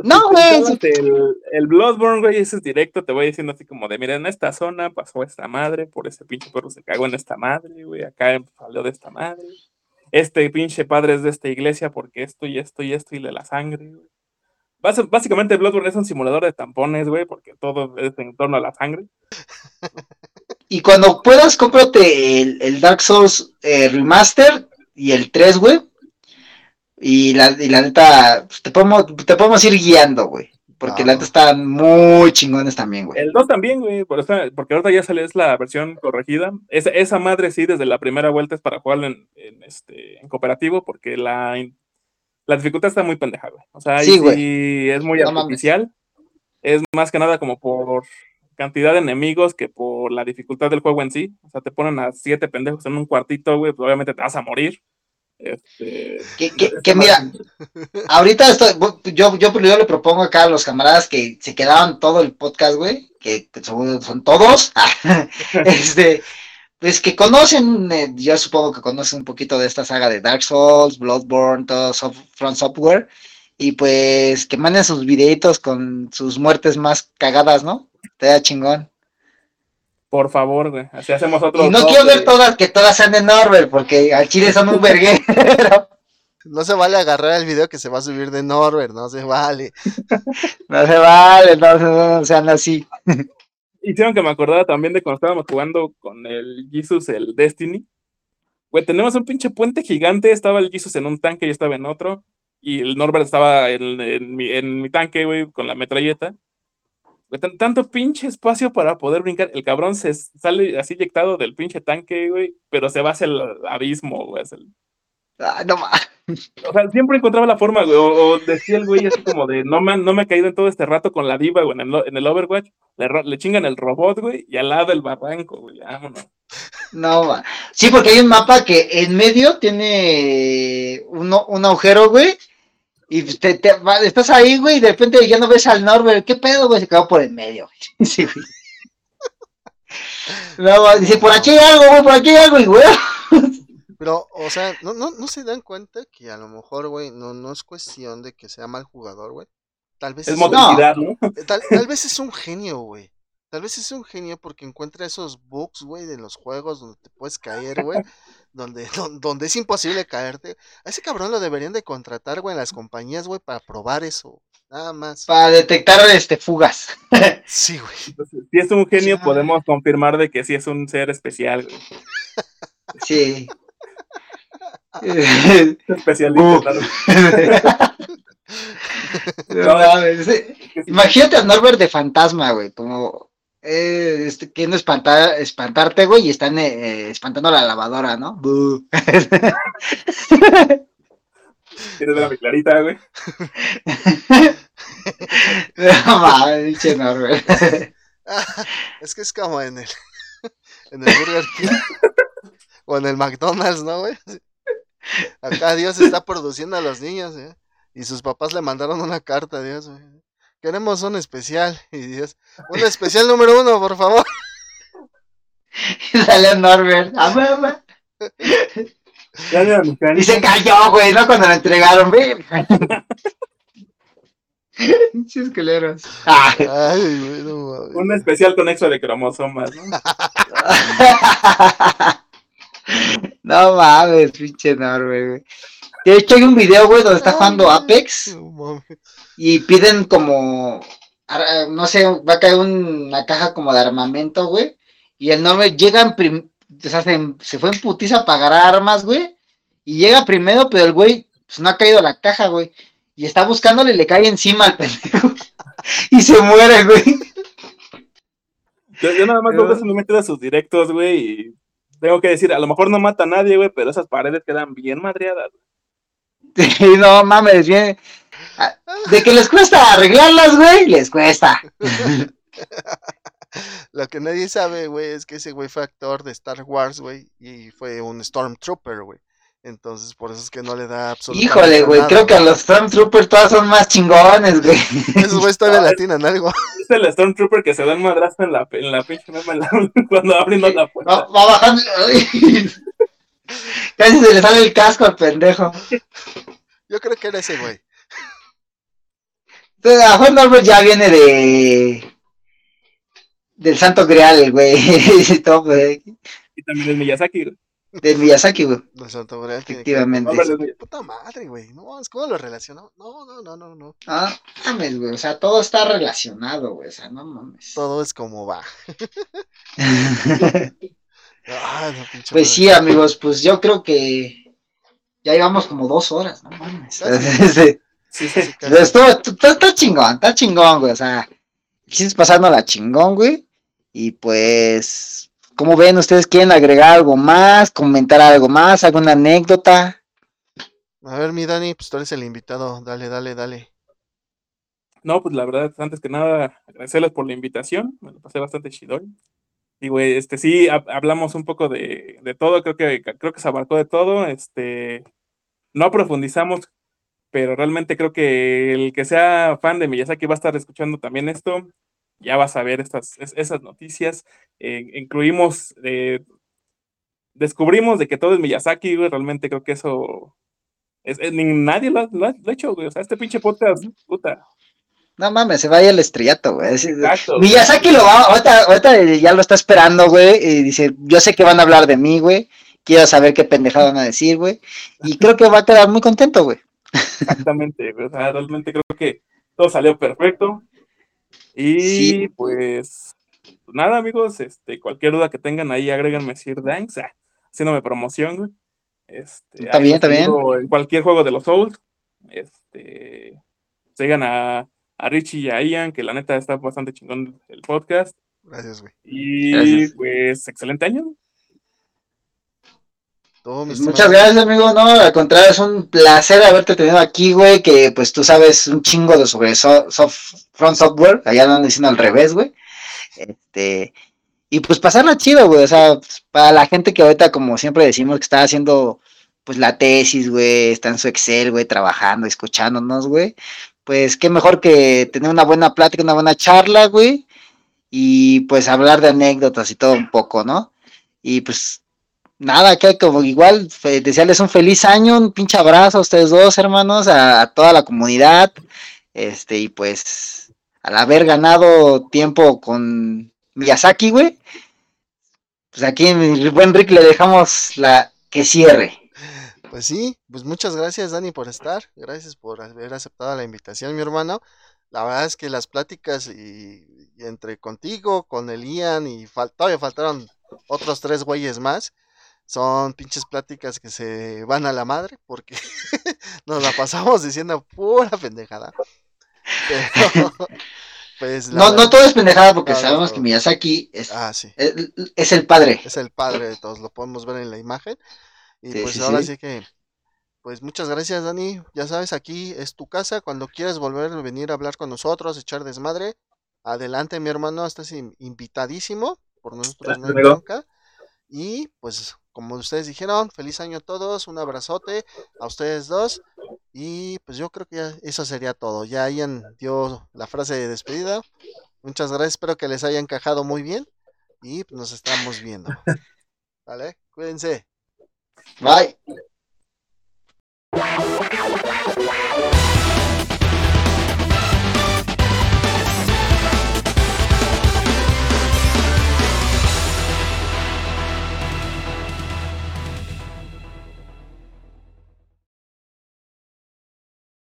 No, güey. El, el, Bloodborne, güey, ese es directo, te voy diciendo así como de, mira, en esta zona pasó esta madre, por ese pinche perro se cagó en esta madre, güey, acá salió de esta madre. Este pinche padre es de esta iglesia porque esto y esto y esto y de la sangre, güey. básicamente Bloodborne es un simulador de tampones, güey, porque todo es en torno a la sangre. Y cuando puedas, cómprate el, Dark Souls eh, Remaster y el 3, güey y la, y la neta, pues, te, podemos, te podemos ir guiando, güey. Porque la neta están muy chingones también, güey. El 2 también, güey. Porque ahorita ya sale es la versión corregida. Esa, esa madre sí, desde la primera vuelta es para jugarlo en, este, en cooperativo, porque la, la dificultad está muy pendeja, güey. O sea, sí, sí es muy artificial. Es más que nada como por cantidad de enemigos que por la dificultad del juego en sí. O sea, te ponen a siete pendejos en un cuartito, güey, pues obviamente te vas a morir. Este, que, mira, ahorita estoy, yo, yo, le propongo acá a los camaradas que se quedaban todo el podcast, güey, que, son, todos, este, pues que conocen, eh, yo supongo que conocen un poquito de esta saga de Dark Souls, Bloodborne, todo Front Software, y pues que manden sus videitos con sus muertes más cagadas, ¿no? Te da chingón. Por favor, güey. Así hacemos otro. Y no quiero ver todas, que todas sean de Norbert, porque al chile son un verguero. No se vale agarrar el video que se va a subir de Norbert, no se vale. no se vale, no, sean así. Hicieron que me acordara también de cuando estábamos jugando con el Jesus, el Destiny. Güey, tenemos un pinche puente gigante, estaba el Jesus en un tanque, y estaba en otro, y el Norbert estaba en, mi, en mi tanque, güey, con la metralleta tanto pinche espacio para poder brincar. El cabrón se sale así inyectado del pinche tanque, güey, pero se va hacia el abismo, güey. Ah, no O sea, siempre encontraba la forma, güey. O, decía el güey así como de, no me, no me he caído en todo este rato con la diva, güey, en el, en el Overwatch. Le, chingan el robot, güey, y al lado el barranco, güey. Vámonos. No, sí, porque hay un mapa que en medio tiene uno, un agujero, güey, y te, estás ahí, güey, y de repente ya no ves al Norbert. ¿Qué pedo, güey? Se quedó por el medio. Sí, güey. No, dice, por aquí hay algo, güey, por aquí hay algo, güey. Pero, o sea, ¿no, no, no se dan cuenta que a lo mejor, güey, no, no es cuestión de que sea mal jugador, güey. Tal vez es, es ¿no? Eh, tal, tal, vez es un genio, güey. Tal vez es un genio porque encuentra esos bugs, güey, de los juegos donde te puedes caer, güey. Donde, donde es imposible caerte. A ese cabrón lo deberían de contratar, güey, en las compañías, güey, para probar eso. Nada más. Para detectar este fugas. sí, güey. Si es un genio, podemos confirmar de que sí es un ser especial, güey. Sí. Especialista, Imagínate a Norbert de fantasma, güey, como eh, este, queriendo espantar, espantarte, güey, y están eh, espantando a la lavadora, ¿no? Tienes la clarita, güey. no mames, Norbert. es que es como en el, en el Burger King o en el McDonald's, ¿no, güey? Acá Dios está produciendo a los niños, ¿eh? Y sus papás le mandaron una carta a Dios, güey. Queremos un especial. Y Dios, un especial número uno, por favor. Dale a Norbert. y se cayó, güey, ¿no? Cuando lo entregaron, güey. culeros. Ay, Un especial con exo de cromosomas, ¿no? no mames, pinche enorme, güey. De hecho, hay un video, güey, donde está jugando Apex. Y piden como. No sé, va a caer una caja como de armamento, güey. Y el nombre llega en o sea, se, fue en putiza a pagar armas, güey. Y llega primero, pero el güey pues, no ha caído a la caja, güey. Y está buscándole y le cae encima al pendejo. y se muere, güey. Yo, nada más me meto a sus directos, güey, y tengo que decir, a lo mejor no mata a nadie, güey, pero esas paredes quedan bien madreadas. Sí, no mames, bien. De que les cuesta arreglarlas, güey, les cuesta. Lo que nadie sabe, güey, es que ese güey fue actor de Star Wars, güey, y fue un Stormtrooper, güey. Entonces, por eso es que no le da absolutamente Híjole, güey, creo que a los Stormtroopers todos son más chingones, güey. Esos güeyes todavía latinan algo. Es el Stormtrooper que se da un madrazo en la, en la pinche cuando abriendo la puerta. Va, bajando. Casi se le sale el casco al pendejo. Yo creo que era ese güey. Entonces, a Juan Norbert ya viene de. Del Santo Grial, güey. y también es Miyazaki, güey. De Miyazaki, güey. De Santo Grial. Efectivamente. Puta madre, güey. No, ¿cómo lo relacionó? No, no, no, no, no. Ah, mames, güey. O sea, todo está relacionado, güey. O sea, no mames. Todo es como va. ah, no, pues sí, amigos, pues yo creo que ya llevamos como dos horas, no mames. sí, sí, está chingón, está chingón, güey. O sea, sigues pasando la chingón, güey. Y pues ¿Cómo ven? ¿Ustedes quieren agregar algo más? ¿Comentar algo más? ¿Alguna anécdota? A ver, mi Dani, pues tú eres el invitado. Dale, dale, dale. No, pues la verdad, antes que nada, agradecerles por la invitación. Me lo pasé bastante chido. Y güey, este sí, hablamos un poco de, de, todo, creo que, creo que se abarcó de todo. Este, no profundizamos, pero realmente creo que el que sea fan de Miyazaki va a estar escuchando también esto ya vas a ver estas, esas noticias. Eh, incluimos, eh, descubrimos de que todo es Miyazaki, güey, realmente creo que eso, es, nadie lo ha, hecho, güey, o sea, este pinche podcast, puta. No mames, se vaya el estrellato, güey. Miyazaki lo va, ahorita, ya lo está esperando, güey, y dice, yo sé que van a hablar de mí, güey, quiero saber qué pendejada van a decir, güey, y creo que va a quedar muy contento, güey. Exactamente, o sea, realmente creo que todo salió perfecto, y pues nada, amigos, este, cualquier duda que tengan ahí, agréganme Sir Danks, ah, haciéndome promoción, Este, está bien, está bien. En cualquier juego de los Souls, este, sigan a, a Richie y a Ian, que la neta está bastante chingón el podcast. Gracias, güey. Y pues, excelente año. Pues muchas gracias, amigo. No, al contrario, es un placer haberte tenido aquí, güey. Que pues tú sabes un chingo de sobre soft, front software. Allá andan diciendo al revés, güey. Este, y pues pasarla chido, güey. O sea, pues, para la gente que ahorita, como siempre decimos, que está haciendo pues la tesis, güey, está en su Excel, güey, trabajando, escuchándonos, güey. Pues qué mejor que tener una buena plática, una buena charla, güey. Y pues hablar de anécdotas y todo un poco, ¿no? Y pues nada, que como igual desearles un feliz año, un pinche abrazo a ustedes dos, hermanos, a, toda la comunidad, este, y pues al haber ganado tiempo con Miyazaki, güey, pues aquí en buen Rick le dejamos la que cierre. Pues sí, pues muchas gracias Dani por estar, gracias por haber aceptado la invitación, mi hermano. La verdad es que las pláticas y, entre contigo, con el Ian y todavía faltaron otros tres güeyes más son pinches pláticas que se van a la madre porque nos la pasamos diciendo pura pendejada. pues, no, no todo es pendejada porque sabemos que Miyazaki es, ah, es, el padre. Es el padre de todos, lo podemos ver en la imagen. Y pues ahora sí. que, pues muchas gracias Dani, ya sabes, aquí es tu casa, cuando quieras volver a venir a hablar con nosotros, echar desmadre, adelante mi hermano, estás invitadísimo por nosotros, no Y pues como ustedes dijeron, feliz año a todos, un abrazote a ustedes dos. Y pues yo creo que ya eso sería todo. Ya Ian dio la frase de despedida. Muchas gracias, espero que les haya encajado muy bien. Y pues, nos estamos viendo. ¿Vale? Cuídense. Bye.